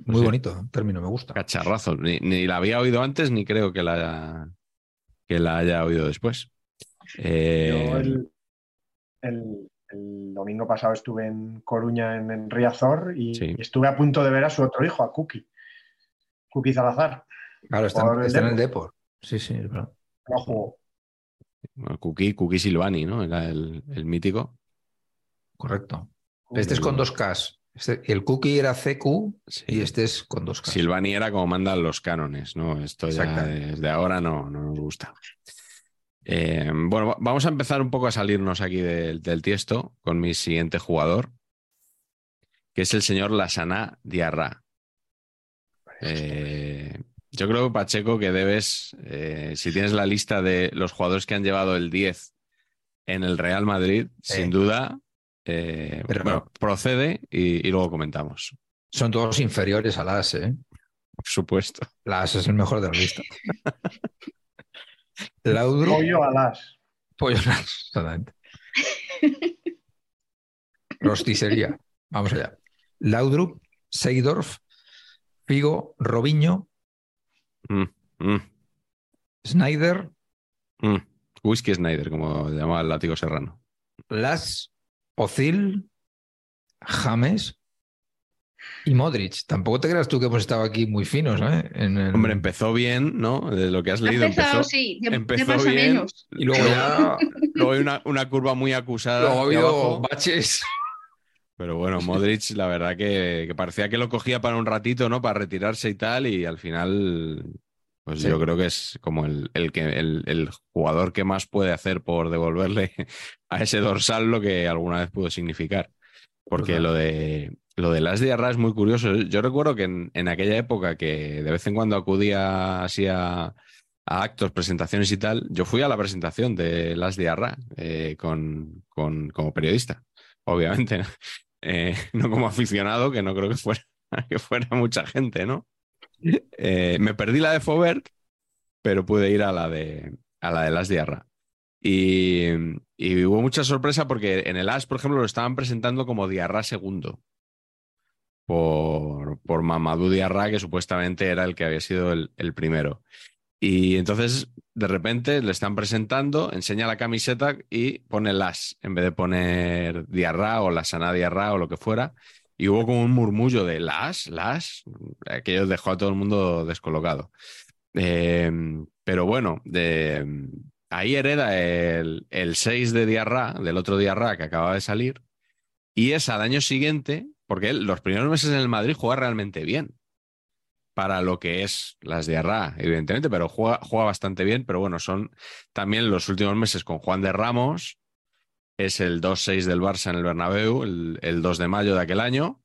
S4: Muy
S1: Sí.
S4: bonito, término, me gusta.
S1: Cacharrazo. Ni, ni la había oído antes, ni creo que la haya, que la haya oído después. Eh,
S2: Yo el, el- el domingo pasado estuve en Coruña, en, en Riazor, y,
S1: Sí.
S2: y estuve a punto de ver a su otro hijo, a Cookie. Cookie Salazar.
S4: Claro, está, en el
S2: Depor.
S4: Sí, sí, es verdad.
S2: No jugó.
S1: bueno, Kuki, Kuki Silvani, ¿no? Era el, el mítico.
S4: correcto.
S2: Cookie.
S4: Este es con dos Ks. Este- el cookie era CQ
S1: Sí.
S4: y este es con dos Ks.
S1: Silvani era como mandan los cánones, ¿no? Esto ya desde ahora no, no nos gusta. Eh, bueno, va- vamos a empezar un poco a salirnos aquí del, del tiesto con mi siguiente jugador, que es el señor Lasana Diarra. Eh, yo creo, Pacheco, que debes, eh, si tienes la lista de los jugadores que han llevado el 10 en el Real Madrid, sin duda,
S4: Pero
S1: bueno,
S4: no.
S1: procede y, y luego comentamos.
S4: Son todos inferiores a la AS, ¿eh?
S1: Por supuesto.
S4: La AS es el mejor de la lista. Laudrup,
S2: Pollo alas.
S4: Pollo Nas, exactamente. Rosticería. Vamos allá. Laudrup, Seidorf, Figo, Robinho,
S1: Mm, mm,
S4: Snyder,
S1: mm. Whisky Snyder, como llamaba el látigo serrano.
S4: Las, Ozil, James y Modric. Tampoco te creas tú que hemos estado aquí muy finos, ¿eh? En el-
S1: Hombre, empezó bien, ¿no? De lo que has
S3: Ha
S1: leído.
S3: empezado,
S1: Empezó,
S3: sí, de,
S1: empezó
S3: más a
S1: bien.
S3: menos.
S4: Y luego ya
S1: Luego hay una, una curva muy acusada.
S4: luego ha habido
S1: abajo.
S4: baches.
S1: Pero bueno, Modric, la verdad que, que parecía que lo cogía para un ratito, ¿no? Para retirarse y tal, y al final, pues
S4: Sí.
S1: yo creo que es como el, el que, el, el jugador que más puede hacer por devolverle a ese dorsal lo que alguna vez pudo significar. Porque lo de, lo de Las Diarra es muy curioso. Yo recuerdo que en, aquella época que de vez en cuando acudía así a, actos, presentaciones y tal, yo fui a la presentación de Las Diarra eh, con, con, como periodista, obviamente. ¿no? Eh, como aficionado, que no creo que fuera, que fuera mucha gente, ¿no? Eh, me perdí la de Fobert, pero pude ir a la de, a la de Las. Y, y hubo mucha sorpresa porque en el AS, por ejemplo, lo estaban presentando como Diarra segundo. Por, por Mamadou Diarra, que supuestamente era el que había sido el, primero. Y entonces, de repente, le están presentando, enseña la camiseta y pone las, en vez de poner Diarra o la Sana Diarra o lo que fuera. Y hubo como un murmullo de las, las, aquello dejó a todo el mundo descolocado. Eh, pero bueno, de, ahí hereda el, el 6 de Diarra, del otro Diarra que acaba de salir, y es al año siguiente, porque los primeros meses en el Madrid juega realmente bien para lo que es las Diarra, evidentemente, pero juega, bastante bien, pero bueno, son también los últimos meses con Juan de Ramos, es el 2-6 del Barça en el Bernabéu, el, el 2 de mayo de aquel año,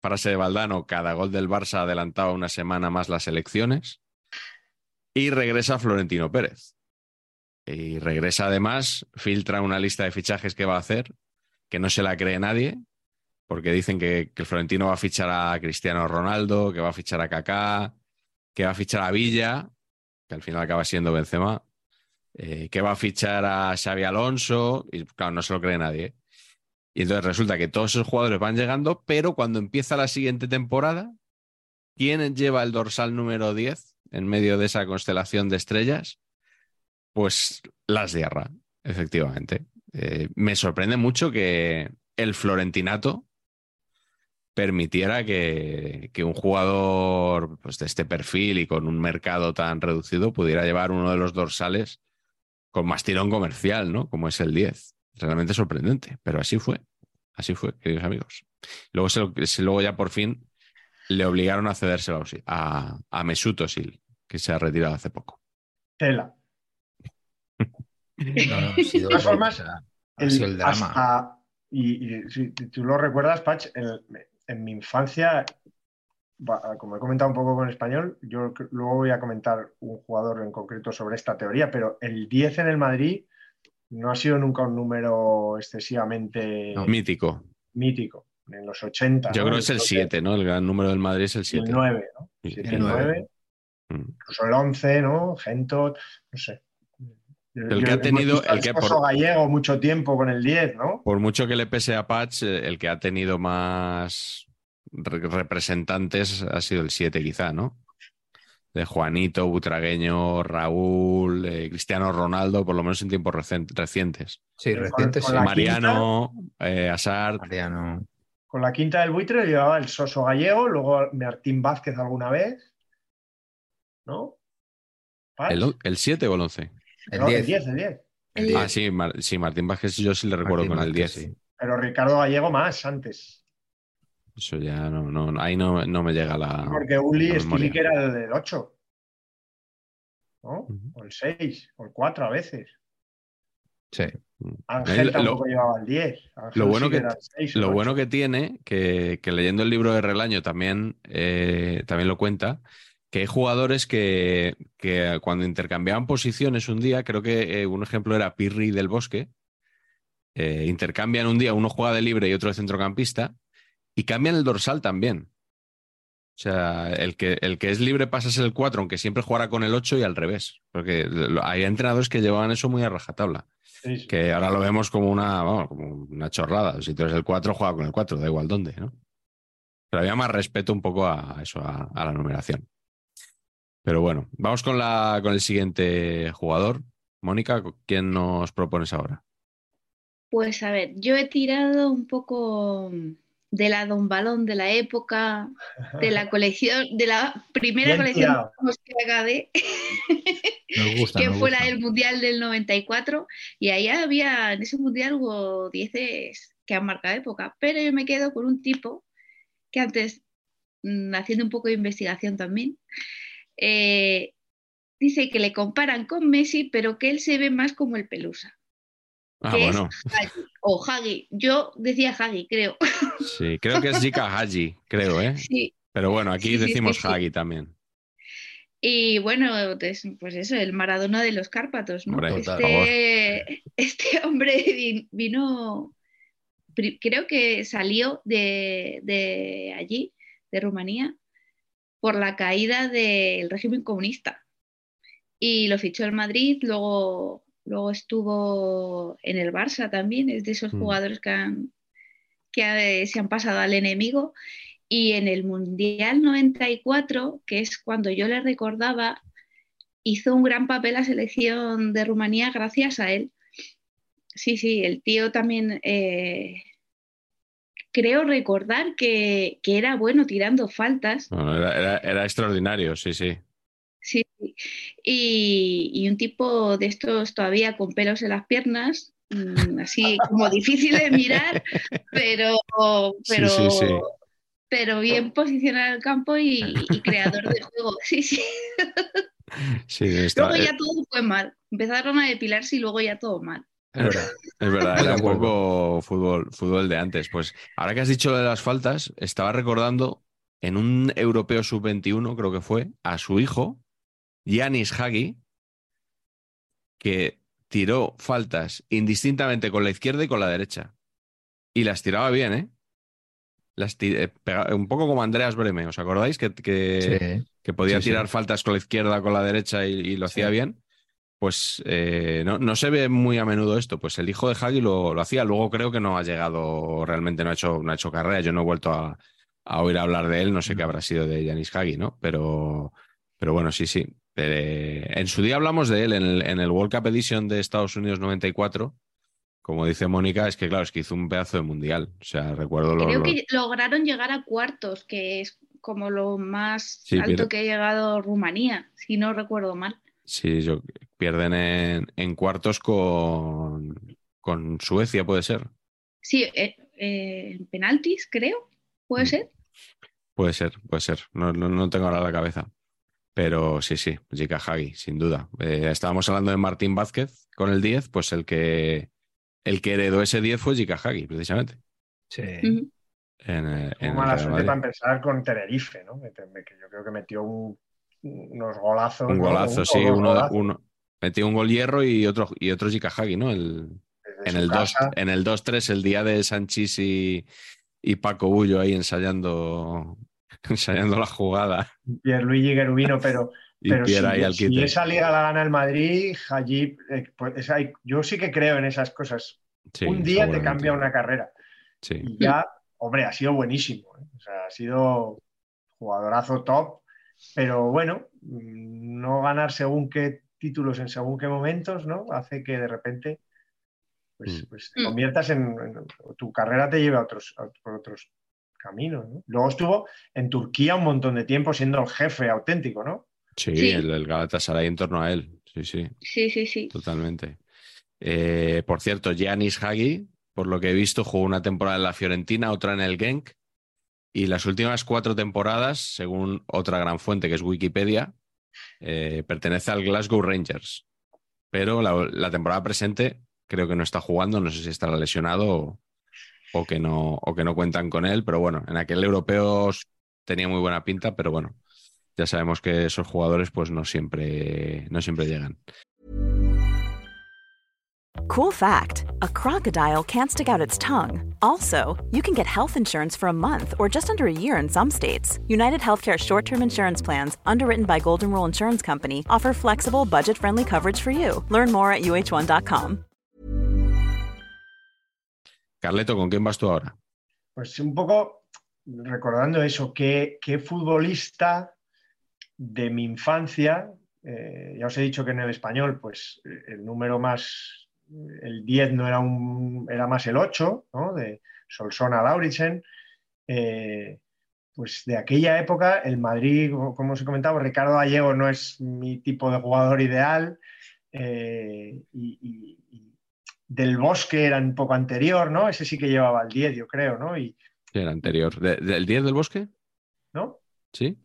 S1: frase de Valdano, cada gol del Barça adelantaba una semana más las elecciones. Y regresa Florentino Pérez. Y regresa además, filtra una lista de fichajes que va a hacer, que no se la cree nadie, porque dicen que, el Florentino va a fichar a Cristiano Ronaldo, que va a fichar a Kaká, que va a fichar a Villa, que al final acaba siendo Benzema, eh, que va a fichar a Xavi Alonso, y claro, no se lo cree nadie. Y entonces resulta que todos esos jugadores van llegando, pero cuando empieza la siguiente temporada, ¿quién lleva el dorsal número 10 en medio de esa constelación de estrellas? Pues las Diarra, efectivamente. Eh, me sorprende mucho que el Florentinato permitiera que, que un jugador pues, de este perfil y con un mercado tan reducido pudiera llevar uno de los dorsales con más tirón comercial, ¿no? Como es el 10. Realmente sorprendente, pero así fue. Así fue, queridos amigos. Luego, se lo- se- luego ya por fin le obligaron a cedérselo a, a Mesut Özil, que se ha retirado hace poco.
S2: Tela.
S4: No, no, ha sido,
S2: De todas formas,
S4: o sea, ha
S2: El-
S4: sido el drama.
S2: hasta- y, y si tú lo recuerdas, Patch, el- en mi infancia, como he comentado un poco con español, yo luego voy a comentar un jugador en concreto sobre esta teoría, pero el 10 en el Madrid no ha sido nunca un número excesivamente
S1: Mítico.
S2: mítico. En los 80.
S1: Yo
S2: ¿no?
S1: creo que es el
S2: Entonces,
S1: 7, ¿no? El gran número del Madrid es el
S2: y
S1: 7.
S2: El 9, ¿no?
S1: Sí,
S2: Siete,
S4: el
S2: el 9,
S1: Mm.
S2: incluso el 11, ¿no? Gento, no sé.
S1: El que ha tenido- el que por-
S2: gallego mucho tiempo con el 10, ¿no?
S1: Por mucho que le pese a Patch, eh, el que ha tenido más re- representantes ha sido el 7, quizá, ¿no? De Juanito, Butragueño, Raúl, eh, Cristiano Ronaldo, por lo menos en tiempos recientes.
S4: Sí,
S2: con-
S4: reciente,
S2: con
S4: sí.
S2: la
S1: Mariano, eh,
S4: Mariano.
S2: Con la quinta del buitre llevaba el Soso Gallego, luego Martín Vázquez alguna vez, ¿no? Patch.
S1: ¿el, el 7 o el 11?
S4: El
S2: No,
S4: 10.
S2: el 10, el 10.
S4: El
S3: El-
S1: Ah,
S4: 10.
S1: sí, Mar- sí, Martín Vázquez yo sí le recuerdo
S4: Martín
S1: con el
S4: Vázquez,
S1: 10.
S4: sí.
S2: Pero Ricardo Gallego más antes.
S1: Eso ya no, no, ahí no, no me llega la.
S2: Porque Uli. Stilic era el del 8. ¿no?
S1: Ujú.
S2: O el 6, o el 4 a veces.
S4: Sí.
S2: Ángel
S1: Lo-
S2: tampoco llevaba el 10. Ángel
S1: lo bueno
S2: sí
S1: que-
S2: era el 6 o
S1: Lo bueno
S2: 8.
S1: que tiene, que, que leyendo el libro de Relaño también, eh, también lo cuenta, que hay jugadores que, que cuando intercambiaban posiciones un día, creo que eh, un ejemplo era Pirri del Bosque, eh, intercambian un día, uno juega de libre y otro de centrocampista, y cambian el dorsal también. O sea, el que, el que es libre pasa a ser el 4, aunque siempre jugará con el 8 y al revés. Porque hay entrenadores que llevaban eso muy a rajatabla
S2: Sí, sí.
S1: que ahora lo vemos como una, vamos, como una chorrada. Si tú eres el 4, juega con el 4, da igual dónde, ¿no? Pero había más respeto un poco a eso, a, a la numeración. Pero bueno, vamos con, la, con el siguiente jugador. Mónica, ¿quién nos propones ahora?
S3: Pues a ver, yo he tirado un poco de la Don Balón de la época, de la colección, de la primera
S2: Bien
S3: colección
S2: tirado.
S3: que acabé,
S4: Nos gusta.
S3: que
S4: nos
S3: fue la del Mundial del 94, y ahí había, en ese Mundial hubo 10 que han marcado época, pero yo me quedo con un tipo que antes, mm, haciendo un poco de investigación también, eh, dice que le comparan con Messi, pero que él se ve más como el Pelusa.
S1: Ah, bueno,
S3: Hagi, o Hagi. Yo decía Hagi, creo.
S1: sí, creo que es Jika Haji, creo, ¿eh?
S3: Sí.
S1: Pero bueno, aquí
S3: Sí,
S1: decimos
S3: sí, sí.
S1: Hagi también.
S3: Y bueno, pues, eso, el Maradona de los Cárpatos, ¿no?
S1: Hombre,
S3: este, este hombre vi- vino, creo que salió de, de allí, de Rumanía, por la caída del régimen comunista. Y lo fichó el Madrid, luego, luego estuvo en el Barça también, es de esos
S1: Mm.
S3: jugadores que, han- que eh, se han pasado al enemigo. Y en el Mundial 94, que es cuando yo le recordaba, hizo un gran papel la selección de Rumanía gracias a él. Sí, sí, el tío también eh, creo recordar que, que era bueno tirando faltas.
S1: No, no, era, era- era extraordinario, sí, sí.
S3: Sí. Y, y un tipo de estos todavía con pelos en las piernas, mm, así como difícil de mirar, pero, pero,
S1: sí, sí.
S3: pero bien posicionado en el campo y, y creador de juego. Sí, sí. Luego ya todo fue mal. Empezaron a depilarse y luego ya todo mal.
S4: Es verdad.
S1: Es era un poco fútbol, fútbol de antes. Pues ahora que has dicho lo de las faltas, estaba recordando en un europeo sub-21, creo que fue, a su hijo Yanis Hagi, que tiró faltas indistintamente con la izquierda y con la derecha. Y las tiraba bien, ¿eh? Las eh, un poco como Andreas Breme, ¿os acordáis? Que, que,
S4: Sí.
S1: que podía
S4: Sí, sí.
S1: tirar faltas con la izquierda, con la derecha y, y lo hacía bien. Pues eh, no, no se ve muy a menudo esto. Pues el hijo de Hagi lo, lo hacía. Luego creo que no ha llegado, realmente no ha hecho, no ha hecho carrera. Yo no he vuelto a, a oír hablar de él. No sé qué habrá sido de Yanis Hagi, ¿no? Pero, pero bueno, sí, sí. Eh, en su día hablamos de él en el, en el World Cup Edition de Estados Unidos 94. Como dice Mónica, es que claro, es que hizo un pedazo de mundial. O sea, recuerdo lo-
S3: Creo que lograron llegar a cuartos, que es como lo más
S1: Sí,
S3: alto
S1: pero-
S3: que ha llegado Rumanía, si no recuerdo mal.
S1: Sí, yo, pierden en, en cuartos con, con Suecia, puede ser.
S3: Sí, eh, eh, en penaltis, creo, puede
S1: Mm.
S3: ser.
S1: Puede ser, puede ser. No, no, no tengo ahora la cabeza. Pero sí, sí, Jika Hagi, sin duda. Eh, estábamos hablando de Martín Vázquez con el 10, pues el que, el que heredó ese 10 fue Jika Hagi, precisamente.
S4: Sí.
S3: Ujú.
S1: En, eh, en
S2: mala suerte
S1: Madrid.
S2: para empezar con Tenerife, ¿no? Que, que yo creo que metió un- unos golazos.
S1: Un
S2: ¿no?
S1: golazo,
S2: o
S1: sí,
S2: dos
S1: uno,
S2: golazos
S1: uno. Metió un gol hierro y otro, y otro Jika Hagi, ¿no? El, en, el 2,
S2: casa.
S1: en el 2-3, el día de Sanchís y, y Paco Bullo ahí ensayando, ensayando la jugada.
S2: Pierluigi Gerubino, pero,
S1: Y
S2: pero si, esa liga la gana el Madrid, allí, eh, pues, yo sí que creo en esas cosas.
S1: Sí,
S2: un día te cambia una carrera
S1: Sí.
S2: y ya, hombre, ha sido buenísimo. ¿eh? O sea, ha sido jugadorazo top, pero bueno, mm, no ganar según qué títulos en según qué momentos, ¿no? Hace que de repente pues,
S1: Mm.
S2: pues te
S3: Mm.
S2: conviertas en, en- tu carrera te lleve a otros, a- por otros caminos. ¿no? Luego estuvo en Turquía un montón de tiempo siendo el jefe auténtico, ¿no?
S1: Sí,
S3: Sí.
S1: El, el Galatasaray en torno a él. Sí, sí,
S3: Sí, sí, sí.
S1: totalmente. Eh, por cierto, Giannis Hagi, por lo que he visto, jugó una temporada en la Fiorentina, otra en el Genk. Y las últimas cuatro temporadas, según otra gran fuente que es Wikipedia, eh, pertenece al Glasgow Rangers. Pero la, temporada presente creo que no está jugando, no sé si estará lesionado o, o que no, o que no cuentan con él. Pero bueno, en aquel europeo tenía muy buena pinta, pero bueno, ya sabemos que esos jugadores pues no siempre, no siempre llegan.
S6: Cool fact a crocodile can't stick out its tongue. Also, you can get health insurance for a month or just under a year in some states. United Healthcare short term insurance plans, underwritten by Golden Rule Insurance Company, offer flexible, budget friendly coverage for you. Learn more at uh1.com.
S1: Carleto, ¿con quién vas tú ahora?
S2: Pues un poco recordando eso, ¿qué, qué futbolista de mi infancia, eh, ya os he dicho que en el español, pues eh, el número más, el 10 no era un, era más el 8, ¿no? De Solsona Lauritsen. Eh, pues de aquella época, el Madrid, como os he comentado, Ricardo Gallego no es mi tipo de jugador ideal. eh, y, y- y del Bosque era un poco anterior, ¿no? Ese sí que llevaba el 10, yo creo, ¿no? Y,
S1: El anterior. ¿De- ¿Del 10 del bosque?
S2: ¿no?
S1: Sí.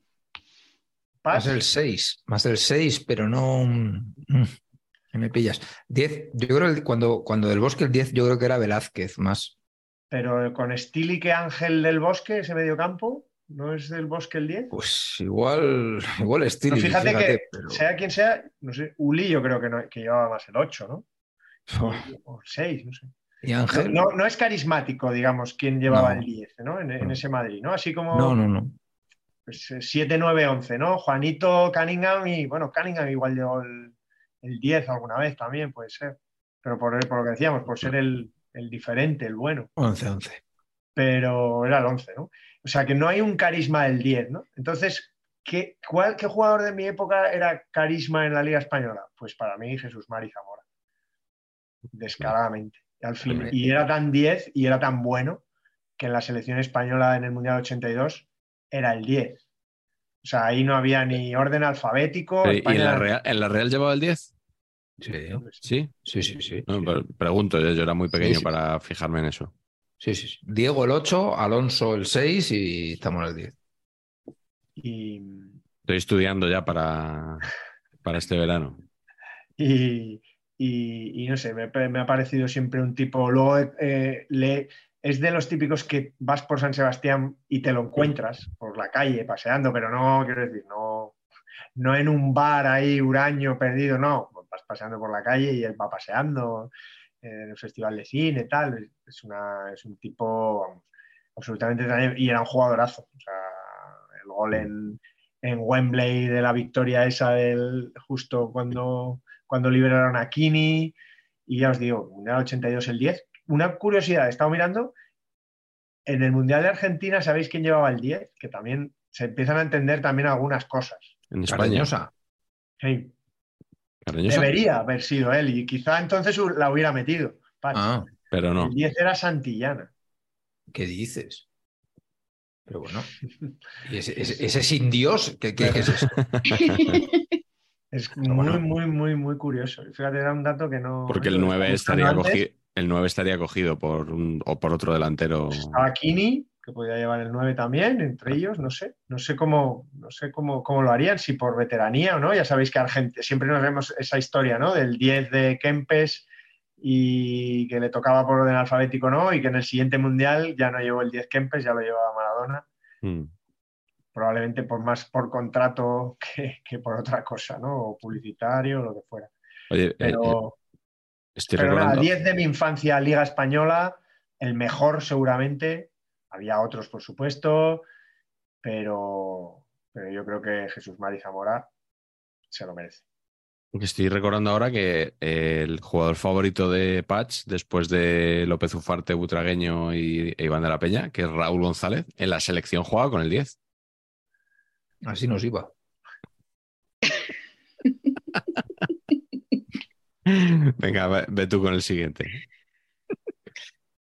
S2: Paz,
S4: Más del 6, más del 6, pero no. Me pillas. 10, yo creo que cuando, cuando del bosque el 10, yo creo que era Velázquez más.
S2: pero con Stili que Ángel del Bosque, ese mediocampo, ¿no es del Bosque el 10?
S4: Pues igual, igual estilo.
S2: Pero fíjate, que,
S4: pero...
S2: sea quien sea, no sé, Uli yo creo que, no- que llevaba más el 8, ¿no?
S4: Uf,
S2: O el 6, no sé.
S4: Y Ángel.
S2: no- no es carismático, digamos, quien llevaba
S4: No.
S2: el 10, ¿no? En, en ese Madrid, ¿no? Así como
S4: no, no, no.
S2: pues, eh, 7, 9, 11, ¿no? Juanito Cunningham y, bueno, Cunningham igual llevó el, el 10 alguna vez también, puede ser. Pero por, por lo que decíamos, por ser el, el diferente, el bueno.
S4: 11, 11.
S2: pero era el 11, ¿no? O sea que no hay un carisma del 10, ¿no? Entonces, ¿qué, cuál, ¿qué jugador de mi época era carisma en la Liga Española? Pues para mí Jesús Mari Zamora. Descaradamente. Y, al fin, y era tan 10 y era tan bueno que en la selección española en el Mundial 82 era el 10. O sea, ahí no había ni orden alfabético.
S1: ¿Y en la, Real, en la Real llevaba el 10?
S4: Sí,
S1: Sí.
S4: sí, sí. Sí,
S1: No, pero pregunto, yo, yo era muy pequeño
S4: Sí, sí.
S1: para fijarme en eso.
S4: sí, sí, sí. Diego el 8, Alonso el 6 y estamos en el 10.
S2: y,
S1: Estoy estudiando ya para, para este verano.
S2: y, y- y no sé, me, me ha parecido siempre un tipo. Luego eh, le, es de los típicos que vas por San Sebastián y te lo encuentras por la calle paseando, pero no, quiero decir, no, no en un bar ahí huraño perdido, no, vas paseando por la calle y él va paseando en el festival de cine, tal, es, una, es un tipo absolutamente y era un jugadorazo, o sea, el gol en, en Wembley de la victoria esa del justo cuando, cuando liberaron a Kini y ya os digo, Mundial 82 el 10. Una curiosidad, he estado mirando, en el Mundial de Argentina, ¿sabéis quién llevaba el 10? Que también se empiezan a entender también algunas cosas.
S1: En España.
S2: Sí. Debería haber sido él y quizá entonces la hubiera metido.
S1: Ah, pero no.
S2: El 10 era Santillana.
S4: ¿Qué dices? Pero bueno, ¿y ese, sin Dios? ¿Qué, es eso?
S2: es muy, muy, muy, muy curioso. Fíjate, era un dato que no.
S1: Porque el 9 estaría cogido. El 9 estaría cogido por un, o por otro delantero.
S2: Estaba Kini, que podía llevar el 9 también, entre ellos, no sé, no sé cómo, no sé cómo, cómo lo harían, si por veteranía o no. Ya sabéis que Argentina, siempre nos vemos esa historia, ¿no? Del 10 de Kempes y que le tocaba por orden alfabético no, y que en el siguiente mundial ya no llevó el 10 Kempes, ya lo llevaba Maradona. Hmm. Probablemente por más por contrato que, por otra cosa, ¿no? O publicitario, o lo que fuera.
S1: Oye, eh, pero,
S2: eh, pero nada, 10 de mi infancia, Liga Española, el mejor seguramente. Había otros, por supuesto, pero, pero yo creo que Jesús Mari Zamora se lo merece.
S1: Estoy recordando ahora que el jugador favorito de Patch, después de López Ufarte, Butragueño y e Iván de la Peña, que es Raúl González, en la selección jugaba con el 10.
S4: Así nos iba.
S1: Venga, ve, tú con el siguiente.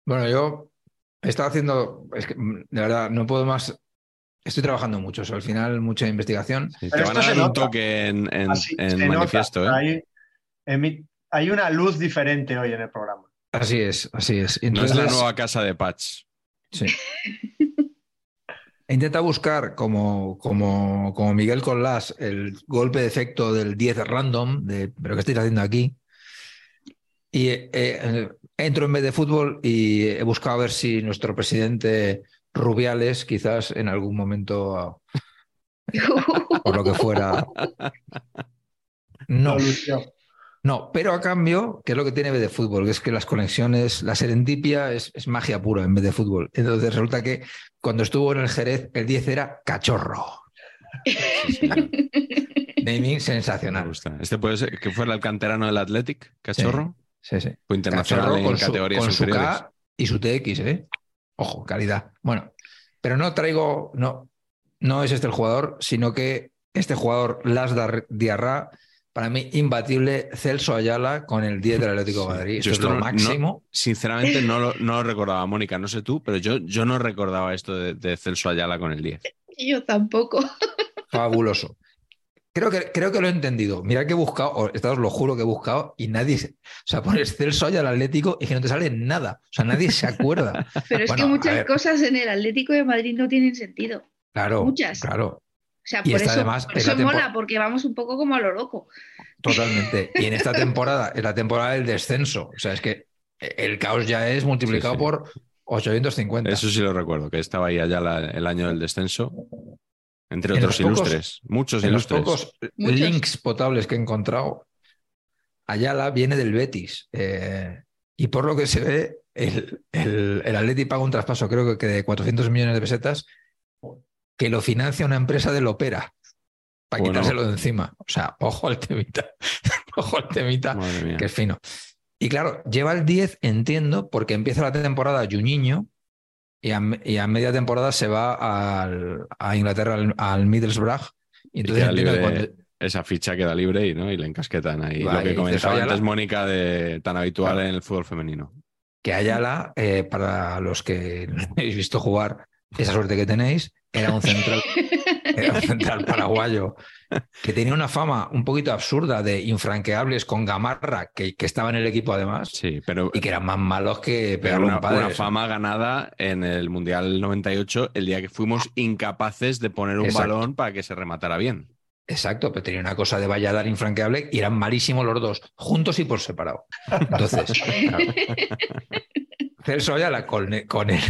S4: Bueno, yo estado haciendo, es que de verdad no puedo más Estoy trabajando mucho, al final mucha investigación.
S1: te van a dar un toque en, en, manifiesto. ¿eh?
S2: Hay, una luz diferente hoy en el programa.
S4: Así es, así es.
S1: no es la nueva casa de Patch.
S4: Sí. Intenta buscar, como, como, como Miguel Colás, el golpe de efecto del 10 random, de, pero ¿qué estáis haciendo aquí? Y eh, eh, entro en vez de fútbol y he buscado a ver si nuestro presidente Rubiales quizás en algún momento, por lo que fuera. No. No, pero a cambio, ¿qué es lo que tiene de fútbol? Que es que las conexiones, la serendipia es, magia pura en vez de fútbol. Entonces resulta que cuando estuvo en el Jerez, el 10 era cachorro. Naming sensacional.
S1: Este puede ser que fuera el canterano del Athletic, cachorro.
S4: Sí, sí.
S1: Fue internacional en categorías superiores.
S4: y su TX, ¿eh? Ojo, calidad. Bueno, pero no traigo, no, no es este el jugador, sino que este jugador, Lasdar Diarra, para mí imbatible, Celso Ayala con el 10 del Atlético de Madrid. Esto, es lo máximo.
S1: sinceramente no lo, no recordaba, Mónica, no sé tú, pero yo, yo no recordaba esto de, de Celso Ayala con el 10.
S3: Yo tampoco.
S4: Fabuloso. Creo que, creo que lo he entendido. Mira que he buscado, os lo juro que he buscado y nadie. O sea, pones Celso al Atlético y que no te sale nada. O sea, nadie se acuerda.
S3: Pero es que muchas cosas en el Atlético de Madrid no tienen sentido.
S4: Claro.
S3: Muchas.
S4: Claro.
S3: O sea, por eso, mola, porque vamos un poco como a lo loco.
S4: Totalmente. Y en esta temporada, en la temporada del descenso, o sea, es que el caos ya es multiplicado por 850.
S1: Eso sí lo recuerdo, que estaba ahí allá el año del descenso. Entre otros ilustres, muchos ilustres.
S4: Los pocos links potables que he encontrado, Ayala viene del Betis. Eh, y por lo que se ve, el, el, Atleti paga un traspaso, creo que de 400 millones de pesetas, que lo financia una empresa del Opera para quitárselo de encima. O sea, ojo al temita. ojo al temita, que es fino. Y claro, lleva el 10, entiendo, porque empieza la temporada Juninho, y a, media temporada se va a Inglaterra, al, Middlesbrough. Y entonces
S1: esa ficha queda libre y, ¿no? y le encasquetan ahí. lo que comentaba antes Mónica de tan habitual en el fútbol femenino.
S4: Que Ayala, eh, para los que no habéis visto jugar, esa suerte que tenéis, era un central, era un central paraguayo que tenía una fama un poquito absurda de infranqueables con Gamarra, que, que estaba en el equipo además,
S1: sí, pero,
S4: y que eran más malos que
S1: pegarle una, un padre. Una fama ganada en el Mundial 98, el día que fuimos incapaces de poner un balón para que se rematara bien.
S4: Exacto, pero tenía una cosa de Valladar infranqueable y eran malísimos los dos, juntos y por separado. Entonces, Celso Ayala con, con, el,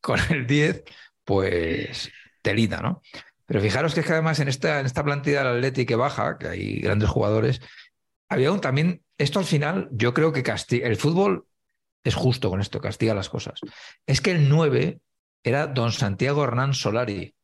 S4: con el 10, pues telita, ¿no? Pero fijaros que es que además en esta, en esta plantilla del Atleti que baja, que hay grandes jugadores, había un también, esto al final, yo creo que castiga, el fútbol es justo con esto, castiga las cosas. Es que el 9 era don Santiago Hernán Solari.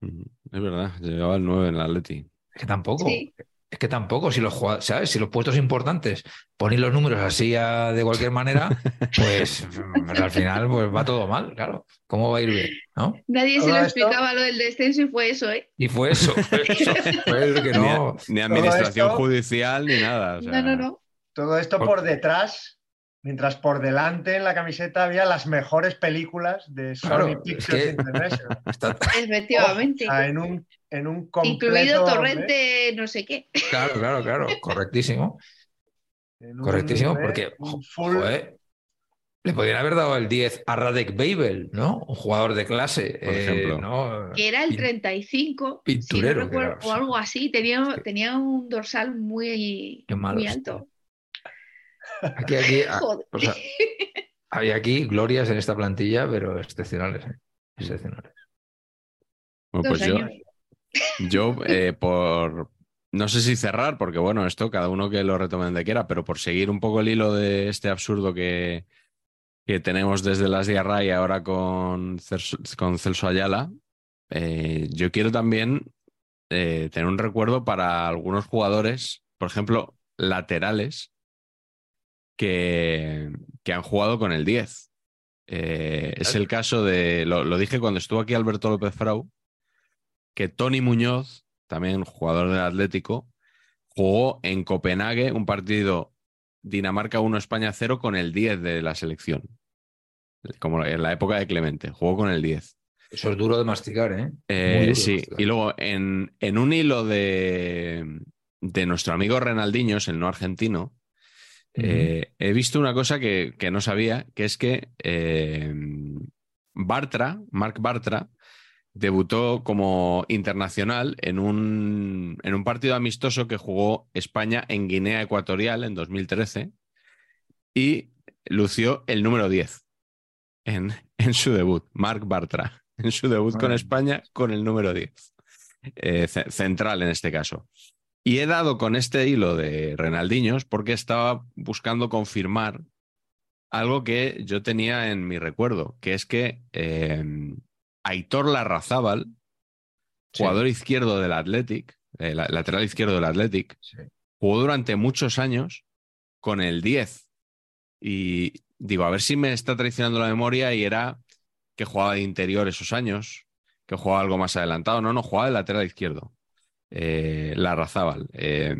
S1: Mm, Es verdad, llevaba el 9 en el Atleti.
S4: Es que tampoco.
S3: Sí.
S4: Es que tampoco, si los ¿sabes? Si los puestos importantes ponéis los números así a- de cualquier manera, pues mm, al final pues va todo mal, claro. ¿Cómo va a ir bien? ¿No?
S3: Nadie se lo
S2: esto-
S3: explicaba lo del descenso y fue eso, ¿eh?
S4: Y fue eso. fue eso, fue el que
S1: Ni,
S4: no.
S1: ni administración
S2: esto-
S1: judicial ni nada. o sea,
S3: No, no, no.
S2: Todo esto
S1: Por-
S2: detrás, mientras por delante en la camiseta había las mejores películas de Sony
S4: Claro, es
S2: Pictures
S4: que-
S2: International.
S4: Está-
S3: Efectivamente.
S2: O sea, en un, en un completo...
S3: Incluido
S2: ¿eh?
S3: Torrente, no sé qué.
S4: Claro, claro, claro. Correctísimo.
S2: Un,
S4: Correctísimo,
S2: ¿eh?
S4: porque
S2: un full-
S4: joder, le podrían haber dado el 10 a Radek Babel, ¿no? Un jugador de clase.
S1: Por
S4: eh,
S1: ejemplo.
S4: ¿no?
S3: Que era el
S4: Pin-
S3: 35,
S4: pinturero
S3: si no recuerdo,
S4: era,
S3: o
S4: sí.
S3: algo así. Tenía, tenía un dorsal muy,
S4: Qué malo
S3: muy alto.
S4: Aquí, aquí, ah,
S3: Joder.
S4: o sea, hay aquí glorias en esta plantilla, pero excepcionales. ¿eh? Excepcionales.
S1: Bueno,
S3: Dos
S1: pues yo,
S3: años.
S1: Yo eh, por, no sé si cerrar, porque bueno, esto cada uno que lo retome donde quiera, pero por seguir un poco el hilo de este absurdo que, que tenemos desde las Diarra y ahora con, Celso- con Celso Ayala, eh, yo quiero también eh, tener un recuerdo para algunos jugadores, por ejemplo, laterales, que, que han jugado con el 10. Eh, es el caso de, lo, lo dije cuando estuvo aquí Alberto López Frau, que Tony Muñoz, también jugador del Atlético, jugó en Copenhague un partido Dinamarca 1, España 0 con el 10 de la selección. Como en la época de Clemente, jugó con el 10.
S4: Eso es duro de masticar, ¿eh?
S1: Eh, sí,
S4: masticar.
S1: y luego en, en un hilo de, de nuestro amigo Renaldiños, el no argentino, eh, he visto una cosa que, que no sabía, que es que eh, Bartra, Marc Bartra, debutó como internacional en un, en un partido amistoso que jugó España en Guinea Ecuatorial en 2013 y lució el número 10 en, en su debut, Marc Bartra, en su debut con. España con el número 10, eh, ce- central en este caso. Y he dado con este hilo de Renaldiños porque estaba buscando confirmar algo que yo tenía en mi recuerdo, que es que eh, Aitor Larrazábal,
S4: Sí.
S1: jugador izquierdo del Athletic, eh, la- lateral izquierdo del Athletic,
S4: Sí.
S1: jugó durante muchos años con el 10. Y digo, a ver si me está traicionando la memoria y era que jugaba de interior esos años, que jugaba algo más adelantado. No, no, jugaba de lateral izquierdo. Eh, Larrazábal. Eh,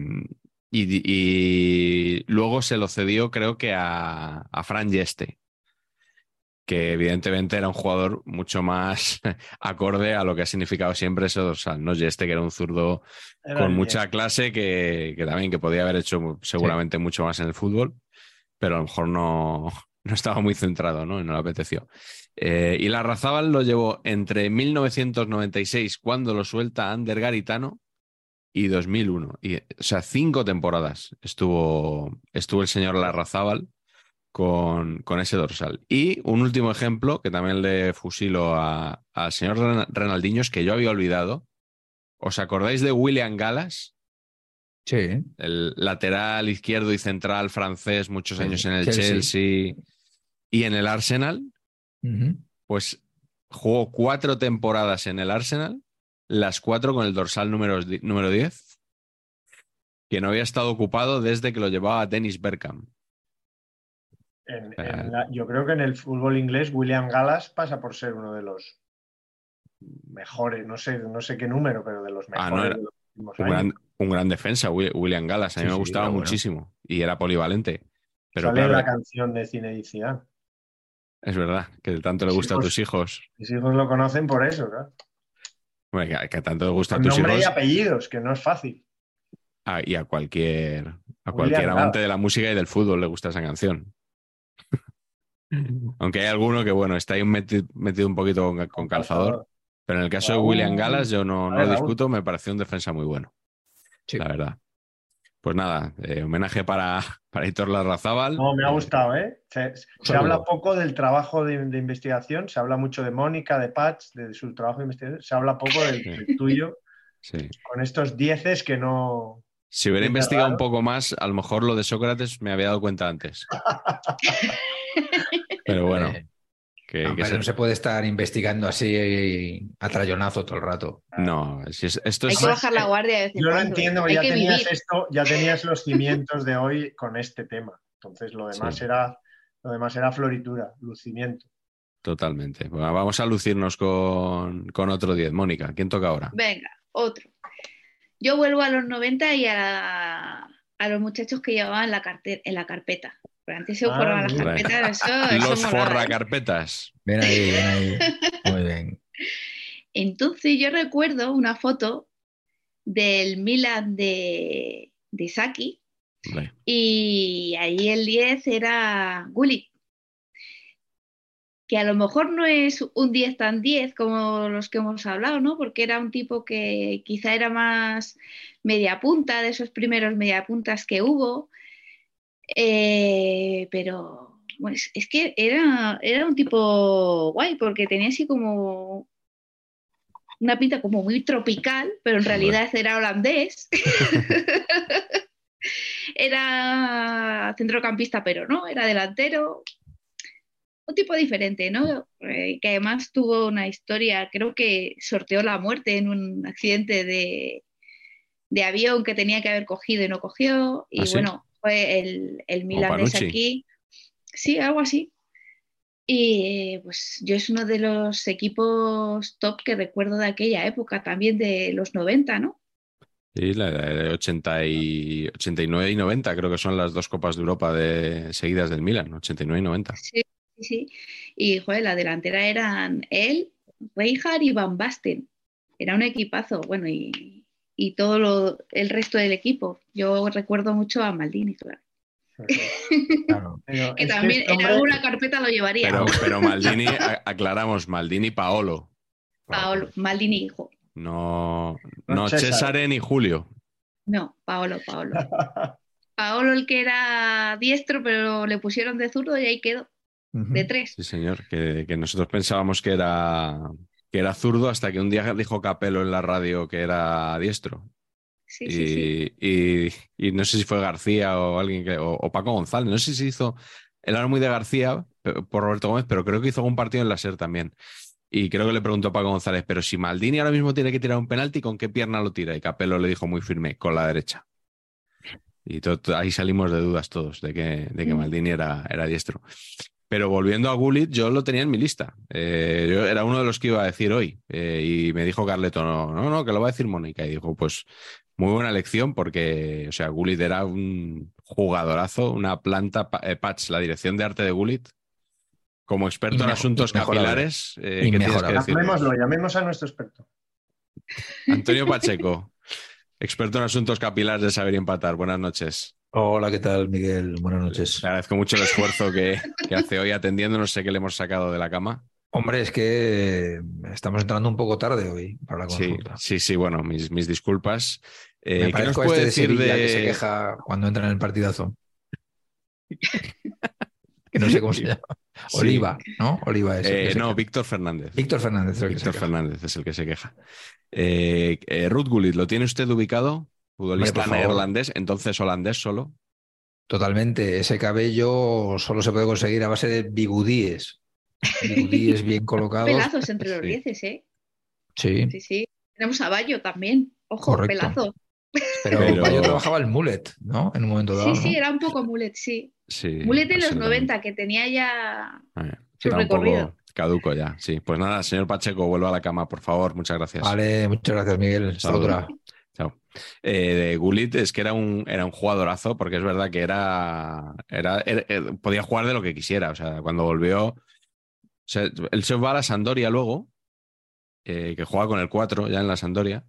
S1: y, y luego se lo cedió, creo que a, a Fran Yeste, que evidentemente era un jugador mucho más acorde a lo que ha significado siempre ese dorsal, ¿no? Yeste, que era un zurdo
S2: Era
S1: con mucha
S2: 10.
S1: clase que, que también que podía haber hecho seguramente mucho más en el fútbol, pero a lo mejor no, no estaba muy centrado, ¿no? Y no le apeteció. Eh, y la Razábal lo llevó entre 1996, cuando lo suelta Ander Garitano, y 2001. Y, o sea, cinco temporadas estuvo, estuvo el señor Larrazábal con, con ese dorsal. Y un último ejemplo, que también le fusilo a- al señor Ren- Renaldiños, que yo había olvidado. ¿Os acordáis de William Gallas?
S4: Sí.
S1: El lateral izquierdo y central francés, muchos años en el
S4: Chelsea.
S1: Chelsea. y en el Arsenal. Pues jugó cuatro temporadas en el Arsenal, las cuatro con el dorsal número, número 10, que no había estado ocupado desde que lo llevaba Dennis Bergkamp.
S2: En- en la- yo creo que en el fútbol inglés William Gallas pasa por ser uno de los mejores, no sé, no sé qué número, pero de los
S1: Ah,
S2: mejores
S1: no, era
S2: de los últimos
S1: Un
S2: años.
S1: gran, un gran defensa, Wi- William Gallas. A mí
S4: Sí,
S1: me
S4: sí,
S1: gustaba
S4: bueno.
S1: muchísimo y era polivalente. Pero
S2: Sale
S1: claro,
S2: la canción de Cine
S1: es verdad que tanto le gusta a tus hijos.
S2: Mis hijos lo conocen por eso, claro.
S1: Bueno, que, que tanto le gusta a tus
S2: nombre y
S1: hijos
S2: apellidos, que no es fácil.
S1: a- y a cualquier, a
S2: William
S1: cualquier amante
S2: Gallas.
S1: de la música y del fútbol le gusta esa canción. Aunque hay alguno que, bueno, está ahí meti- metido un poquito con, con calzador. Pero en el caso de. William Gallas, yo no, no lo discuto, me pareció un defensa muy bueno,
S4: Sí.
S1: la verdad. Pues nada, eh, homenaje para, para Hitor Larrazábal.
S2: No, me ha gustado, ¿eh? Se, habla poco del trabajo de, de investigación, se habla mucho de Mónica, de Patch, de su trabajo de investigación, se habla poco del,
S1: Sí.
S2: del tuyo,
S1: Sí.
S2: con estos dieces que no...
S1: Si hubiera
S2: ¿Es
S1: investigado un poco más, a lo mejor lo de Sócrates me había dado cuenta antes. Pero bueno,
S4: Eh,
S1: que,
S4: no,
S1: que
S4: pero
S1: se-
S4: no se puede estar investigando así a trayonazo todo el rato.
S1: no, si es- esto
S3: Hay
S1: es
S3: que bajar la guardia de vez en
S2: Yo lo
S3: cuando.
S2: entiendo,
S3: Hay
S2: ya tenías
S3: vivir.
S2: esto, ya tenías los cimientos de hoy con este tema. Entonces lo demás
S1: Sí.
S2: era lo demás era floritura, lucimiento.
S1: totalmente. Bueno, vamos a lucirnos con, con otro 10. Mónica, ¿quién toca ahora?
S3: Venga, otro. Yo vuelvo a los 90 y a, a los muchachos que llevaban la en la carpeta. Pero antes se
S2: Ah,
S3: forraban las carpetas, eso, eso
S1: Los
S3: molaba,
S1: forra
S3: ¿eh?
S1: carpetas.
S4: Ven ahí, ven ahí. Muy bien.
S3: Entonces yo recuerdo una foto del Milan de, de Saki
S1: Hombre,
S3: y ahí el 10 era Gullit. Que a lo mejor no es un 10 tan 10 como los que hemos hablado, ¿no? Porque era un tipo que quizá era más media punta, de esos primeros media puntas que hubo. Eh, pero pues, es que era, era un tipo guay, porque tenía así como una pinta como muy tropical, pero en realidad era holandés. era centrocampista, pero no, era delantero. Un tipo diferente, ¿no? Eh, que además tuvo una historia, creo que sorteó la muerte en un accidente de, de avión que tenía que haber cogido y no cogió. Y
S1: ¿Ah, sí?
S3: bueno, fue el, el milanés aquí. Sí, algo así. Y pues yo es uno de los equipos top que recuerdo de aquella época, también de los 90, ¿no?
S1: Sí, la de 80 y 89 y 90 creo que son las dos Copas de Europa de, seguidas del Milan, 89 y 90.
S3: Sí, sí. Y joder, la delantera eran él, Rijkaard y Van Basten. Era un equipazo, bueno, y, y todo lo, el resto del equipo. Yo recuerdo mucho a Maldini, claro. Que también
S2: este
S3: en alguna carpeta lo llevaría.
S1: Pero, pero Maldini, aclaramos, Maldini Paolo.
S3: Paolo, Maldini hijo.
S1: No,
S2: No
S1: no
S2: César.
S1: Cesare ni Julio.
S3: No, Paolo, Paolo. Paolo el que era diestro, pero le pusieron de zurdo y ahí quedó, de tres.
S1: Sí, señor, que, que nosotros pensábamos que era, que era zurdo hasta que un día dijo Capelo en la radio que era diestro.
S3: Sí, sí, sí.
S1: y, no sé si fue García o alguien que, o, o Paco González, no sé si hizo, él era muy de García pe- por Roberto Gómez, pero creo que hizo algún partido en la SER también. Y creo que le preguntó a Paco González, pero si Maldini ahora mismo tiene que tirar un penalti, ¿con qué pierna lo tira? Y Capello le dijo muy firme, con la derecha. Y ahí salimos de dudas todos de que, de que
S3: Mm.
S1: Maldini era, era diestro. Pero volviendo a Gullit, yo lo tenía en mi lista. Eh, yo era uno de los que iba a decir hoy. Eh, y me dijo Carleto, no, no, no, que lo va a decir Mónica. Y dijo, pues muy buena elección porque, o sea, Gullit era un jugadorazo, una planta, eh, Patch, la dirección de arte de Gullit. Como experto en asuntos capilares, eh, ¿qué tienes que
S4: Inmejorable.
S1: decir?
S2: Llamémoslo, llamemos a nuestro experto.
S1: Antonio Pacheco, experto en asuntos capilares de saber y empatar. Buenas noches.
S4: Hola, ¿qué tal, Miguel? Buenas noches.
S1: Le agradezco mucho el esfuerzo que, que hace hoy atendiendo. No sé qué le hemos sacado de la cama.
S4: Hombre, es que estamos entrando un poco tarde hoy para la consulta.
S1: sí, sí, bueno, mis, mis disculpas. Eh,
S4: Me
S1: ¿Qué nos puede
S4: este de
S1: decir
S4: Sevilla
S1: de...
S4: que se queja cuando entra en el partidazo. que no sé cómo se llama.
S1: Sí.
S4: Oliva, ¿no? Oliva es. el
S1: Eh,
S4: que
S1: no,
S4: queja.
S1: Víctor Fernández.
S4: Víctor Fernández es el que
S1: Víctor
S4: se.
S1: Fernández es el que se queja. Eh, eh, Ruth Gullit, ¿lo tiene usted ubicado? Futbolista
S4: Hombre,
S1: neerlandés, entonces holandés solo.
S4: Totalmente. Ese cabello solo se puede conseguir a base de bigudíes. Bigudíes bien colocados.
S3: Pelazos entre los
S1: Sí.
S3: dieces, ¿eh?
S4: Sí,
S3: Sí, sí. Tenemos a Bayo también. Ojo,
S4: Correcto.
S3: pelazo.
S4: pero,
S1: Pero-
S4: yo trabajaba el mullet, ¿no? En un momento dado.
S3: Sí, sí,
S4: ¿no?
S3: era un poco mulet, sí.
S1: Sí.
S3: Mulet en los
S1: absolutamente.
S3: 90, que tenía ya
S1: Eh,
S3: su
S1: Era un
S3: recorrido.
S1: poco caduco ya, sí. Pues nada, señor Pacheco, vuelva a la cama, por favor. Muchas gracias.
S4: Vale, muchas gracias, Miguel. Hasta
S1: Saludos.
S4: otra.
S1: Chao. Eh, de Gullit es que era un, era un jugadorazo, porque es verdad que era, era, era- podía jugar de lo que quisiera. O sea, cuando volvió. o él se va a la Sandoria luego, eh, que jugaba con el 4 ya en la Sandoria,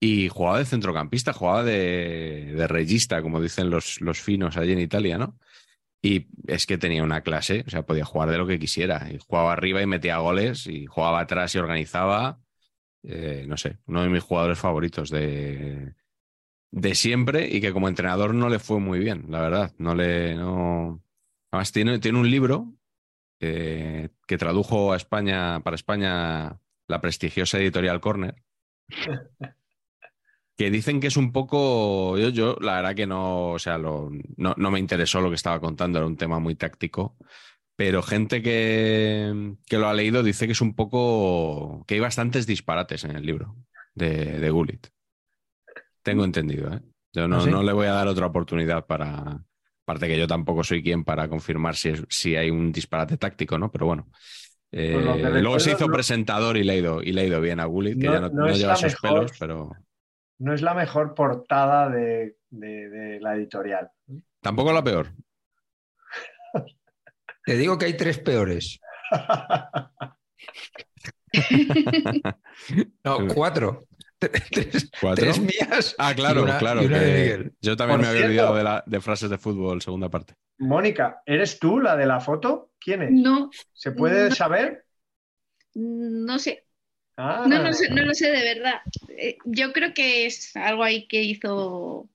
S1: y jugaba de centrocampista, jugaba de, de regista, como dicen los, los finos allí en Italia, ¿no? Y es que tenía una clase, o sea, podía jugar de lo que quisiera. Y jugaba arriba y metía goles, y jugaba atrás y organizaba. Eh, no sé, uno de mis jugadores favoritos de, de siempre y que como entrenador no le fue muy bien, la verdad. No le. No... Además, tiene, tiene un libro eh, que tradujo a España, para España, la prestigiosa editorial Corner. que dicen que es un poco. Yo, yo la verdad que no, o sea, no, no, me interesó lo que estaba contando, era un tema muy táctico. Pero gente que, que, lo ha leído dice que es un poco. que hay bastantes disparates en el libro de, de Gullit. Tengo entendido, ¿eh? Yo no, ¿Ah, no le voy a dar otra oportunidad para. Aparte que yo tampoco soy quien para confirmar si, si hay un disparate táctico, ¿no? Pero bueno. Eh, luego se hizo presentador y le, ido, y le bien a Gullit, que ya no, lleva sus pelos, pero
S2: no es la mejor portada de, la editorial.
S1: Tampoco la peor.
S4: Te digo que hay tres peores. no, cuatro. Tres, ¿Cuatro? mías.
S1: Ah, claro, claro. yo también me había olvidado de, frases de fútbol, segunda parte.
S2: Mónica, ¿eres tú la de la foto? ¿Quién es?
S3: No.
S2: ¿Se puede saber?
S3: No sé. No, no, sé, no lo sé de verdad. Eh, yo creo que es algo ahí que hizo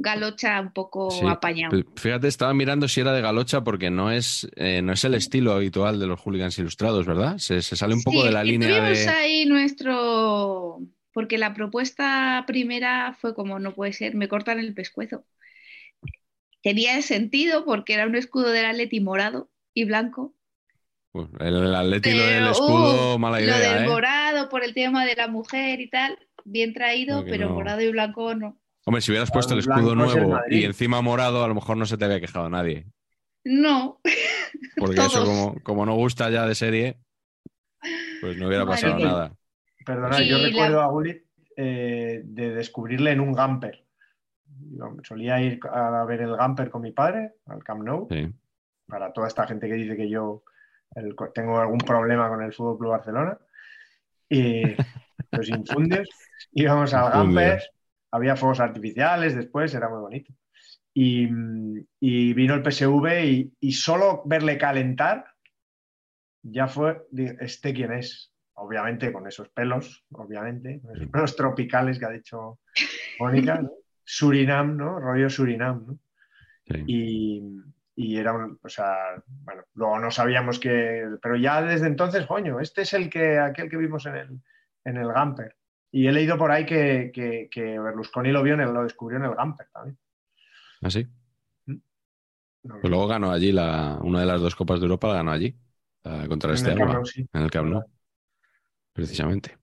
S3: Galocha un poco apañado.
S1: Pues fíjate, estaba mirando si era de Galocha porque no es, eh, no es el estilo habitual de los hooligans ilustrados, ¿verdad? Se, sale un poco de la línea
S3: tuvimos ahí nuestro... Porque la propuesta primera fue como, no puede ser, me cortan el pescuezo. Tenía sentido porque era un escudo del Atleti morado y blanco
S1: el Atleti lo del escudo, mala idea.
S3: Lo del
S1: ¿eh?
S3: morado por el tema de la mujer y tal, bien traído, pero morado y blanco no.
S1: Hombre, si hubieras puesto el escudo nuevo y encima morado, a lo mejor no se te había quejado nadie.
S3: No.
S1: Porque eso, como, no gusta ya de serie, pues no hubiera pasado nada.
S2: Perdona, yo recuerdo a Gullit eh, de descubrirle en un gamper. solía ir a ver el gamper con mi padre, al Camp Nou. Para toda esta gente que dice que yo tengo algún problema con el Fútbol Club Barcelona. Y los infundios, íbamos al Gampers, había fuegos artificiales después, era muy bonito. Y, vino el PSV y, solo verle calentar ya fue, este quién es, obviamente con esos pelos, obviamente, con esos pelos tropicales que ha dicho Mónica, Surinam, ¿no? Rollo Surinam, ¿no? Y, y era un, o sea, bueno, luego no sabíamos que, pero ya desde entonces, coño, este es el que, aquel que vimos en el, en el Gamper. Y he leído por ahí que, que, Berlusconi lo vio en el, lo descubrió en el Gamper también.
S1: ¿Ah, sí? ¿Mm? Pues luego ganó allí la, una de las dos Copas de Europa, la ganó allí, contra este Alba, en el Camp Nou, precisamente.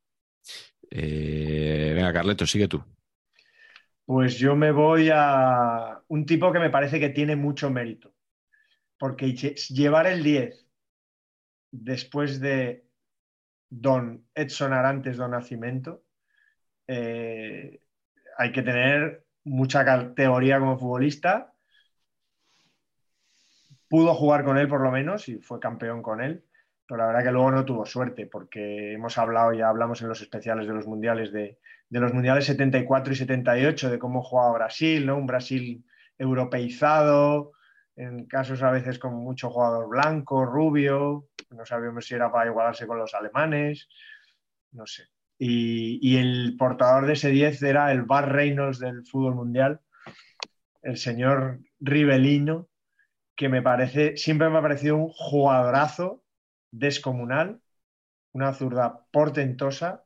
S1: Eh, venga, Carleto, sigue tú.
S2: Pues yo me voy a un tipo que me parece que tiene mucho mérito porque llevar el 10 después de Don Edson Arantes Don Nacimiento, eh, hay que tener mucha categoría como futbolista. Pudo jugar con él por lo menos y fue campeón con él, pero la verdad que luego no tuvo suerte porque hemos hablado, ya hablamos en los especiales de los mundiales, de, de los mundiales 74 y 78, de cómo jugaba Brasil, ¿no? Un Brasil europeizado, en casos a veces con mucho jugador blanco, rubio, no sabíamos si era para igualarse con los alemanes, no sé. Y, el portador de ese 10 era el Bar Reynolds del fútbol mundial, el señor Rivelino, que me parece, siempre me ha parecido un jugadorazo descomunal, una zurda portentosa,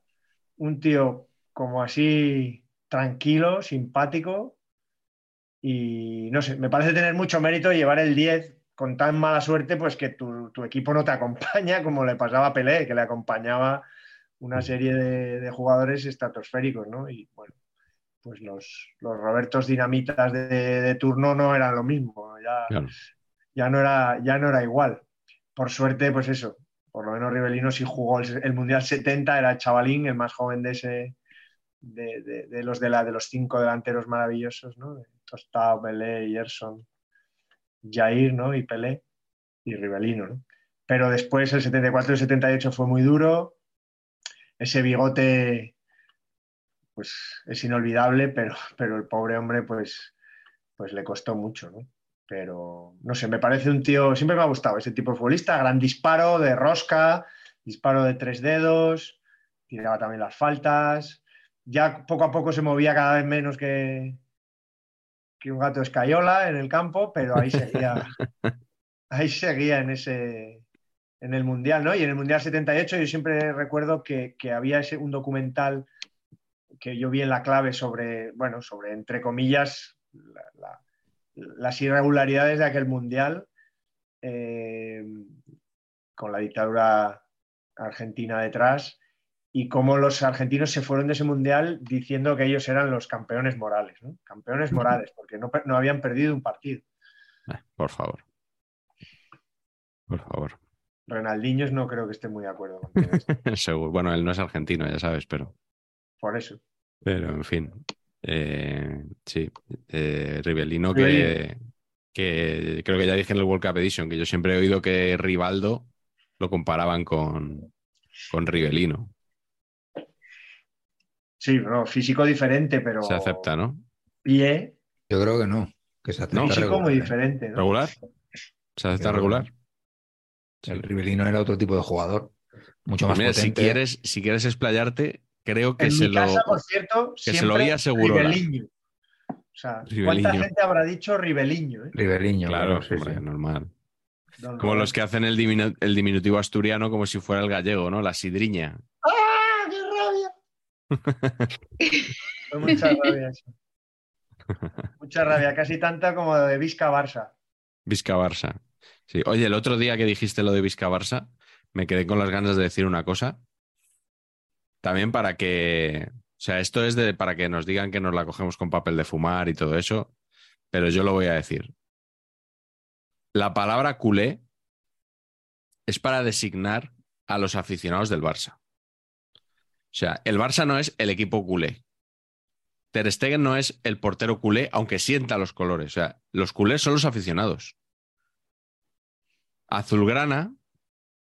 S2: un tío como así tranquilo, simpático, y no sé, me parece tener mucho mérito llevar el 10 con tan mala suerte, pues que tu, equipo no te acompaña, como le pasaba a Pelé, que le acompañaba una serie de, jugadores estratosféricos, ¿no? Y bueno, pues los, los Robertos Dinamitas de, turno no eran lo mismo, ya, ya, no era, ya no era igual. Por suerte, pues eso, por lo menos Rivelino sí jugó el, Mundial 70, era chavalín, el más joven de ese, de, los de, la, de los cinco delanteros maravillosos, ¿no? Tostao, Pelé, Gerson, Jair, ¿no? Y Pelé y Rivelino, ¿no? Pero después el 74 y el 78 fue muy duro. Ese bigote, pues es inolvidable, pero, pero el pobre hombre, pues, pues le costó mucho, ¿no? Pero no sé, me parece un tío, siempre me ha gustado ese tipo de futbolista, gran disparo de rosca, disparo de tres dedos, tiraba también las faltas, ya poco a poco se movía cada vez menos que, que un gato escayola en el campo, pero ahí seguía, ahí seguía en ese en el Mundial, ¿no? Y en el Mundial 78 yo siempre recuerdo que, había ese, un documental que yo vi en la clave sobre, bueno, sobre, entre comillas, la, la, las irregularidades de aquel Mundial eh, con la dictadura argentina detrás y cómo los argentinos se fueron de ese mundial diciendo que ellos eran los campeones morales, ¿no? campeones morales, porque no, no habían perdido un partido.
S1: Eh, por favor. Por favor.
S2: Renaldiños no creo que esté muy de acuerdo con
S1: Seguro. Bueno, él no es argentino, ya sabes, pero.
S2: Por eso.
S1: Pero, en fin. Eh, sí. Eh, Rivelino, que, que creo que ya dije en el World Cup Edition, que yo siempre he oído que Rivaldo lo comparaban con, con Rivelino.
S2: Sí, no, físico diferente, pero.
S1: Se acepta, ¿no?
S2: Pie.
S4: Yo creo que no. Que se acepta
S2: físico
S4: regular,
S2: muy
S4: ¿eh?
S2: diferente. ¿no?
S1: ¿Regular? ¿Se acepta regular?
S4: El Rivelino era otro tipo de jugador. Mucho más
S1: Pues mira, si
S4: potente.
S1: quieres, si quieres explayarte, creo que
S2: En
S1: se
S2: mi
S1: lo.
S2: casa, por cierto,
S1: que se lo oía Segurola.
S2: Riveliño. O sea, ¿cuánta gente habrá dicho Riveliño? eh?
S4: Riveliño,
S1: Claro,
S4: sí,
S1: hombre,
S4: sí.
S1: normal. Como los que hacen el, diminu- el diminutivo asturiano como si fuera el gallego, ¿no? La sidriña.
S2: ¡Ah, qué rabia! Fue mucha rabia eso. Mucha rabia, casi tanta como de Vizca Barça.
S1: Vizca Barça. Sí. Oye, el otro día que dijiste lo de Vizca Barça, me quedé con las ganas de decir una cosa. También para que. O sea, esto es para que nos digan que nos la cogemos con papel de fumar y todo eso, pero yo lo voy a decir. La palabra culé es para designar a los aficionados del Barça. O sea, el Barça no es el equipo culé. Ter Stegen no es el portero culé, aunque sienta los colores. O sea, los culés son los aficionados. Azulgrana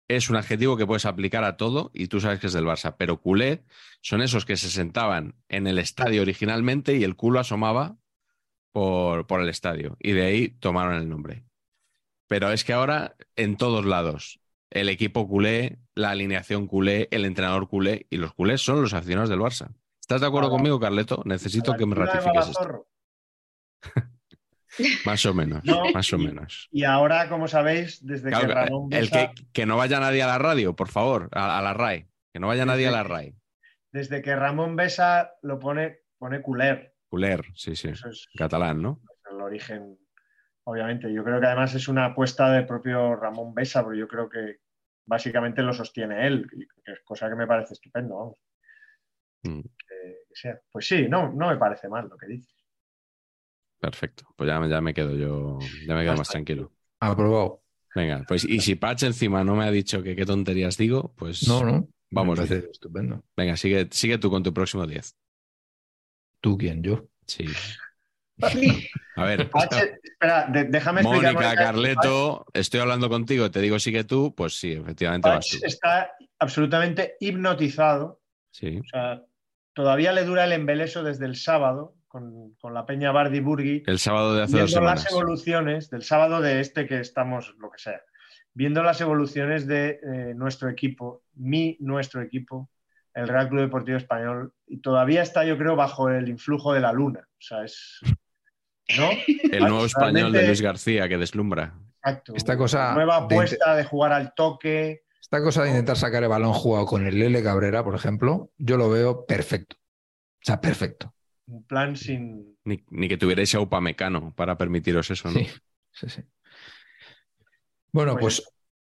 S1: es un adjetivo que puedes aplicar a todo y tú sabes que es del Barça, pero culé son esos que se sentaban en el estadio originalmente y el culo asomaba por, por el estadio y de ahí tomaron el nombre. Pero es que ahora en todos lados, el equipo culé, la alineación culé, el entrenador culé y los culés son los aficionados del Barça. ¿Estás de acuerdo conmigo, Carleto? Necesito que me ratifiques esto. Más o menos,
S2: No,
S1: más o
S2: y-
S1: menos.
S2: Y ahora, como sabéis, desde
S1: Claro,
S2: que Ramón
S1: el
S2: Besa,
S1: que, que no vaya nadie a la radio, por favor, a, a la RAE. Que no vaya nadie a la RAE.
S2: desde que Ramón Besa lo pone, pone culer.
S1: Culer, sí, sí.
S2: Eso es
S1: Catalán, ¿no?
S2: el origen, obviamente. Yo creo que además es una apuesta del propio Ramón Besa, porque yo creo que básicamente lo sostiene él, cosa que me parece estupendo, vamos.
S1: Mm,
S2: sea. Pues sí, no, no me parece mal lo que dices.
S1: Perfecto. Pues ya, ya me quedo yo, ya me quedo más tranquilo.
S4: Aprobado.
S1: Venga, pues y si Patch encima no me ha dicho que qué tonterías digo, pues
S4: No, no.
S1: Vamos
S4: Me estupendo.
S1: venga, sigue, sigue tú con tu próximo 10.
S4: ¿Tú quién? Yo.
S1: Sí. A ver,
S2: H, espera, de- déjame explicar.
S1: Mónica, Carleto, estoy hablando contigo, te digo sigue tú, pues sí, efectivamente vas
S2: Patch
S1: tú.
S2: está absolutamente hipnotizado.
S1: Sí.
S2: O sea, todavía le dura el embeleso desde el sábado con, con la Peña Bardi Burgi.
S1: El sábado de hace dos
S2: viendo las
S1: semanas.
S2: evoluciones del sábado de este que estamos, lo que sea, viendo las evoluciones de eh, nuestro equipo, mi, nuestro equipo, el Real Club Deportivo Español, y todavía está, yo creo, bajo el influjo de la luna. O sea, es. ¿No?
S1: El nuevo español de Luis García que deslumbra.
S2: Exacto.
S4: Esta cosa
S2: Nueva
S4: de-
S2: apuesta de, jugar al toque.
S4: Esta cosa de intentar sacar el balón jugado con el Lele Cabrera, por ejemplo, yo lo veo perfecto. O sea, perfecto.
S2: Un plan sin.
S1: Ni, ni que tuvierais a Upamecano para permitiros eso, ¿no?
S4: Sí, sí, sí. Bueno,
S2: Pues-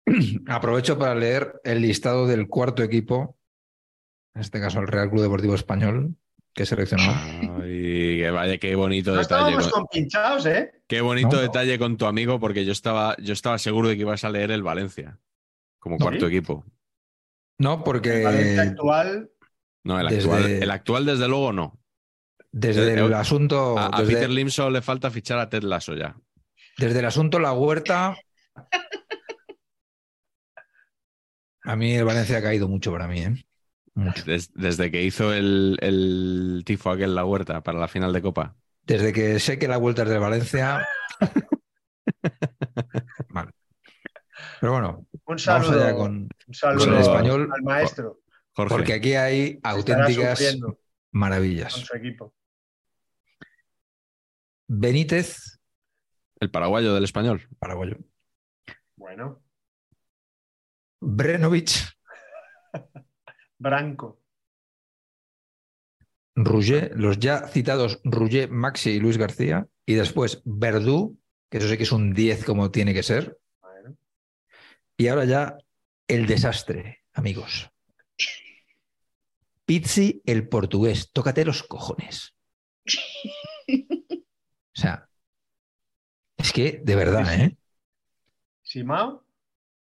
S4: pues aprovecho para leer el listado del cuarto equipo, en este caso el Real Club Deportivo Español, que he seleccionado.
S1: Ay, que vaya, qué bonito
S2: No
S1: detalle.
S2: estábamos
S1: con-
S2: compinchados, ¿eh?
S1: Qué bonito
S4: No.
S1: detalle con tu amigo, porque yo estaba, yo estaba seguro de que ibas a leer el Valencia como
S4: ¿Sí?
S1: cuarto equipo.
S4: No,
S2: El
S4: porque
S2: Valencia actual.
S1: No, el
S4: Desde-
S1: actual, el actual, desde luego, no.
S4: Desde
S1: Eh,
S4: el
S1: eh,
S4: asunto,
S1: A, a
S4: desde,
S1: Peter Lim solo le falta fichar a Ted Lasso ya.
S4: desde el asunto La Huerta, a mí el Valencia ha caído mucho para mí, ¿eh? Mucho.
S1: Desde que hizo el, el tifo aquel la huerta para la final de Copa.
S4: Desde que sé que la vuelta es del Valencia. Vale. Pero bueno,
S2: Un
S4: vamos
S2: saludo,
S4: allá con.
S2: un saludo
S4: con el español,
S2: al maestro.
S1: Jorge.
S4: Porque aquí hay auténticas
S2: sufriendo. con
S4: maravillas.
S2: su equipo.
S4: Benítez,
S1: El paraguayo del español.
S4: paraguayo.
S2: Bueno,
S4: Brenovich,
S2: Branco.
S4: Rouget, los ya citados Rouget, Maxi y Luis García. Y después Verdú, que eso sí que es un 10 como tiene que ser.
S2: Bueno,
S4: Y ahora ya el desastre, amigos. Pizzi, el portugués. Tócate los cojones. O sea, es que, de verdad, ¿eh?
S2: Simao.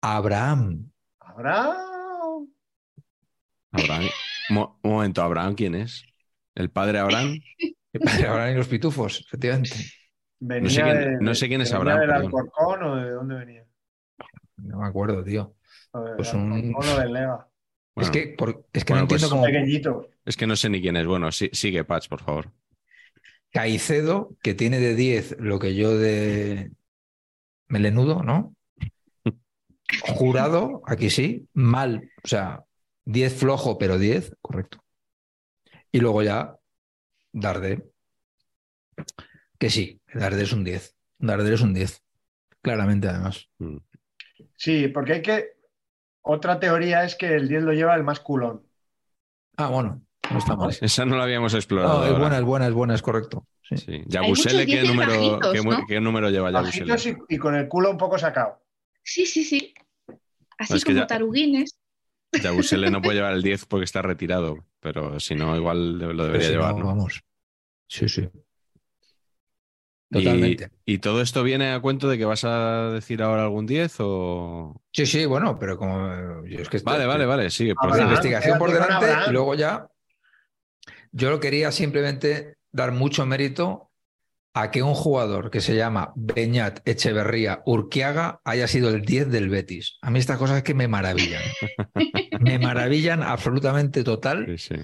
S4: Abraham.
S1: Abraham. Mo- un momento, ¿Abraham quién es? ¿El padre Abraham?
S4: Abraham y los pitufos, efectivamente.
S2: Venía
S1: sé quién-
S2: de-
S1: no sé quién es
S2: venía
S1: Abraham,
S2: ¿Del
S1: perdón.
S2: Alcorcón o de dónde venía?
S4: No me acuerdo, tío.
S2: Del
S4: Pues un-
S2: Alcorcón o del Lega.
S1: Bueno,
S4: es que, por- es que
S1: Bueno,
S4: no
S1: pues-
S4: entiendo cómo
S2: Pequeñito.
S1: es que no sé ni quién es. Bueno, sí- sigue, Patch, por favor.
S4: Caicedo, que tiene de 10 lo que yo de melenudo, ¿no? Jurado, aquí sí, mal, o sea, 10 flojo, pero 10, correcto. Y luego ya, Darde, que sí, Darde es un 10. Darde es un 10, claramente además.
S1: Mm.
S2: Sí, porque hay que. Otra teoría es que el 10 lo lleva el más culón.
S4: Ah, bueno, no está mal.
S1: Esa no la habíamos explorado.
S4: No, es buena, es buena, es buena, es correcto. Sí.
S1: Sí. Yabusele, ¿qué número,
S3: bajitos,
S1: qué, mu-
S3: ¿no?
S1: qué número lleva Yabusele?
S2: Y, y con el culo un poco sacado.
S3: Sí, sí, sí. Así como
S1: ya-
S3: taruguines.
S1: Yabusele no puede llevar el 10 porque está retirado, pero si no, igual lo debería
S4: si
S1: llevar. ¿no?
S4: Vamos. Sí, sí.
S1: Y-
S4: Totalmente.
S1: Y, todo esto viene a cuento de que vas a decir ahora algún 10 o...?
S4: Sí, sí, bueno, pero como eh, yo es que estoy-
S1: Vale, vale, vale, por favor.
S4: investigación por delante y luego ya. Yo lo quería simplemente dar mucho mérito a que un jugador que se llama Beñat Echeverría Urquiaga haya sido el 10 del Betis. A mí estas cosas es que me maravillan. me maravillan absolutamente total.
S1: Sí, sí.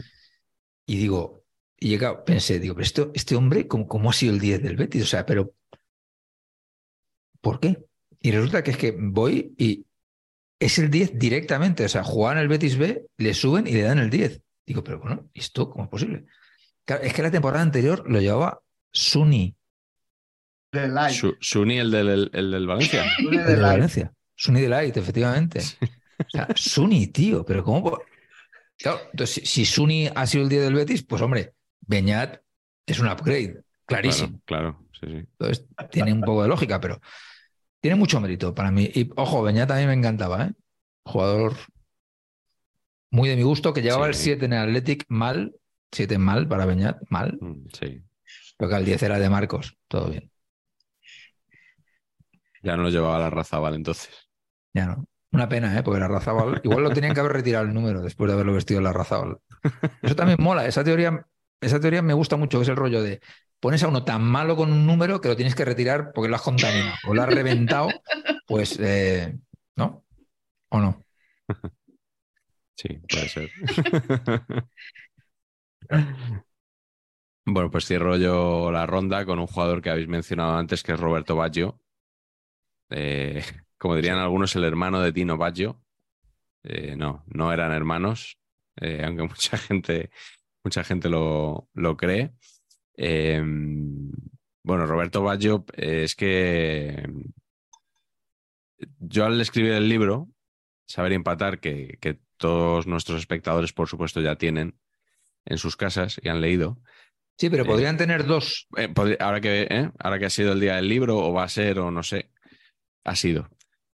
S4: Y digo, y llega, pensé, digo, pero este, este hombre, ¿cómo, cómo ha sido el 10 del Betis? O sea, pero ¿por qué? Y resulta que es que voy y es el 10 directamente. O sea, jugaban el Betis B, le suben y le dan el 10. Digo, pero bueno, ¿y ¿esto cómo es posible? Claro, es que la temporada anterior lo llevaba Suni.
S1: Su- Suni, el del, el del Valencia.
S2: Suni
S4: el
S2: de light.
S4: Valencia. Suni de Light, efectivamente. O sea, Suni, tío, pero ¿cómo? Claro, entonces, si, si Suni ha sido el 10 del Betis, pues hombre, Beñat es un upgrade, clarísimo.
S1: Claro, claro, sí, sí.
S4: Entonces, tiene un poco de lógica, pero tiene mucho mérito para mí. Y ojo, Beñat también me encantaba, ¿eh? Jugador muy de mi gusto, que llevaba
S1: Sí.
S4: el 7 en el Athletic mal, 7 mal para Beñat, mal,
S1: Mm, Sí.
S4: pero que el 10 era de Marcos, todo bien.
S1: Ya no lo llevaba la raza, vale, entonces.
S4: Ya no. Una pena, ¿eh? Porque la Razabal, igual lo tenían que haber retirado el número después de haberlo vestido la Razabal. Eso también mola, esa teoría, esa teoría me gusta mucho, que es el rollo de pones a uno tan malo con un número que lo tienes que retirar porque lo has contaminado o lo has reventado, pues, eh, ¿no? ¿O no?
S1: Sí, puede ser. bueno, pues cierro yo la ronda con un jugador que habéis mencionado antes, que es Roberto Baggio. Eh, como dirían algunos, el hermano de Tino Baggio. Eh, no, no eran hermanos, eh, aunque mucha gente, mucha gente lo, lo cree. Eh, bueno, Roberto Baggio es que yo al escribir el libro, Saber Empatar, que, que todos nuestros espectadores, por supuesto, ya tienen en sus casas y han leído.
S4: Sí, pero
S1: Eh,
S4: podrían tener dos.
S1: Eh, ahora, que, ¿eh? ahora que ha sido el día del libro, o va a ser, o no sé, ha sido.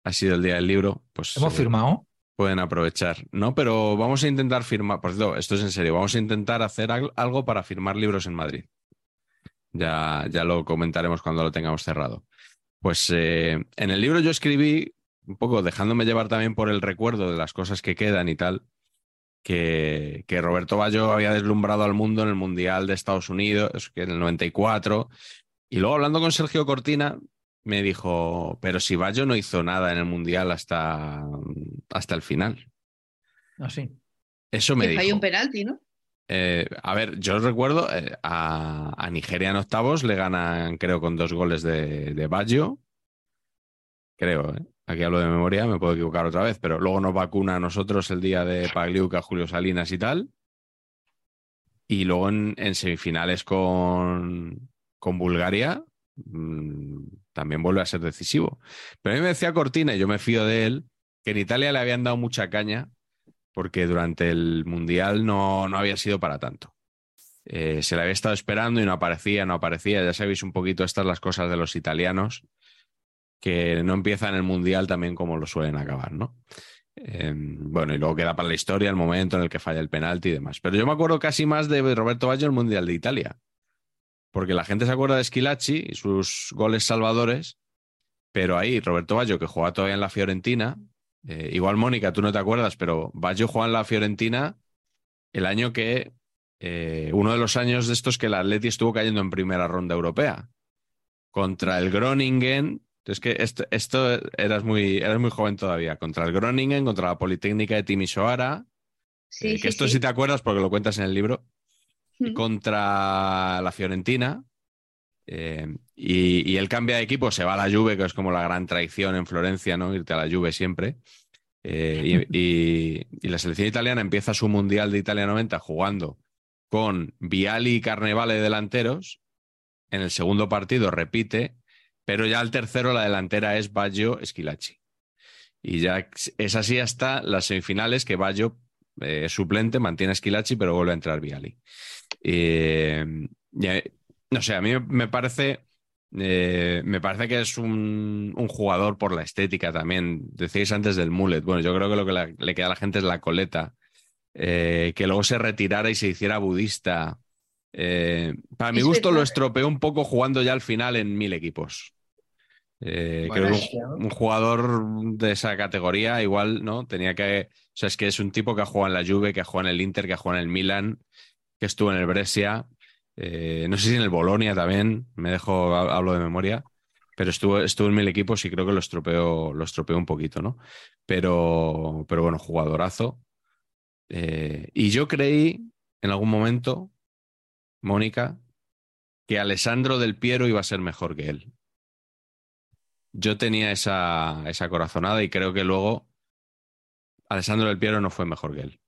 S1: Ha sido el día del libro, pues
S4: Hemos firmado.
S1: pueden aprovechar. No, pero vamos a intentar firmar, por cierto, esto es en serio, vamos a intentar hacer al- algo para firmar libros en Madrid. Ya, ya lo comentaremos cuando lo tengamos cerrado. Pues en el libro yo escribí, un poco dejándome llevar también por el recuerdo de las cosas que quedan y tal, que, que Roberto Baggio había deslumbrado al mundo en el Mundial de Estados Unidos, que en el 94. Y luego hablando con Sergio Cortina, me dijo, pero si Baggio no hizo nada en el Mundial hasta, hasta el final.
S4: Así.
S1: Eso me dijo.
S3: un penalti, ¿no?
S1: Eh, a ver, yo recuerdo eh, a, a Nigeria en octavos le ganan, creo, con dos goles de, de Baggio. Creo, ¿eh? Aquí hablo de memoria, me puedo equivocar otra vez, pero luego nos vacuna a nosotros el día de Pagliuca, Julio Salinas y tal. Y luego en, semifinales con, con Bulgaria mm, también vuelve a ser decisivo. Pero a mí me decía Cortina, y yo me fío de él, que en Italia le habían dado mucha caña porque durante el Mundial no, no había sido para tanto. Eh, se le había estado esperando y no aparecía, no aparecía. Ya sabéis un poquito estas las cosas de los italianos, que no empiezan el Mundial también como lo suelen acabar, ¿no? Eh, bueno, y luego queda para la historia el momento en el que falla el penalti y demás. Pero yo me acuerdo casi más de Roberto Baggio el Mundial de Italia, porque la gente se acuerda de Schilacci y sus goles salvadores, pero ahí Roberto Baggio, que juega todavía en la Fiorentina, eh, igual Mónica, tú no te acuerdas, pero Baggio juega en la Fiorentina el año que, eh, uno de los años de estos que el Atleti estuvo cayendo en primera ronda europea, contra el Groningen es que esto, esto eras, muy, eras muy joven todavía. Contra el Groningen, contra la Politécnica de Timisoara.
S3: Sí,
S1: eh, que esto
S3: sí.
S1: sí te acuerdas porque lo cuentas en el libro.
S3: Mm.
S1: Contra la Fiorentina. eh, y, y él cambia de equipo, se va a la Juve, que es como la gran traición en Florencia, ¿no? Irte a la Juve siempre. Eh, y, y- y la selección italiana empieza su Mundial de Italia 90 jugando con Viali y Carnevale delanteros. En el segundo partido repite, pero ya al tercero la delantera es Baggio Esquilachi. Y ya es así hasta las semifinales que Baggio eh, es suplente, mantiene a Esquilachi, pero vuelve a entrar Viali. Eh, ya- no sé, a mí me parece, eh, me parece que es un, un jugador por la estética también. Decíais antes del mullet. Bueno, yo creo que lo que la- le queda a la gente es la coleta. Eh, que luego se retirara y se hiciera budista. Eh, para mi gusto lo estropeó un poco jugando ya al final en mil equipos. Eh,
S4: Bueno,
S1: creo que un, un jugador de esa categoría igual, ¿no? Tenía que... O sea, es que es un tipo que ha jugado en la Juve, que ha jugado en el Inter, que ha jugado en el Milan, que estuvo en el Brescia, eh, no sé si en el Bolonia también, me dejo, ha- hablo de memoria, pero estuvo, estuvo en mil equipos y creo que lo estropeó, lo estropeó un poquito, ¿no? Pero, pero bueno, jugadorazo. Eh, y yo creí en algún momento, Mónica, que Alessandro del Piero iba a ser mejor que él. Yo tenía esa, esa corazonada y creo que luego Alessandro del Piero no fue mejor que él.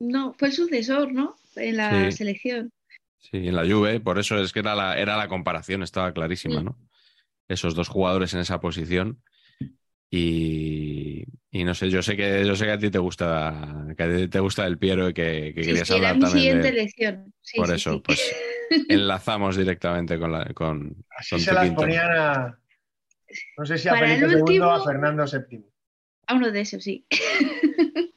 S3: No, fue el sucesor, ¿no? En la
S1: Sí.
S3: selección.
S1: Sí, en la Juve, por eso es que era la, era la comparación, estaba clarísima,
S3: Mm.
S1: ¿no? Esos dos jugadores en esa posición. Y, y no sé, yo sé que yo sé que a ti te gusta, que a ti te gusta el Piero y que, que
S3: Sí,
S1: querías
S3: sí, era
S1: hablar
S3: mi
S1: también
S3: siguiente
S1: de él.
S3: elección. Sí,
S1: Por
S3: sí,
S1: eso,
S3: sí.
S1: pues enlazamos directamente con la con,
S2: Así
S1: con
S2: se
S1: tu
S2: las ponían a. No sé si a
S3: Para el
S2: Felipe II o
S3: último-
S2: a Fernando VII.
S3: A uno de esos, sí.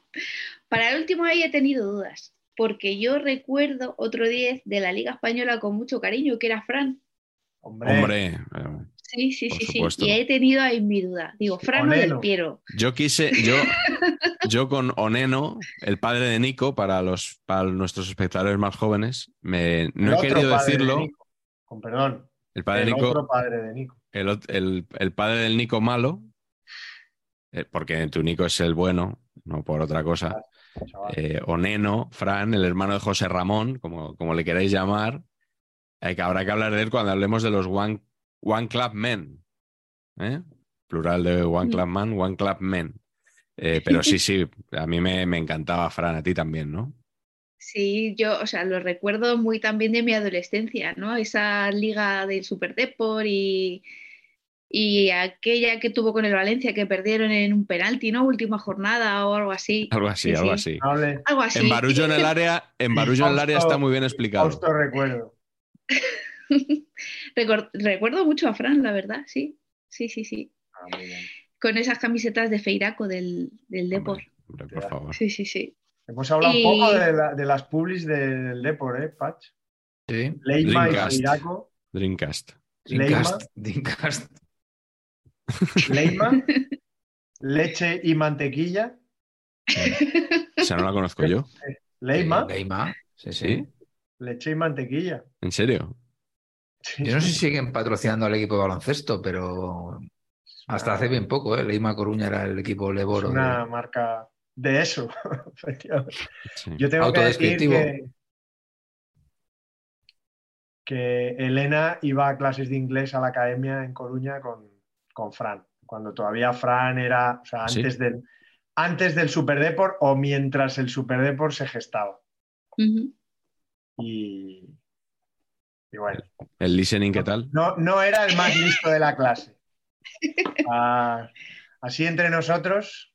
S3: Para el último ahí he tenido dudas, porque yo recuerdo otro 10 de la Liga Española con mucho cariño, que era Fran.
S2: Hombre,
S1: Hombre, eh,
S3: Sí, sí,
S1: Por
S3: sí, sí. Y he tenido ahí mi duda. Digo, Fran o del. Piero.
S1: yo quise, yo, yo con Oneno, el padre de Nico, para los para nuestros espectadores más jóvenes, me, no
S2: el
S1: he querido
S2: de
S1: decirlo.
S2: Con perdón.
S1: El padre de
S2: el
S1: Nico,
S2: otro padre de Nico.
S1: El, el- el padre del Nico malo, eh, porque tu Nico es el bueno, no por otra cosa.
S2: chaval.
S1: Eh, Oneno, Fran, el hermano de José Ramón, como, como le queráis llamar, eh, que habrá que hablar de él cuando hablemos de los One, one Club Men. ¿eh? Plural de One. Club Man, One Club Men. Eh, pero sí, sí, a mí me, me encantaba Fran, a ti también, ¿no?
S3: Sí, yo, o sea, lo recuerdo muy también de mi adolescencia, ¿no? Esa liga del Super Depor y, y aquella que tuvo con el Valencia que perdieron en un penalti, ¿no? Última jornada o algo así.
S1: Algo así,
S3: Sí,
S1: algo
S3: sí.
S1: así.
S3: Algo así.
S1: En Barullo en el área, en Barullo en el área está muy bien explicado.
S2: Fausto recuerdo.
S3: Recuerdo mucho a Fran, la verdad, sí. Sí, sí, sí.
S2: Ah, muy bien.
S3: Con esas camisetas de Feiraco del, del Depor.
S1: Hombre, hombre, por favor.
S3: Sí, sí, sí.
S2: Hemos hablado
S3: Y-
S2: un poco de, la- de las publis del Depor, ¿eh, Patch?
S4: Sí.
S2: Leima y
S1: Dreamcast.
S2: Feiraco.
S1: Dreamcast.
S4: Dreamcast. Dreamcast.
S2: Leima, leche y mantequilla.
S1: Esa no la conozco yo.
S2: Leima,
S4: Leima. Sí, sí.
S2: Leche y mantequilla.
S1: ¿En serio?
S4: Yo no sé si siguen patrocinando al equipo de baloncesto, pero hasta hace bien poco, ¿eh? Leima Coruña era el equipo
S2: Es
S4: Leboro.
S2: una
S4: de-
S2: marca de eso.
S1: Sí.
S2: Yo tengo que decir que Elena iba a clases de inglés a la academia en Coruña con, con Fran, cuando todavía Fran era, o sea,
S1: ¿Sí?
S2: antes del, antes del Superdeport o mientras el Superdeport se gestaba.
S3: Ujú.
S2: y, y bueno.
S1: ¿El listening qué tal?
S2: No, no era el más listo de la clase. Ah, así entre nosotros,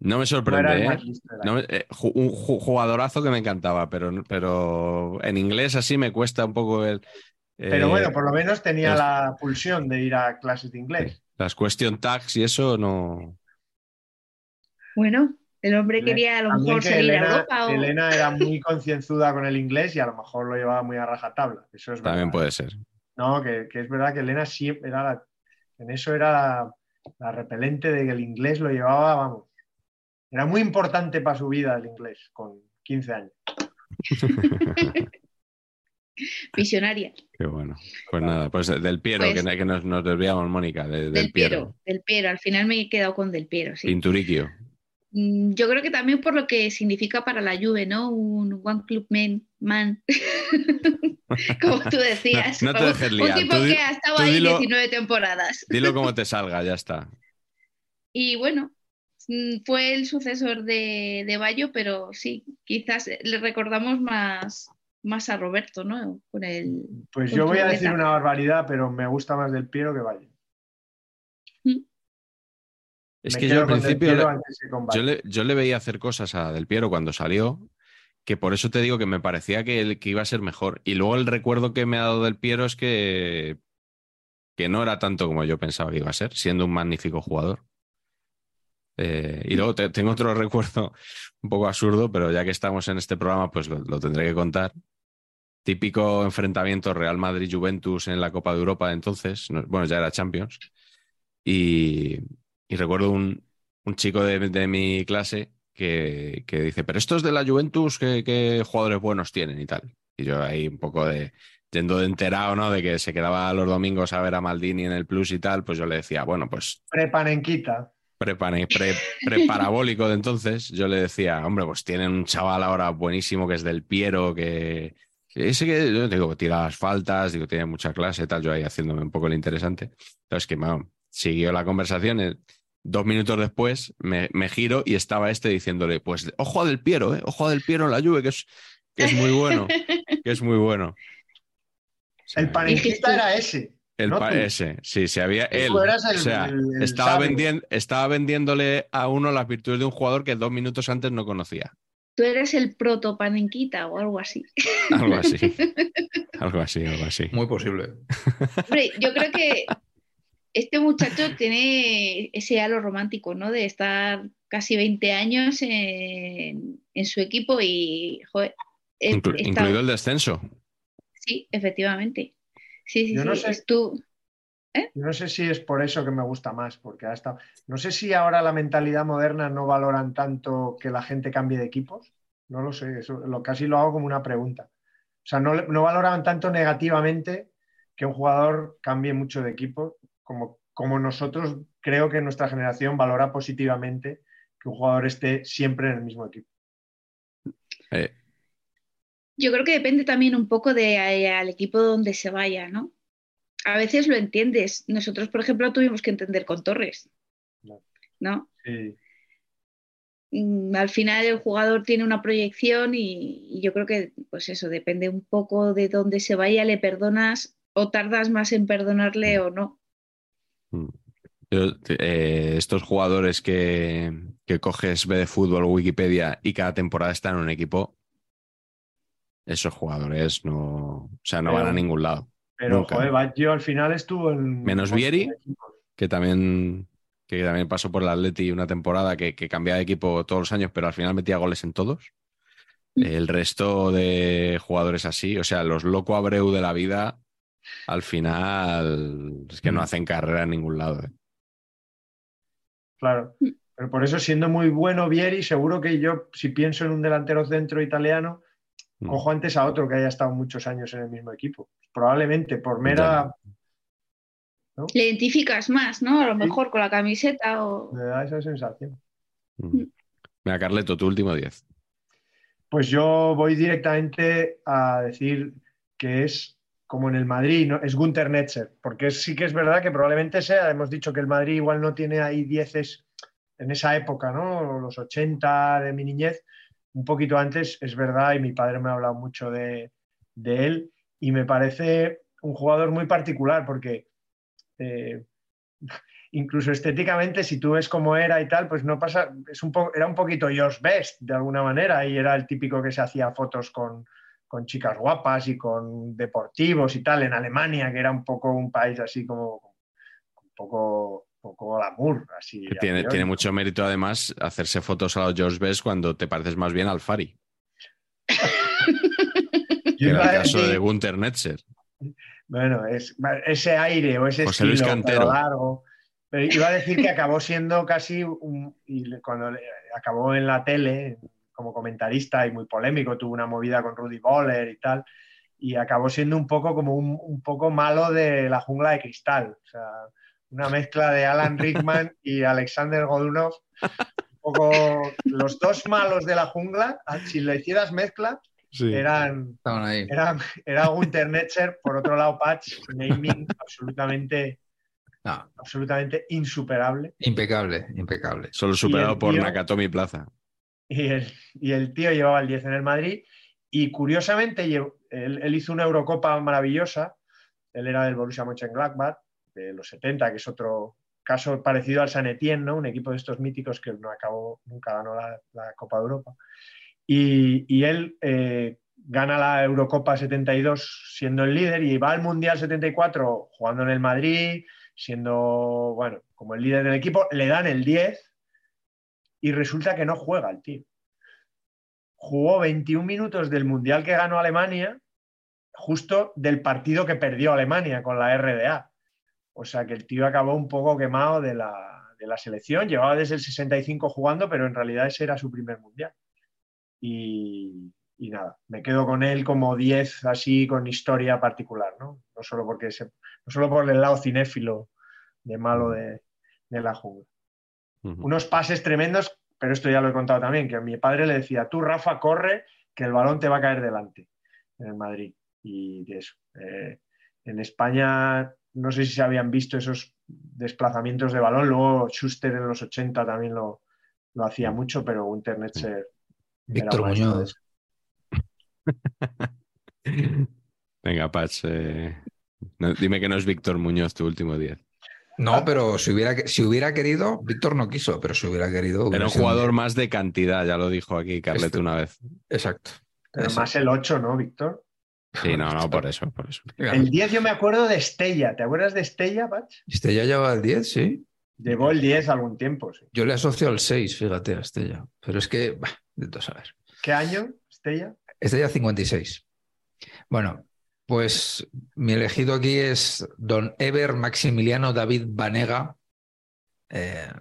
S1: No me
S2: no era
S1: sorprende,
S2: el
S1: ¿eh?
S2: más listo de la
S1: No me- eh, un ju- jugadorazo que me encantaba, pero, pero en inglés así me cuesta un poco el.
S2: Pero
S1: eh,
S2: bueno, por lo menos tenía
S1: los-
S2: la pulsión de ir a clases de inglés.
S1: Las question tags y eso no.
S3: Bueno, el hombre quería a lo
S2: También
S3: mejor
S2: que
S3: salir a Europa o...
S2: Elena era muy concienzuda con el inglés y a lo mejor lo llevaba muy a rajatabla. Eso es
S1: También
S2: verdad.
S1: puede ser.
S2: No, que, que es verdad que Elena siempre era la, en eso era la, la repelente de que el inglés lo llevaba, vamos. Era muy importante para su vida el inglés con 15 años.
S3: Visionaria.
S1: Qué bueno. Pues nada, pues del Piero,
S3: Pues-
S1: que, que nos, nos desviamos, Mónica, de- del,
S3: Del
S1: Piero.
S3: Piero, del Piero. Al final me he quedado con Del Piero, sí.
S1: Pinturiquio.
S3: Mm, Yo creo que también por lo que significa para la Juve, ¿no? Un One Club Man, man. como tú decías.
S1: No- no te dejes
S3: un
S1: liar,
S3: tipo
S1: tú di-
S3: que ha estado ahí
S1: dilo-
S3: 19 temporadas.
S1: Dilo como te salga, ya está.
S3: Y bueno, mm, fue el sucesor de, de Bayo, pero sí, quizás le recordamos más, más a Roberto, ¿no? Con el...
S2: Pues
S3: Con
S2: yo voy a decir una barbaridad, pero me gusta más del Piero que Valle.
S1: Es
S2: Me
S1: que yo al principio le- yo le, yo le veía hacer cosas a Del Piero cuando salió, que por eso te digo que me parecía que, el- que iba a ser mejor. Y luego el recuerdo que me ha dado Del Piero es que, que no era tanto como yo pensaba que iba a ser, siendo un magnífico jugador. Eh, y luego te- tengo otro recuerdo un poco absurdo, pero ya que estamos en este programa, pues lo, lo tendré que contar. Típico enfrentamiento Real Madrid-Juventus en la Copa de Europa de entonces, no- bueno, ya era Champions. Y, y recuerdo un, un chico de, de mi clase que, que dice, pero estos de la Juventus, ¿qué, qué jugadores buenos tienen y tal? Y yo ahí un poco de, yendo de enterado, ¿no? De que se quedaba los domingos a ver a Maldini en el Plus y tal, pues yo le decía, bueno, pues
S2: Prepanenquita.
S1: Prepane- pre- preparabólico de entonces, yo le decía, hombre, pues tienen un chaval ahora buenísimo que es del Piero, que ese que yo digo, tira las faltas, digo, tiene mucha clase, tal, yo ahí haciéndome un poco el interesante. Entonces que bueno, siguió la conversación. eh, Dos minutos después me, me giro y estaba este diciéndole, pues ojo a del Piero, ¿eh? ojo a del Piero en la lluvia, que es, que es muy bueno, que es muy bueno. O sea,
S2: El panenquita era ese.
S1: El
S2: no
S1: ese, sí, se había él.
S2: El-
S1: o sea,
S2: el-
S1: estaba,
S2: sabio.
S1: vendien- estaba vendiéndole a uno las virtudes de un jugador que dos minutos antes no conocía.
S3: Tú eres el proto panenquita o algo así.
S1: Algo así. algo así, algo así.
S4: Muy posible.
S3: Hombre, yo creo que este muchacho tiene ese halo romántico, ¿no? De estar casi 20 años en, en su equipo y, joder,
S1: Inclu- incluido el descenso.
S3: Sí, efectivamente. Sí, sí,
S2: Yo no
S3: sí.
S2: sé-
S3: es tú-
S2: Yo no sé si es por eso que me gusta más, porque ha estado- No sé si ahora la mentalidad moderna no valoran tanto que la gente cambie de equipos. No lo sé, eso lo, casi lo hago como una pregunta. O sea, no, no valoran tanto negativamente que un jugador cambie mucho de equipo, como, como nosotros creo que nuestra generación valora positivamente que un jugador esté siempre en el mismo equipo.
S1: Eh,
S3: Yo creo que depende también un poco de eh, al equipo donde se vaya, ¿no? A veces lo entiendes. Nosotros, por ejemplo, tuvimos que entender con Torres,
S2: No.
S3: ¿no?
S2: Sí.
S3: Mm, Al final el jugador tiene una proyección y, y yo creo que, pues eso, depende un poco de dónde se vaya, le perdonas o tardas más en perdonarle o no.
S1: yo, eh, estos jugadores que, que coges B de fútbol o Wikipedia y cada temporada están en un equipo, esos jugadores no, o sea, no
S2: Pero-
S1: van a ningún lado.
S2: Pero,
S1: Nunca.
S2: joder, Baggio al final estuvo en.
S1: Menos
S2: en
S1: Vieri. que también, que también pasó por el Atleti una temporada que, que cambiaba de equipo todos los años, pero al final metía goles en todos. El resto de jugadores así, o sea, los loco Abreu de la vida, al final es que no
S4: Mm.
S1: hacen carrera en ningún lado. ¿eh?
S2: Claro. Pero por eso, siendo muy bueno Vieri, seguro que yo, si pienso en un delantero centro italiano,
S1: Mm.
S2: Cojo antes a otro que haya estado muchos años en el mismo equipo. Probablemente por mera.
S3: Le identificas más, ¿no? A lo
S2: Sí.
S3: mejor con la camiseta o...
S2: Me da esa sensación.
S1: Mm. Mira, Carleto, tu último 10.
S2: Pues yo voy directamente a decir que es como en el Madrid, ¿no? es Gunter Netzer, porque sí que es verdad que probablemente sea, hemos dicho que el Madrid igual no tiene ahí dieces en esa época, ¿no? Los 80 de mi niñez, un poquito antes, es verdad, y mi padre me ha hablado mucho de, de él y me parece un jugador muy particular porque eh, incluso estéticamente, si tú ves cómo era y tal, pues no pasa, es un era un poquito Josh Best de alguna manera y era el típico que se hacía fotos con, con chicas guapas y con deportivos y tal en Alemania, que era un poco un país así como un poco poco glamour. Así,
S1: tiene, tiene mucho mérito además hacerse fotos a los George Best cuando te pareces más bien al Fari. que era el caso de Gunther Netzer.
S2: Bueno, es, ese aire o ese estilo largo. Pero iba a decir que acabó siendo casi un, y cuando acabó en la tele como comentarista y muy polémico, tuvo una movida con Rudy Boller y tal, y acabó siendo un poco como un, un poco malo de la jungla de cristal. O sea, una mezcla de Alan Rickman y Alexander Godunov. Un poco los dos malos de la jungla, ah, si le hicieras mezcla, eran, eran, era Gunther Netzer, por otro lado Patch, naming absolutamente, absolutamente insuperable.
S4: Impecable, impecable.
S1: Solo superado por Nakatomi Plaza.
S2: Y el, y el, tío llevaba el 10 en el Madrid y curiosamente él, él, hizo una Eurocopa maravillosa, él era del Borussia Mönchengladbach de los 70, que es otro caso parecido al San Etienne, ¿no? un equipo de estos míticos que no acabó, nunca ganó la, Copa de Europa. Y, él eh, gana la Eurocopa 72 siendo el líder y va al Mundial 74 jugando en el Madrid, siendo, bueno, como el líder del equipo, le dan el 10 y resulta que no juega el tío. Jugó 21 minutos del Mundial que ganó Alemania, justo del partido que perdió Alemania con la RDA. O sea que el tío acabó un poco quemado de la, selección. Llevaba desde el 65 jugando, pero en realidad ese era su primer mundial. Y, nada, me quedo con él como 10 así con historia particular, ¿no? No solo, porque no solo por el lado cinéfilo de malo de, la jungla. Unos pases tremendos, pero esto ya lo he contado también, que a mi padre le decía, tú Rafa, corre, que el balón te va a caer delante en el Madrid. Y eso. Eh, en España no sé si se habían visto esos desplazamientos de balón. Luego Schuster en los 80 también lo, hacía mucho, pero Internet se.
S4: Víctor Muñoz.
S1: Venga, Pach, eh, dime que no es Víctor Muñoz tu último día.
S4: No, pero si hubiera, si hubiera querido, Víctor no quiso, pero si hubiera querido.
S1: Era un jugador más de cantidad, ya lo dijo aquí Carlet una vez.
S4: Exacto.
S2: Pero más el 8, ¿no, Víctor?
S1: Sí, no, no, por eso, por eso.
S2: El 10 yo me acuerdo de Estella. ¿Te acuerdas de Estella, Pach?
S4: Estella lleva el 10, sí.
S2: Llevó el 10 algún tiempo, sí.
S4: Yo le asocio al 6, fíjate, a Estella. Pero es que, bah, de saber.
S2: ¿Qué año, Estella?
S4: Estella 56. Bueno, pues mi elegido aquí es don Eber Maximiliano David Vanega. Eh,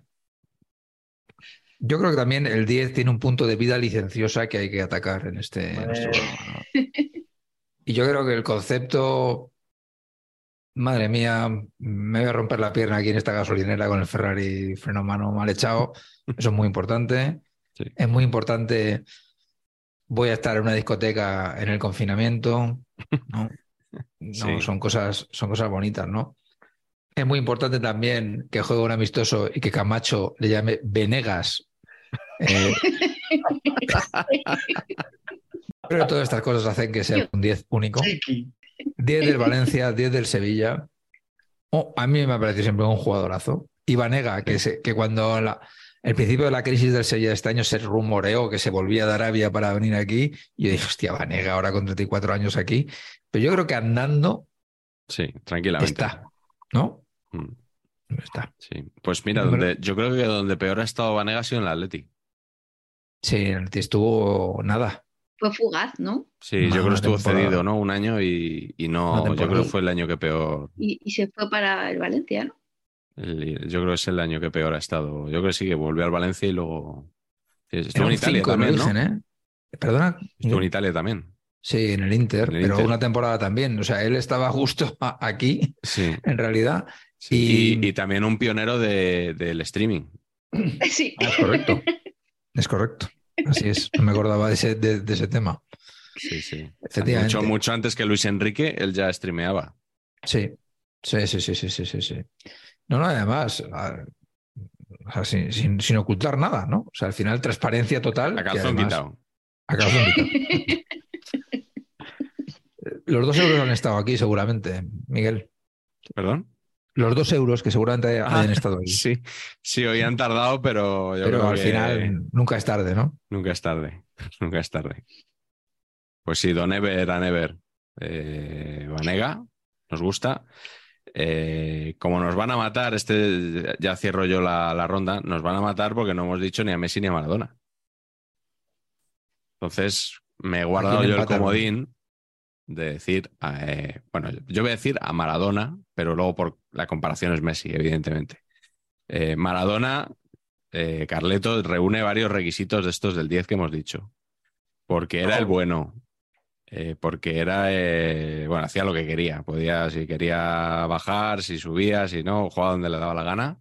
S4: yo creo que también el 10 tiene un punto de vida licenciosa que hay que atacar en este, en este programa. Y yo creo que el concepto, madre mía, me voy a romper la pierna aquí en esta gasolinera con el Ferrari freno mano mal echado. Eso es muy importante. Es muy importante. Voy a estar en una discoteca en el confinamiento. No, no son, cosas, son cosas bonitas, ¿no? Es muy importante también que juegue un amistoso y que Camacho le llame Venegas. Eh, Pero todas estas cosas hacen que sea un 10 único. 10 del Valencia, 10 del Sevilla. Oh, a mí me ha parecido siempre un jugadorazo. Y Vanega, que, que cuando la, el principio de la crisis del Sevilla de este año se rumoreó que se volvía de Arabia para venir aquí, y yo dije, hostia, Vanega ahora con 34 años aquí. Pero yo creo que andando.
S1: Sí, tranquilamente.
S4: Está, ¿no? Mm. Está.
S1: Sí. Pues mira, donde, yo creo que donde peor ha estado Vanega ha sido en el Atleti.
S4: Sí, en el Atleti estuvo nada
S3: fue fugaz, ¿no?
S1: Sí, yo creo que estuvo cedido, ¿no? Un año y, no, yo creo que fue el año que peor.
S3: Y, se fue para el Valencia, ¿no?
S1: yo creo que es el año que peor ha estado. Yo creo que sí, que volvió al Valencia y luego. Estuvo en Italia también, ¿no?
S4: ¿eh? Perdona.
S1: Estuvo en Italia también.
S4: Sí, en el Inter, pero una temporada también. O sea, él estaba justo aquí, sí. en realidad.
S1: Y... también un pionero del streaming.
S3: Sí.
S4: Ah, es correcto. Es correcto. Así es, no me acordaba de ese, de, ese tema.
S1: Sí, sí. Mucho, mucho antes que Luis Enrique, él ya streameaba.
S4: Sí, sí, sí, sí, sí, sí, sí. No, no, además, sin, sin, ocultar nada, ¿no? O sea, al final, transparencia total.
S1: A calzón quitado.
S4: A calzón quitado. Los dos euros han estado aquí seguramente, Miguel.
S1: ¿Perdón?
S4: Los dos euros que seguramente
S1: Ah,
S4: hayan estado aquí.
S1: Sí, sí, hoy han tardado, pero yo
S4: Pero
S1: creo
S4: al
S1: que
S4: final nunca es tarde, ¿no?
S1: nunca es tarde. Nunca es tarde. Pues sí, Don Ever, Anever, eh, Vanega, nos gusta. Eh, como nos van a matar, este ya cierro yo la, la ronda, nos van a matar porque no hemos dicho ni a Messi ni a Maradona. Entonces, me he guardado yo el comodín de decir, eh, bueno, yo voy a decir a Maradona, pero luego por la comparación es Messi, evidentemente. Eh, Maradona, eh, Carleto, reúne varios requisitos de estos del 10 que hemos dicho. Porque era el bueno, eh, porque era, eh, bueno, hacía lo que quería. Podía, si quería bajar, si subía, si no, jugaba donde le daba la gana.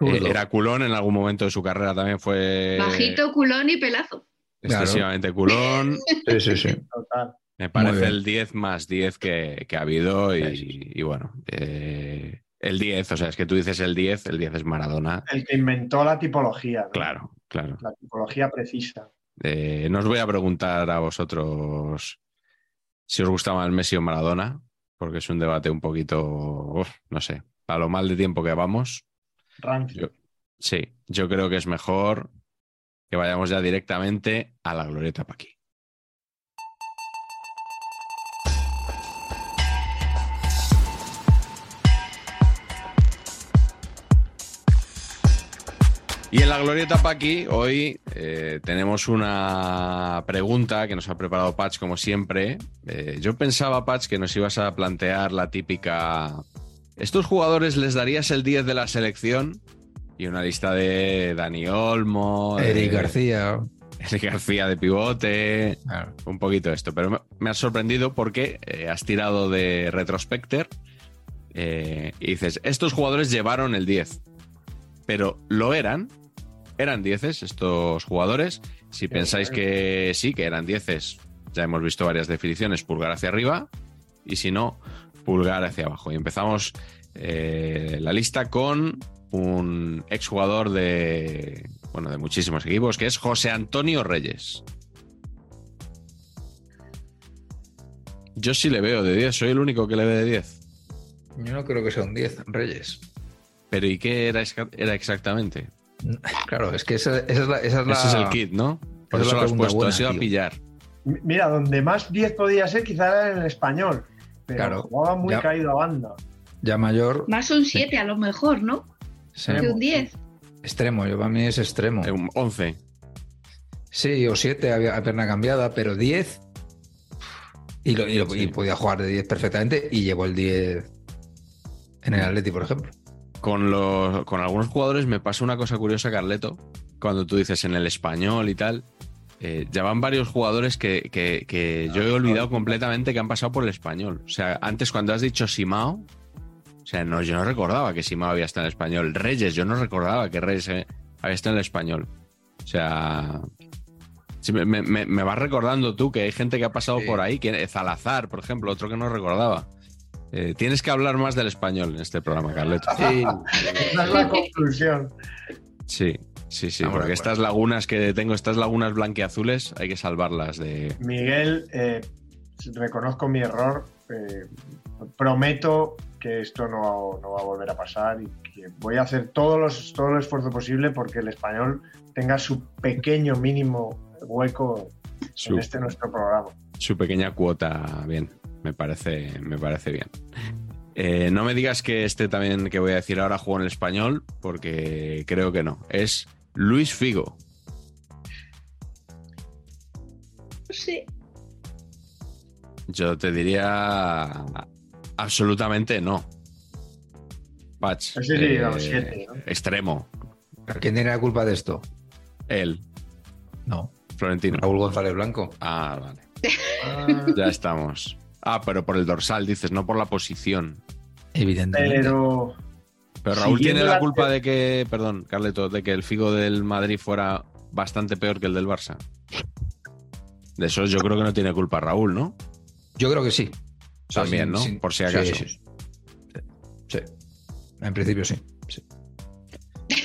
S1: Eh, era culón en algún momento de su carrera también fue
S3: Bajito, culón y pelazo.
S1: excesivamente culón.
S4: Sí, sí, sí.
S2: Total.
S1: Me parece el 10 más 10 que, que ha habido y,
S4: Sí, sí,
S1: y bueno, eh, el 10, o sea, es que tú dices el 10, el 10 es Maradona.
S2: El que inventó la tipología. ¿no?
S1: Claro, claro.
S2: La tipología precisa.
S1: Eh, no os voy a preguntar a vosotros si os gusta más Messi o Maradona, porque es un debate un poquito, uf, no sé, a lo mal de tiempo que vamos.
S2: Rancio.
S1: Yo- sí, yo creo que es mejor que vayamos ya directamente a la glorieta Paqui. Y en la glorieta Paqui, hoy eh, tenemos una pregunta que nos ha preparado Patch, como siempre. Eh, yo pensaba, Patch, que nos ibas a plantear la típica. ¿Estos jugadores les darías el 10 de la selección? Y una lista de Dani Olmo, de
S4: Eric García.
S1: Eric García de pivote,
S4: Claro.
S1: un poquito esto. Pero me, me has sorprendido porque eh, has tirado de Retrospector eh, y dices: Estos jugadores llevaron el 10, pero lo eran. Eran 10 estos jugadores. Si pensáis que sí, que eran 10 ya hemos visto varias definiciones, pulgar hacia arriba. Y si no, pulgar hacia abajo. Y empezamos eh, la lista con un exjugador de, bueno, de muchísimos equipos, que es José Antonio Reyes. Yo sí le veo de 10, soy el único que le ve de 10.
S4: Yo no creo que sea un 10, Reyes.
S1: Pero ¿y qué era, era exactamente?
S4: Claro, es que esa, esa es la. Esa es la-
S1: Ese es el kit, ¿no? Por eso
S4: la
S1: lo has puesto,
S4: buena,
S1: has ido a
S4: tío.
S1: pillar.
S2: M- Mira, donde más 10 podía ser quizá era en el español. Pero
S4: Claro,
S2: jugaba muy
S4: ya.
S2: caído a banda.
S4: Ya mayor.
S3: Más un 7 a lo mejor, ¿no?
S4: sí,
S3: Que un 10.
S4: extremo, yo para mí es extremo.
S1: Eh, un 11.
S4: Sí, o 7 había a pierna cambiada, pero 10. Y, lo- y lo- y
S1: Sí.
S4: podía jugar de 10 perfectamente y llevó el 10 en el Atleti, por ejemplo.
S1: Con, los, con algunos jugadores me pasa una cosa curiosa, Carleto, cuando tú dices en el español y tal. eh, ya van varios jugadores que, que- que yo he olvidado completamente que han pasado por el español. O sea, antes cuando has dicho Simao, o sea, no, yo no recordaba que Simao había estado en el español. Reyes, yo no recordaba que Reyes eh, había estado en el español. O sea, me, me- me vas recordando tú que hay gente que ha pasado
S4: Sí.
S1: por ahí, que Zalazar, por ejemplo, otro que no recordaba. Eh, tienes que hablar más del español en este programa, Carleto.
S4: Sí,
S2: Esa es la conclusión.
S1: Sí, sí, sí, porque estas lagunas que tengo, estas lagunas blanqueazules, hay que salvarlas de...
S2: Miguel, eh, reconozco mi error. eh, prometo que esto no, no va a volver a pasar y que voy a hacer todos los, todo el esfuerzo posible porque el español tenga su pequeño mínimo hueco
S1: Su,
S2: en este nuestro programa.
S1: su pequeña cuota, bien, me parece, me parece bien. Eh, no me digas que este también que voy a decir ahora jugó en el español, porque creo que no. Es Luis Figo.
S3: Sí.
S1: Yo te diría absolutamente no. Patch.
S2: Ese sí, no, siete, ¿no?
S1: Extremo.
S4: ¿Quién tiene la culpa de esto?
S1: Él,
S4: No,
S1: Florentino.
S4: Raúl González Blanco.
S1: Ah, vale. Ya estamos. Ah, pero por el dorsal, dices, no por la posición.
S4: Evidentemente.
S2: Pero
S1: Pero Raúl tiene la culpa de que, perdón, Carleto, de que el Figo del Madrid fuera bastante peor que el del Barça. De eso yo creo que no tiene culpa Raúl, ¿no?
S4: Yo creo que sí.
S1: También, ¿no? Por si acaso.
S4: Sí, sí, sí. Sí. En principio sí. sí.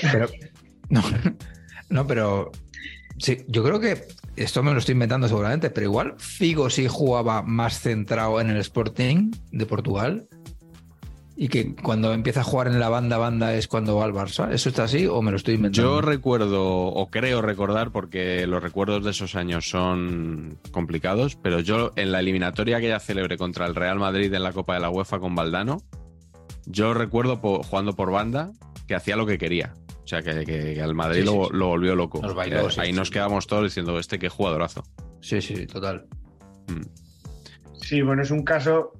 S4: Pero, no, no, pero sí, yo creo que esto me lo estoy inventando seguramente, pero igual Figo sí jugaba más centrado en el Sporting de Portugal y que cuando empieza a jugar en la banda banda es cuando va al Barça. ¿Eso está así o me lo estoy inventando?
S1: Yo recuerdo, o creo recordar, porque los recuerdos de esos años son complicados, pero yo en la eliminatoria que ya celebré contra el Real Madrid en la Copa de la UEFA con Valdano, yo recuerdo jugando por banda que hacía lo que quería. O sea, que, al Madrid lo, volvió loco. Ahí nos quedamos todos diciendo, este qué jugadorazo.
S4: Sí, sí, total. Mm.
S2: Sí, bueno, es un caso,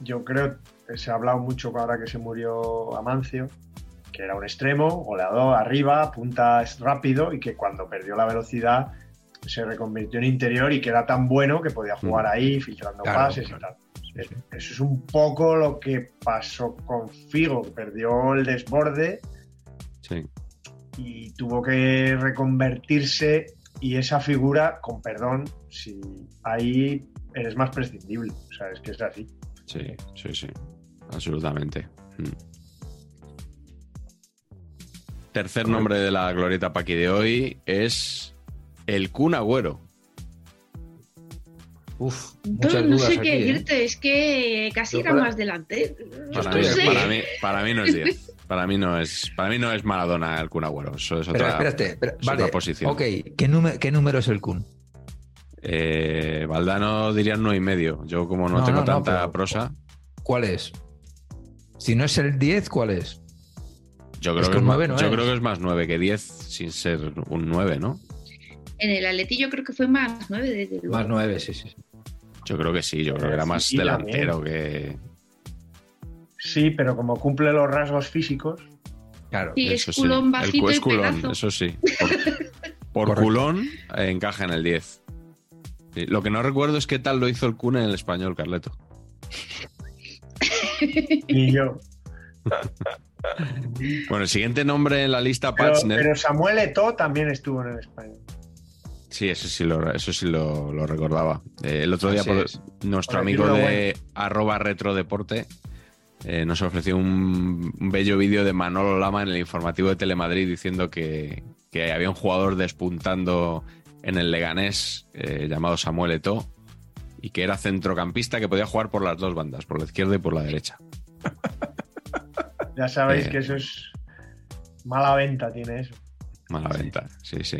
S2: yo creo, se ha hablado mucho ahora que se murió Amancio, que era un extremo, goleador arriba, punta rápido y que cuando perdió la velocidad se reconvirtió en interior y que era tan bueno que podía jugar mm. ahí, filtrando pases y tal. Eso es un poco lo que pasó con Figo, perdió el desborde y tuvo que reconvertirse y esa figura, con perdón, si ahí eres más prescindible. O sea, es que es así.
S1: Sí, sí, sí absolutamente. Mm. Tercer nombre de la glorieta Paqui de hoy es el Kun Agüero.
S3: Uf, no, sé qué ¿eh? decirte, es que casi era más delante.
S1: Para, mí, para, mí, no es 10. Para mí no es, para mí no es Maradona el Kun Agüero. Eso es otra,
S4: espérate, vale, posición. Ok, ¿qué, número, es el Kun?
S1: Eh, Valdano diría nueve y medio. Yo como no, tengo tanta prosa.
S4: ¿Cuál es? Si no es el 10, ¿cuál es?
S1: Yo creo, que, es más, yo creo que es más 9 que 10 sin ser un 9, ¿no?
S3: En el Atleti yo creo que fue más 9 desde luego.
S4: Más 9, sí, sí.
S1: Yo creo que sí, yo creo que era más delantero que.
S2: Sí, pero como cumple los rasgos físicos.
S3: Claro, sí, es culón bajito es culón,
S1: eso sí. Por, culón eh, encaja en el 10. Lo que no recuerdo es qué tal lo hizo el Kun en el español, Carleto.
S2: y yo.
S1: Bueno, el siguiente nombre en la lista,
S2: pero, Pero Samuel Eto'o también estuvo en el español.
S1: Sí, eso sí lo, eso sí lo, recordaba. Eh, el otro día, nuestro amigo de arroba retrodeporte eh, nos ofreció un, bello vídeo de Manolo Lama en el informativo de Telemadrid diciendo que, había un jugador despuntando en el Leganés eh, llamado Samuel Eto'o y que era centrocampista que podía jugar por las dos bandas, por la izquierda y por la derecha.
S2: Ya sabéis eh. que eso es mala venta, tiene eso.
S1: Mala venta, sí, sí.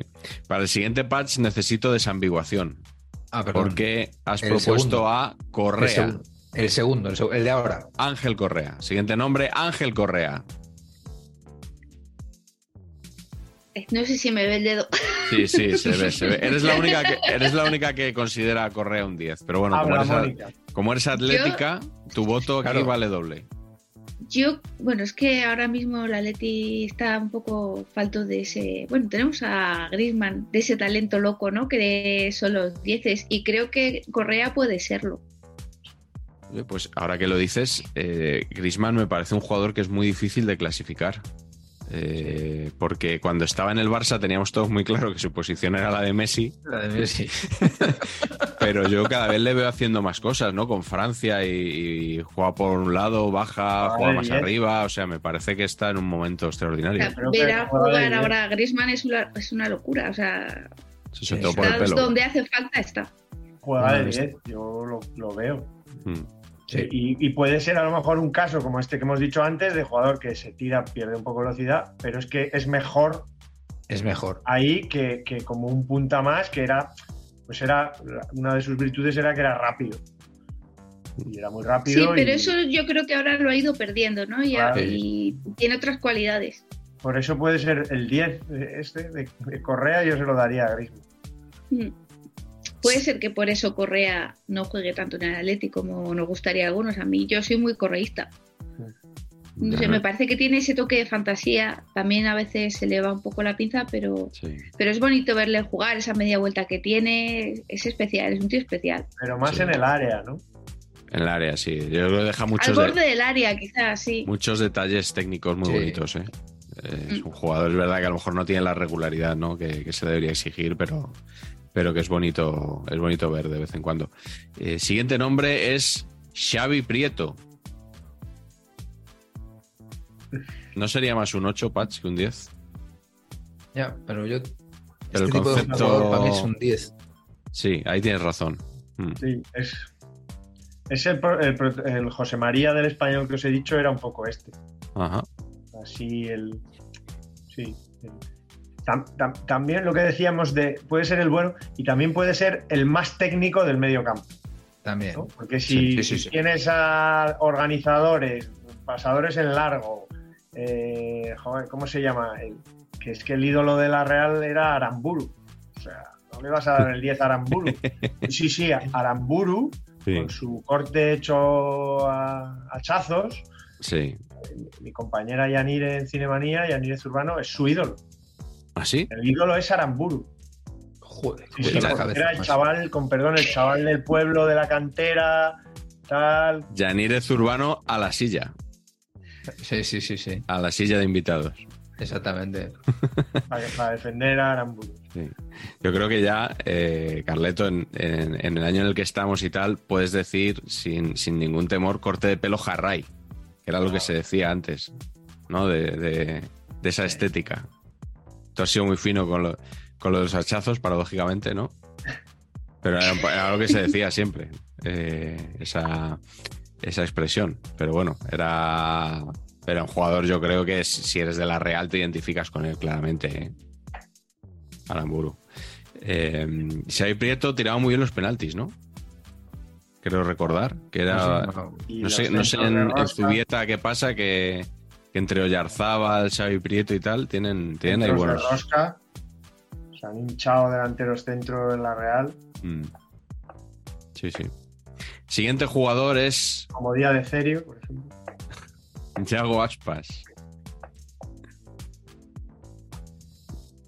S1: Para el siguiente patch necesito desambiguación. Ah, porque has propuesto a Correa.
S4: El segundo, el de ahora.
S1: Ángel Correa. Siguiente nombre, Ángel Correa.
S3: No sé si me ve el dedo.
S1: Sí, sí, se ve, se ve. Eres la única que, eres la única que considera a Correa un 10. Pero bueno, como eres, atlética, tu voto aquí vale doble.
S3: Yo, bueno, es que ahora mismo la Leti está un poco falto de ese. Bueno, tenemos a Grisman, de ese talento loco, ¿no? Que son los 10 y creo que Correa puede serlo.
S1: Pues ahora que lo dices, eh, Grisman me parece un jugador que es muy difícil de clasificar. Eh, porque cuando estaba en el Barça teníamos todos muy claro que su posición era la de Messi.
S4: La de Messi.
S1: Pero yo cada vez le veo haciendo más cosas, ¿no? Con Francia y, juega por un lado, baja, juega más arriba. O sea, me parece que está en un momento extraordinario.
S3: ver a jugar ahora a Griezmann es una, locura. O sea, donde hace falta está.
S2: Juega de 10, yo lo, veo. Mm. Y, puede ser a lo mejor un caso como este que hemos dicho antes, de jugador que se tira, pierde un poco velocidad, pero es que es mejor.
S4: Es mejor.
S2: Ahí que, como un punta más, que era. Pues era. Una de sus virtudes era que era rápido. Y era muy rápido.
S3: Sí, pero eso yo creo que ahora lo ha ido perdiendo, ¿no? Y, tiene otras cualidades.
S2: Por eso puede ser el 10 este de, Correa, yo se lo daría a Griezmann. Mm.
S3: Puede ser que por eso Correa no juegue tanto en el Atlético como nos gustaría a algunos. A mí yo soy muy correísta. No sé, me parece que tiene ese toque de fantasía. También a veces se le va un poco la pinza, pero, pero es bonito verle jugar, esa media vuelta que tiene. Es especial, es un tío especial.
S2: Pero más en el área, ¿no?
S1: En el área, sí. Yo creo que deja muchos.
S3: Al borde del área, quizás, sí.
S1: Muchos detalles técnicos muy bonitos, ¿eh? Es un jugador, es verdad que a lo mejor no tiene la regularidad ¿no? que, que se debería exigir, pero, pero que es bonito, es bonito ver de vez en cuando. Eh, siguiente nombre es Xavi Prieto. ¿No sería más un 8, Patch, que un 10?
S4: Ya, pero yo
S1: Pero
S4: Este
S1: el
S4: tipo de
S1: concepto.
S4: jugador para mí es un 10.
S1: Sí, ahí tienes razón. Mm.
S2: Sí, es. Es el, pro- el el José María del español que os he dicho, era un poco este.
S1: Ajá.
S2: Así el. Sí. el- tam- tam- también lo que decíamos de. Puede ser el bueno y también puede ser el más técnico del medio campo.
S4: También.
S2: ¿no? Porque si,
S4: Sí, sí, sí,
S2: si
S4: sí.
S2: tienes a organizadores, pasadores en largo, eh, joder, ¿cómo se llama? El- que es que el ídolo de la Real era Aramburu. O sea, no le vas a dar el 10 a Aramburu. Sí, sí, Aramburu, con su corte hecho a hachazos.
S1: Sí.
S2: Mi compañera Yanire en Cinemanía, Yanire Zurbano, es su ídolo.
S1: ¿Ah, sí?
S2: El ídolo es Aramburu.
S4: Joder,
S2: Sí,
S4: joder,
S2: sí,
S4: la
S2: porque
S4: cabeza,
S2: era el chaval, con perdón, el chaval del pueblo, de la cantera, tal.
S1: Yanire Zurbano a la silla.
S4: Sí, sí, sí, sí.
S1: A la silla de invitados.
S4: Exactamente.
S2: para, para defender a Aramburu.
S1: Sí. Yo creo que ya, eh, Carleto, en, en- en el año en el que estamos y tal, puedes decir sin, sin ningún temor corte de pelo jarray, que era lo que se decía antes, ¿no? De, de- de esa estética. Tú has sido muy fino con lo, con lo de los hachazos, paradójicamente, ¿no? Pero era, era lo que se decía siempre, eh, esa, esa expresión. Pero bueno, era, era un jugador, yo creo que es- si eres de la Real te identificas con él claramente. ¿eh? Aramburu. Eh, Xavi Prieto tiraba muy bien los penaltis, ¿no? Creo recordar que era.
S4: No sé, no.
S1: No sé, no sé
S2: centros
S1: en, en
S2: rosca,
S1: Zubieta qué pasa, que entre Oyarzábal, Xavi Prieto y tal tienen, tienen ahí buenos.
S2: rosca. Se han hinchado delanteros centro en la Real.
S1: Mm. Sí, sí. Siguiente jugador es
S2: Como día de Cerio, por ejemplo.
S1: Yago Aspas.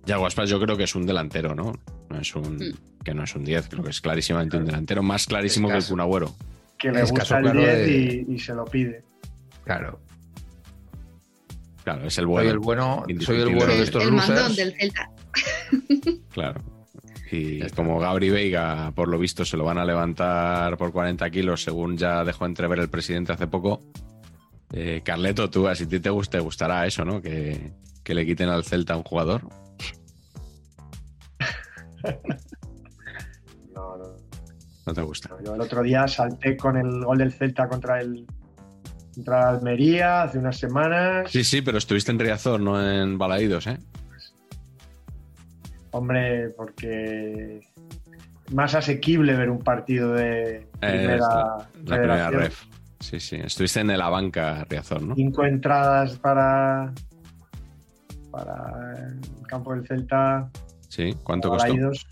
S1: Yago Aspas yo creo que es un delantero, ¿no? No es un,
S3: Mm.
S1: que no es un 10, creo que es clarísimamente un delantero, más clarísimo que el. Kun Agüero.
S2: Que le
S4: Es
S2: gusta
S4: caso
S2: el
S4: claro
S2: 10
S4: de-
S2: y, y se lo pide.
S4: Claro.
S1: Claro, es el
S4: Soy
S1: bueno.
S4: el bueno, soy el bueno de
S3: el,
S4: estos
S3: el mandón del Celta.
S1: Claro. Y como Gabri Veiga, por lo visto, se lo van a levantar por 40 kilos, según ya dejó entrever el presidente hace poco. Eh, Carleto, tú, a si te, gusta, te gustará eso, ¿no? Que, que le quiten al Celta a un jugador.
S2: No, no,
S1: No te gusta.
S2: Yo el otro día salté con el gol del Celta contra el contra Almería hace unas semanas.
S1: Sí, sí, pero estuviste en Riazor, no en Balaídos, ¿eh?
S2: Hombre, porque más asequible ver un partido de primera
S1: Es la, la primera ref. Sí, sí. Estuviste en la banca Riazor, ¿no?
S2: Cinco entradas para para el campo del Celta.
S1: Sí. ¿Cuánto costó?
S2: Balaídos.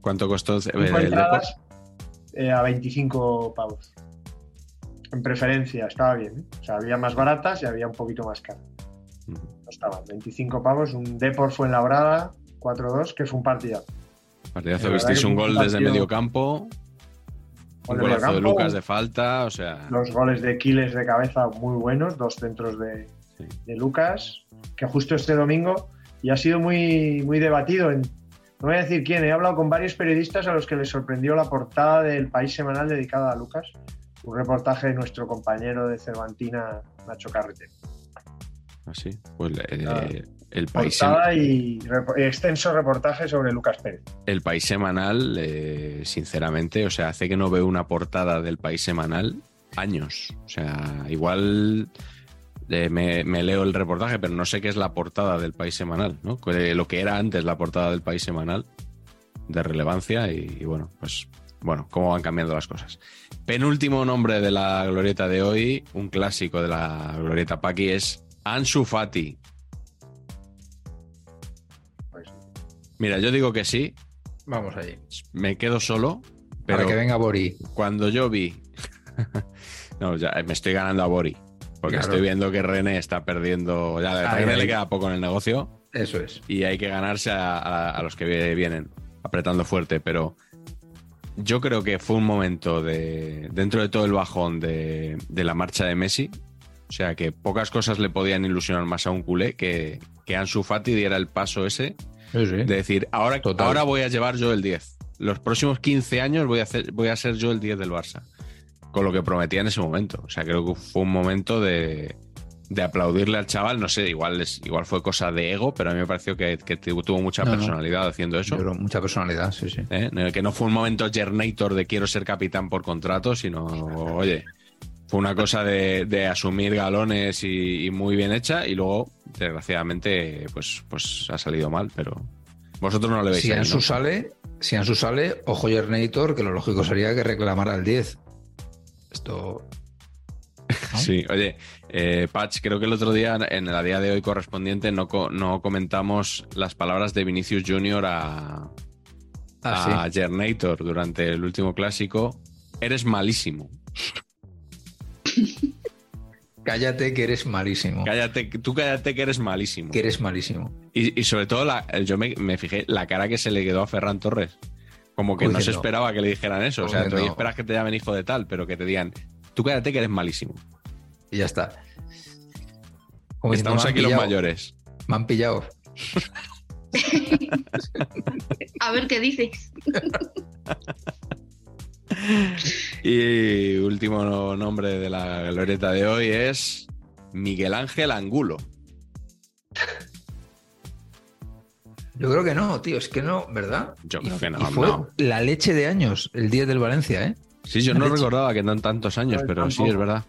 S1: ¿Cuánto costó eh,
S2: Cinco
S1: el
S2: entradas eh, a 25 pavos. En preferencia, estaba bien. ¿eh? O sea, había más baratas y había un poquito más caras. No estaban. 25 pavos, un Depor fue en Labrada, 4-2, que fue un partidazo.
S1: Partidazo,
S2: La
S1: visteis un
S2: un
S1: gol desde medio campo, un
S2: de
S1: golazo de Lucas de falta, o sea...
S2: Los goles de Quiles de cabeza muy buenos, dos centros de,
S1: Sí.
S2: de Lucas, que justo este domingo y ha sido muy, muy debatido. En, no voy a decir quién, he hablado con varios periodistas a los que les sorprendió la portada del País Semanal dedicada a Lucas, un reportaje de nuestro compañero de Cervantina, Nacho Carrete.
S1: Así, pues eh,
S2: Ah.
S1: el, país
S2: Portada y extenso reportaje sobre Lucas Pérez.
S1: el país semanal, eh, sinceramente, o sea, hace que no veo una portada del país semanal años. O sea, igual eh, me, me leo el reportaje, pero no sé qué es la portada del país semanal, ¿no? Que- Lo que era antes la portada del país semanal de relevancia y, y bueno, pues bueno, cómo van cambiando las cosas. Penúltimo nombre de la glorieta de hoy, un clásico de la glorieta Paqui es Ansu Fati. Mira, yo digo que sí,
S4: Vamos allí.
S1: me quedo solo,
S4: Para
S1: pero
S4: que venga Bori.
S1: cuando yo vi. no, ya me estoy ganando a Bori. Porque
S4: Claro.
S1: estoy viendo que René está perdiendo. Ya a
S4: Ahí,
S1: René le queda poco en el negocio
S4: Eso es.
S1: y hay que ganarse a, a- a los que vi- vienen apretando fuerte. Pero yo creo que fue un momento de. Dentro de todo el bajón de, de la marcha de Messi. O sea que pocas cosas le podían ilusionar más a un culé que, que Ansu Fati diera el paso ese
S4: Sí, sí.
S1: de decir, ahora,
S4: Total.
S1: ahora voy a llevar yo el 10. Los próximos 15 años voy a, hacer, voy a ser yo el 10 del Barça. Con lo que prometía en ese momento. O sea, creo que fue un momento de, de aplaudirle al chaval, no sé, igual, es, igual fue cosa de ego, pero a mí me pareció que, que tuvo mucha
S4: No, no.
S1: personalidad haciendo eso.
S4: Mucha personalidad, sí, sí.
S1: ¿eh? Que no fue un momento Gernator de quiero ser capitán por contrato, sino, oye, fue una cosa de, de asumir galones y, y muy bien hecha y luego, desgraciadamente, pues, pues ha salido mal, pero vosotros no le veis
S4: Si
S1: ahí,
S4: Ansu
S1: ¿no?
S4: sale, si Ansu sale, ojo Gernator, que lo lógico sería que reclamara el 10. Esto. ¿no?
S1: Sí, oye, eh, Patch, creo que el otro día, en la día de hoy correspondiente, no, co- no comentamos las palabras de Vinicius Junior a,
S4: Ah,
S1: a Gernator durante el último clásico. Eres malísimo.
S4: sí. Cállate que eres malísimo.
S1: Cállate, tú cállate que eres malísimo.
S4: Que eres malísimo.
S1: Y, y sobre todo, la- yo me, me fijé la cara que se le quedó a Ferran Torres. Como que no se esperaba que le dijeran eso. O sea, tú esperas que te llamen hijo de tal, pero que te digan, tú cállate que eres malísimo.
S4: Y ya está. Como
S1: Estamos
S4: "Me han
S1: aquí los mayores.
S4: Me han pillado.
S3: A ver qué dices.
S1: Y último no- nombre de la glorieta de hoy es Miguel Ángel Angulo.
S4: Yo creo que no, tío. Es que no, ¿verdad?
S1: Yo
S4: Y-
S1: creo que no,
S4: y fue
S1: no.
S4: la leche de años, el 10 del Valencia, ¿eh?
S1: Sí, yo no
S4: leche.
S1: recordaba que eran tantos años, pero sí, es verdad.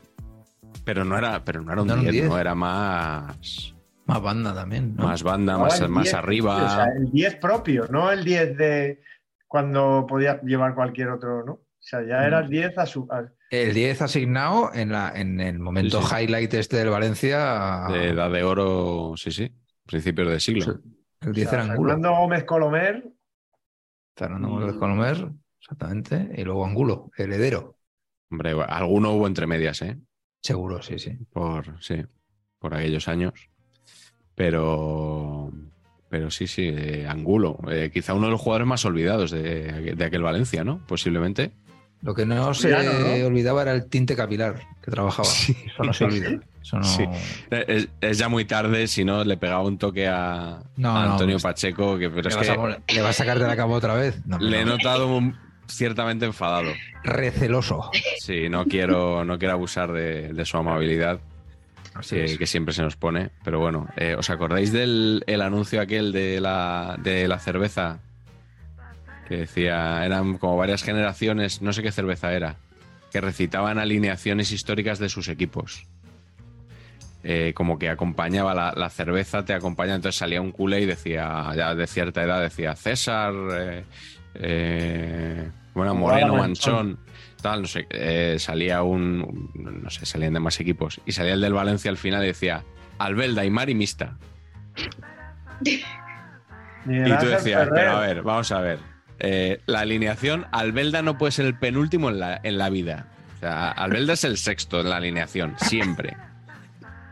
S1: Pero no era, pero no era un
S4: No era un
S1: 10,
S4: 10.
S1: no era más,
S4: Más banda también, ¿no?
S1: más banda, más, más
S2: 10,
S1: arriba.
S2: O sea, el 10 propio, no el 10 de cuando podía llevar cualquier otro, ¿no? O sea, ya era el 10 a su. a-
S4: El 10 asignado en, la, en el momento
S1: Sí, sí.
S4: highlight este del Valencia.
S1: de edad de oro, sí, sí, principios de siglo.
S4: Sí. El
S2: o
S4: 10
S2: sea,
S4: era Angulo.
S2: Fernando Gómez Colomer,
S4: Fernando
S2: y-
S4: Gómez Colomer, exactamente. Y luego Angulo, heredero.
S1: Hombre, alguno hubo entre medias, ¿eh?
S4: Seguro, sí, sí.
S1: Por, sí, por aquellos años. Pero, pero sí, sí, eh, Angulo. eh, quizá uno de los jugadores más olvidados de, de aquel Valencia, ¿no? Posiblemente.
S4: Lo que no se olvidaba era el tinte capilar que trabajaba.
S1: Sí.
S4: Eso no se olvida. Eso no.
S1: Sí. Es, es ya muy tarde, si no, le pegaba un toque a,
S4: No,
S1: a
S4: no,
S1: Antonio
S4: pues-
S1: Pacheco, que, pero
S4: ¿Le,
S1: es
S4: vas
S1: que
S4: a, mol- ¿Le vas a sacar de la cama otra vez? No,
S1: le he
S4: no.
S1: notado un- ciertamente enfadado.
S4: Receloso.
S1: Sí, no quiero, no quiero abusar de, de su amabilidad, que, siempre se nos pone. Pero bueno, eh, ¿os acordáis del el anuncio aquel de la, de la cerveza? Que decía, eran como varias generaciones, no sé qué cerveza era, que recitaban alineaciones históricas de sus equipos. Eh, como que acompañaba la, la cerveza, te acompaña, entonces salía un culé y decía, ya de cierta edad, decía César, eh, eh, bueno, Moreno,
S2: Manchón.
S1: Tal, no sé, eh, salía un, no sé, salían de más equipos, y salía el del Valencia al final y decía, Albelda, Aymar y Mista. Y tú decías, pero a ver, vamos a ver. Eh, la alineación, Albelda no puede ser el penúltimo en la, en la vida. O sea, Albelda es el sexto en la alineación, siempre.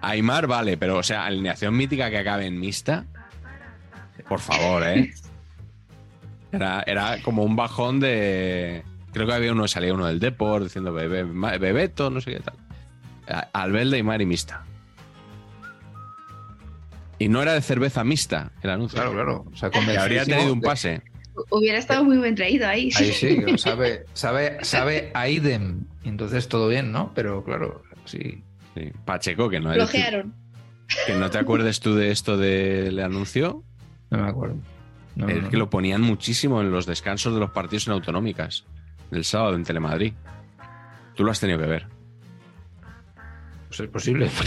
S1: Aymar, vale, pero, o sea, alineación mítica que acabe en mixta. Por favor, ¿eh? Era, era como un bajón de. Creo que había uno, salía uno del Deport diciendo bebé, ma- Bebeto, no sé qué tal. A- Albelda, y mixta. Y no era de cerveza mixta el anuncio.
S4: Claro, claro. O sea,
S1: habría tenido un pase.
S3: Hubiera estado muy bien traído ahí.
S4: Ahí sí, sabe, sabe, sabe a idem. Entonces todo bien, ¿no? Pero claro, sí.
S1: Sí. Pacheco, que no,
S3: Flojearon.
S1: que no te acuerdes tú de esto del anuncio,
S4: No me acuerdo. No,
S1: es
S4: no,
S1: que
S4: no.
S1: lo ponían muchísimo en los descansos de los partidos en autonómicas del sábado en Telemadrid. Tú lo has tenido que ver.
S4: Pues es posible.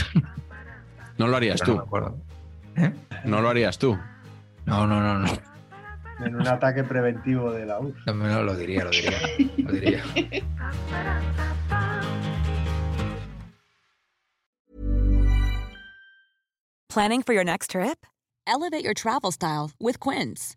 S1: No lo harías
S4: pero
S1: tú.
S4: ¿Eh?
S1: No lo harías tú.
S4: No, no, no, no.
S2: En un ataque preventivo de la.
S4: No, no, lo diría, lo diría. Lo diría.
S6: Planning for your next trip?
S7: Elevate your travel style with Quince.